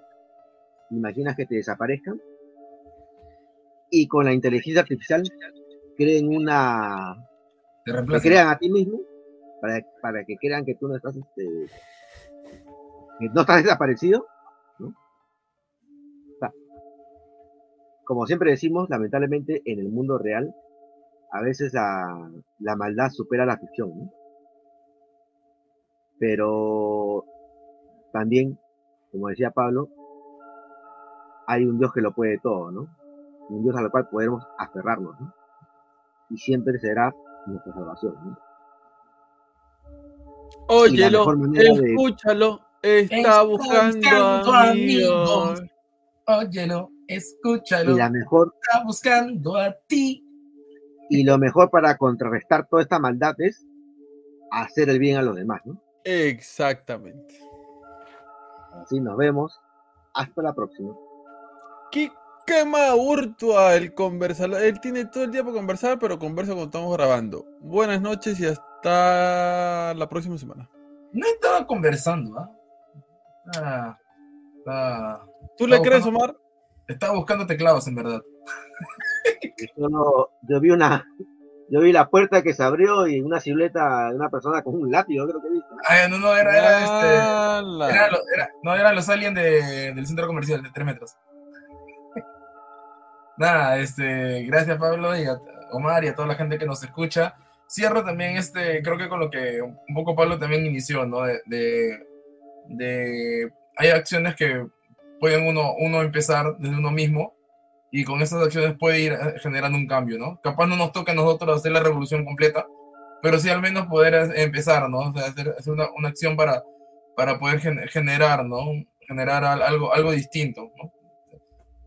Imaginas que te desaparezcan y con la inteligencia artificial creen una Te crean a ti mismo para, para que crean que tú no estás este que no estás desaparecido ¿no? O sea, como siempre decimos lamentablemente en el mundo real a veces la, la maldad supera la ficción ¿no? pero también como decía Pablo hay un Dios que lo puede todo, ¿no? Un Dios al cual podemos aferrarnos, ¿no? Y siempre será nuestra salvación, ¿no? Óyelo, de- escúchalo, está, Está buscando, buscando amigos. amigos. Óyelo, escúchalo. Y la mejor, Está buscando a ti. y lo mejor para contrarrestar toda esta maldad es hacer el bien a los demás, ¿no? Exactamente. Así nos vemos. Hasta la próxima. ¿Qué quema Urtua el conversar? Él tiene todo el día para conversar, pero conversa cuando estamos grabando. Buenas noches y hasta la próxima semana. No estaba conversando, ¿ah? Ah, ah, ¿Tú le Estaba crees, buscando- Omar? estaba buscando teclados, en verdad. Yo vi una, yo vi la puerta que se abrió y una silueta de una persona con un látigo, creo que vi. Ah, no, no, era, era este. Era lo- era- no, eran los aliens de- del centro comercial de 3 metros. Nada, este, gracias Pablo y a Omar y a toda la gente que nos escucha. Cierro también este, creo que con lo que un poco Pablo también inició, ¿no? De, de, de- hay acciones que pueden uno, uno empezar desde uno mismo y con esas acciones puede ir generando un cambio, ¿no? Capaz no nos toca a nosotros hacer la revolución completa, pero sí al menos poder empezar, ¿no? O sea, hacer, hacer una, una acción para, para poder gen- generar, ¿no? Generar al- algo, algo distinto, ¿no?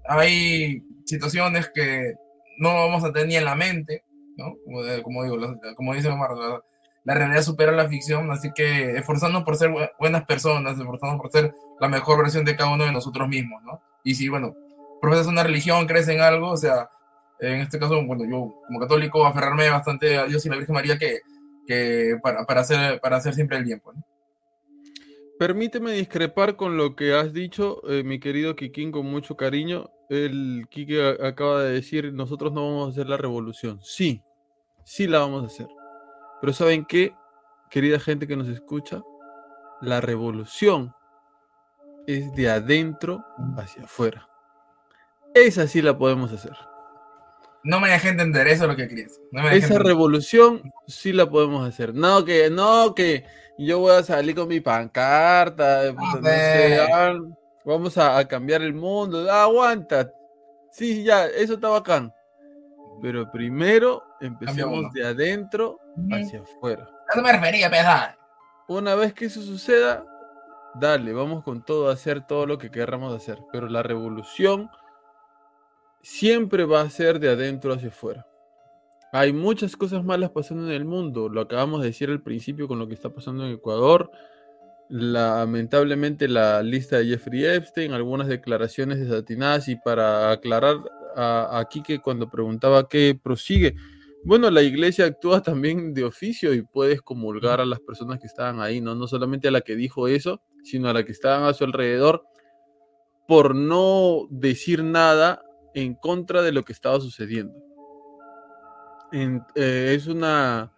Hay situaciones que no vamos a tener ni en la mente, ¿no? Como, de- como digo, como dice Omar, la, la realidad supera la ficción, así que esforzarnos por ser bu- buenas personas, esforzarnos por ser la mejor versión de cada uno de nosotros mismos, ¿no? Y si, bueno, profesas una religión, crees en algo, o sea, en este caso, bueno, yo como católico aferrarme bastante a Dios y la Virgen María que, que para, para, hacer, para hacer siempre el bien, pues, ¿no? Permíteme discrepar con lo que has dicho, eh, mi querido Kikín, con mucho cariño. El a- acaba de decir, nosotros no vamos a hacer la revolución. Sí, sí la vamos a hacer. Pero ¿saben qué, querida gente que nos escucha? La revolución es de adentro hacia afuera. Esa sí la podemos hacer. No me dejé entender, eso es lo que querías. No Esa entender. revolución sí la podemos hacer. No, que no, que yo voy a salir con mi pancarta. no sé, vamos a, a cambiar el mundo. ah, aguanta. Sí, ya, eso está bacán. Pero primero empecemos uno. de adentro hacia afuera. Me refería, pesada. Una vez que eso suceda, dale, vamos con todo a hacer todo lo que querramos hacer. Pero la revolución siempre va a ser de adentro hacia afuera. Hay muchas cosas malas pasando en el mundo. Lo acabamos de decir al principio con lo que está pasando en Ecuador, lamentablemente la lista de Jeffrey Epstein, algunas declaraciones desatinadas y para aclarar aquí que cuando preguntaba qué prosigue, bueno, la iglesia actúa también de oficio y puedes comulgar a las personas que estaban ahí, ¿no? No solamente a la que dijo eso, sino a la que estaban a su alrededor por no decir nada en contra de lo que estaba sucediendo. En- eh, es una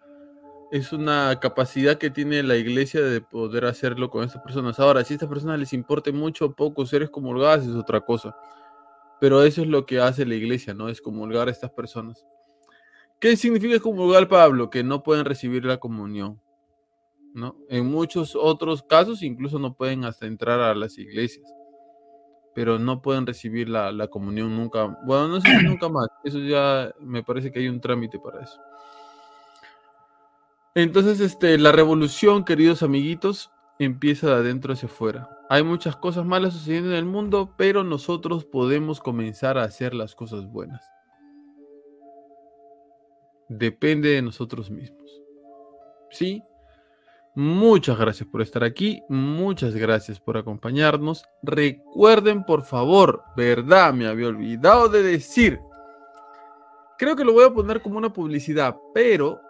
es una capacidad que tiene la iglesia de poder hacerlo con estas personas. Ahora, si a estas personas les importe mucho o poco ser excomulgadas es otra cosa. Pero eso es lo que hace la iglesia, ¿no? Es comulgar a estas personas. ¿Qué significa excomulgar, Pablo? Que no pueden recibir la comunión, ¿no? En muchos otros casos incluso no pueden hasta entrar a las iglesias, pero no pueden recibir la, la comunión nunca. Bueno, no sé si nunca más. Eso ya me parece que hay un trámite para eso. Entonces, este, la revolución, queridos amiguitos, empieza de adentro hacia afuera. Hay muchas cosas malas sucediendo en el mundo, pero nosotros podemos comenzar a hacer las cosas buenas. Depende de nosotros mismos. ¿Sí? Muchas gracias por estar aquí, muchas gracias por acompañarnos. Recuerden, por favor, verdad, me había olvidado de decir. Creo que lo voy a poner como una publicidad, pero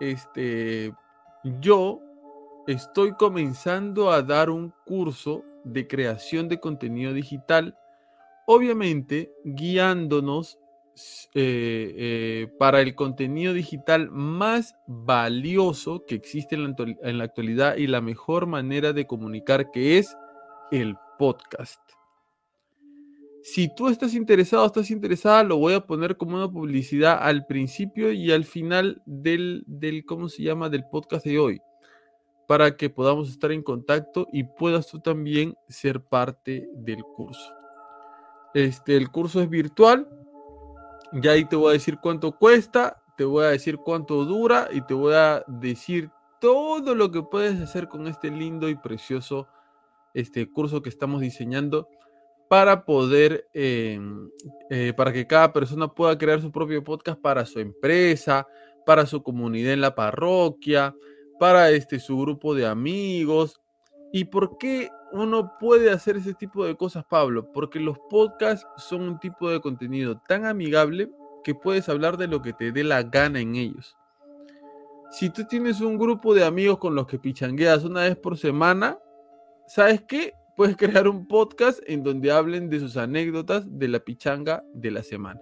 este yo estoy comenzando a dar un curso de creación de contenido digital, obviamente guiándonos eh, eh, para el contenido digital más valioso que existe en la, actual- en la actualidad y la mejor manera de comunicar que es el podcast. Si tú estás interesado, estás interesada, lo voy a poner como una publicidad al principio y al final del, del ¿cómo se llama? Del podcast de hoy, para que podamos estar en contacto y puedas tú también ser parte del curso. Este, el curso es virtual, ya ahí te voy a decir cuánto cuesta, te voy a decir cuánto dura y te voy a decir todo lo que puedes hacer con este lindo y precioso este curso que estamos diseñando para poder, eh, eh, para que cada persona pueda crear su propio podcast para su empresa, para su comunidad en la parroquia, para este, su grupo de amigos. ¿Y por qué uno puede hacer ese tipo de cosas, Pablo? Porque los podcasts son un tipo de contenido tan amigable que puedes hablar de lo que te dé la gana en ellos. Si tú tienes un grupo de amigos con los que pichangueas una vez por semana, ¿sabes qué? Puedes crear un podcast en donde hablen de sus anécdotas de la pichanga de la semana.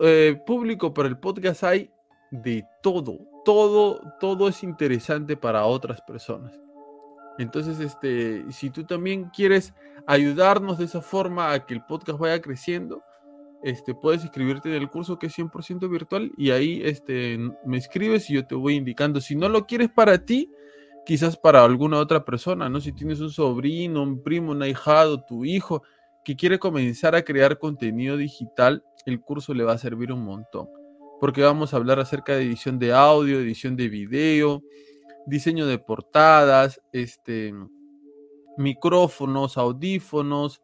Eh, público para el podcast hay de todo. Todo, todo es interesante para otras personas. Entonces, este, si tú también quieres ayudarnos de esa forma a que el podcast vaya creciendo, este, puedes inscribirte en el curso que es 100% virtual y ahí este, me escribes y yo te voy indicando. Si no lo quieres para ti, quizás para alguna otra persona, ¿no? Si tienes un sobrino, un primo, un ahijado, tu hijo que quiere comenzar a crear contenido digital, el curso le va a servir un montón. Porque vamos a hablar acerca de edición de audio, edición de video, diseño de portadas, este, micrófonos, audífonos,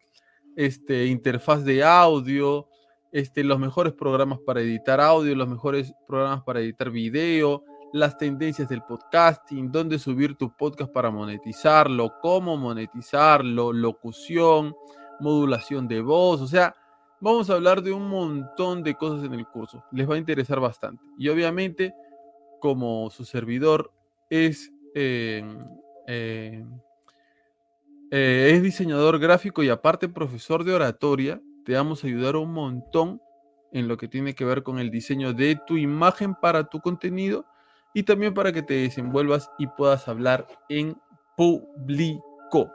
este, interfaz de audio, este, los mejores programas para editar audio, los mejores programas para editar video, las tendencias del podcasting, dónde subir tu podcast para monetizarlo, cómo monetizarlo, locución, modulación de voz, o sea, vamos a hablar de un montón de cosas en el curso. Les va a interesar bastante. Y obviamente, como su servidor es, eh, eh, eh, es diseñador gráfico y aparte profesor de oratoria, te vamos a ayudar un montón en lo que tiene que ver con el diseño de tu imagen para tu contenido y también para que te desenvuelvas y puedas hablar en público.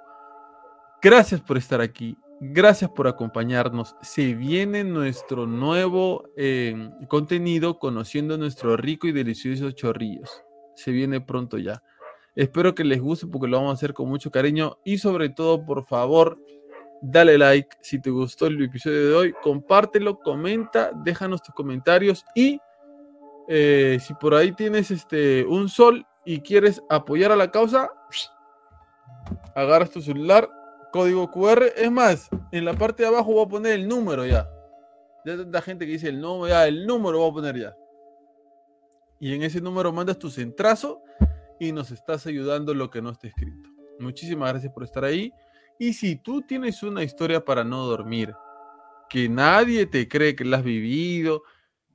Gracias por estar aquí. Gracias por acompañarnos. Se viene nuestro nuevo eh, contenido conociendo nuestro rico y delicioso chorrillos. Se viene pronto ya. Espero que les guste porque lo vamos a hacer con mucho cariño y sobre todo, por favor, dale like si te gustó el episodio de hoy, compártelo, comenta, déjanos tus comentarios y eh, si por ahí tienes este un sol y quieres apoyar a la causa, agarras tu celular, código QR. Es más, en la parte de abajo voy a poner el número ya. Ya tanta gente que dice el número, ya el número voy a poner ya. Y en ese número mandas tu centrazo y nos estás ayudando lo que no está escrito. Muchísimas gracias por estar ahí. Y si tú tienes una historia para no dormir, que nadie te cree que la has vivido,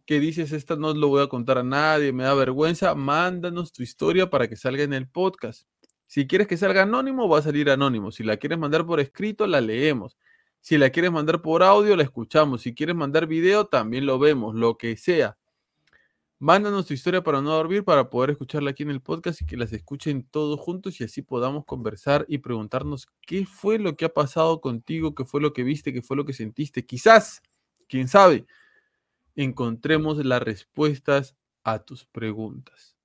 que dices, esta no lo voy a contar a nadie, me da vergüenza, mándanos tu historia para que salga en el podcast. Si quieres que salga anónimo, va a salir anónimo. Si la quieres mandar por escrito, la leemos. Si la quieres mandar por audio, la escuchamos. Si quieres mandar video, también lo vemos, lo que sea. Mándanos tu historia para no dormir, para poder escucharla aquí en el podcast y que las escuchen todos juntos y así podamos conversar y preguntarnos qué fue lo que ha pasado contigo, qué fue lo que viste, qué fue lo que sentiste. Quizás, quién sabe, encontremos las respuestas a tus preguntas.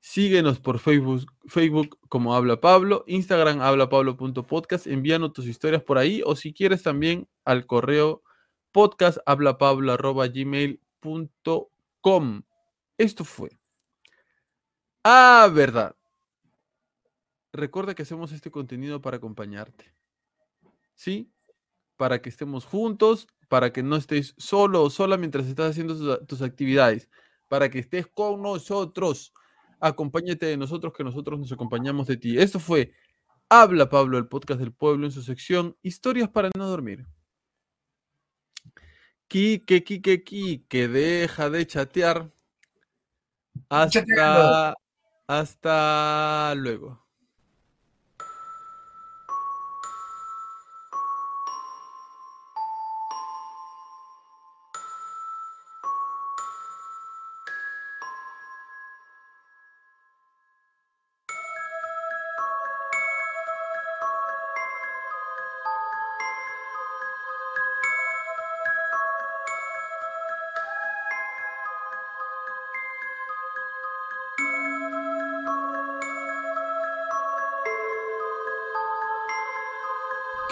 Síguenos por Facebook, Facebook como Habla Pablo, Instagram hablapablo.podcast, envíanos tus historias por ahí o si quieres también al correo podcast com. Esto fue. Ah, verdad. Recuerda que hacemos este contenido para acompañarte. ¿Sí? Para que estemos juntos, para que no estés solo o sola mientras estás haciendo tus, actividades, para que estés con nosotros. Acompáñate de nosotros, que nosotros nos acompañamos de ti. Esto fue Habla Pablo, el podcast del pueblo, en su sección Historias para no dormir. Kike, Kike, Kike, deja de chatear. Hasta, Chateando. hasta luego.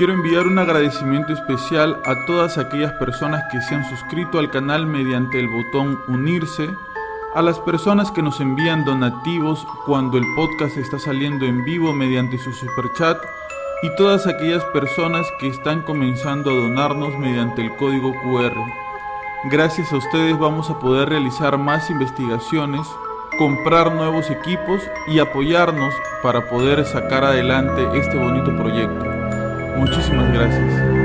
Quiero enviar un agradecimiento especial a todas aquellas personas que se han suscrito al canal mediante el botón unirse, a las personas que nos envían donativos cuando el podcast está saliendo en vivo mediante su superchat y todas aquellas personas que están comenzando a donarnos mediante el código QR. Gracias a ustedes vamos a poder realizar más investigaciones, comprar nuevos equipos y apoyarnos para poder sacar adelante este bonito proyecto. Muchísimas gracias.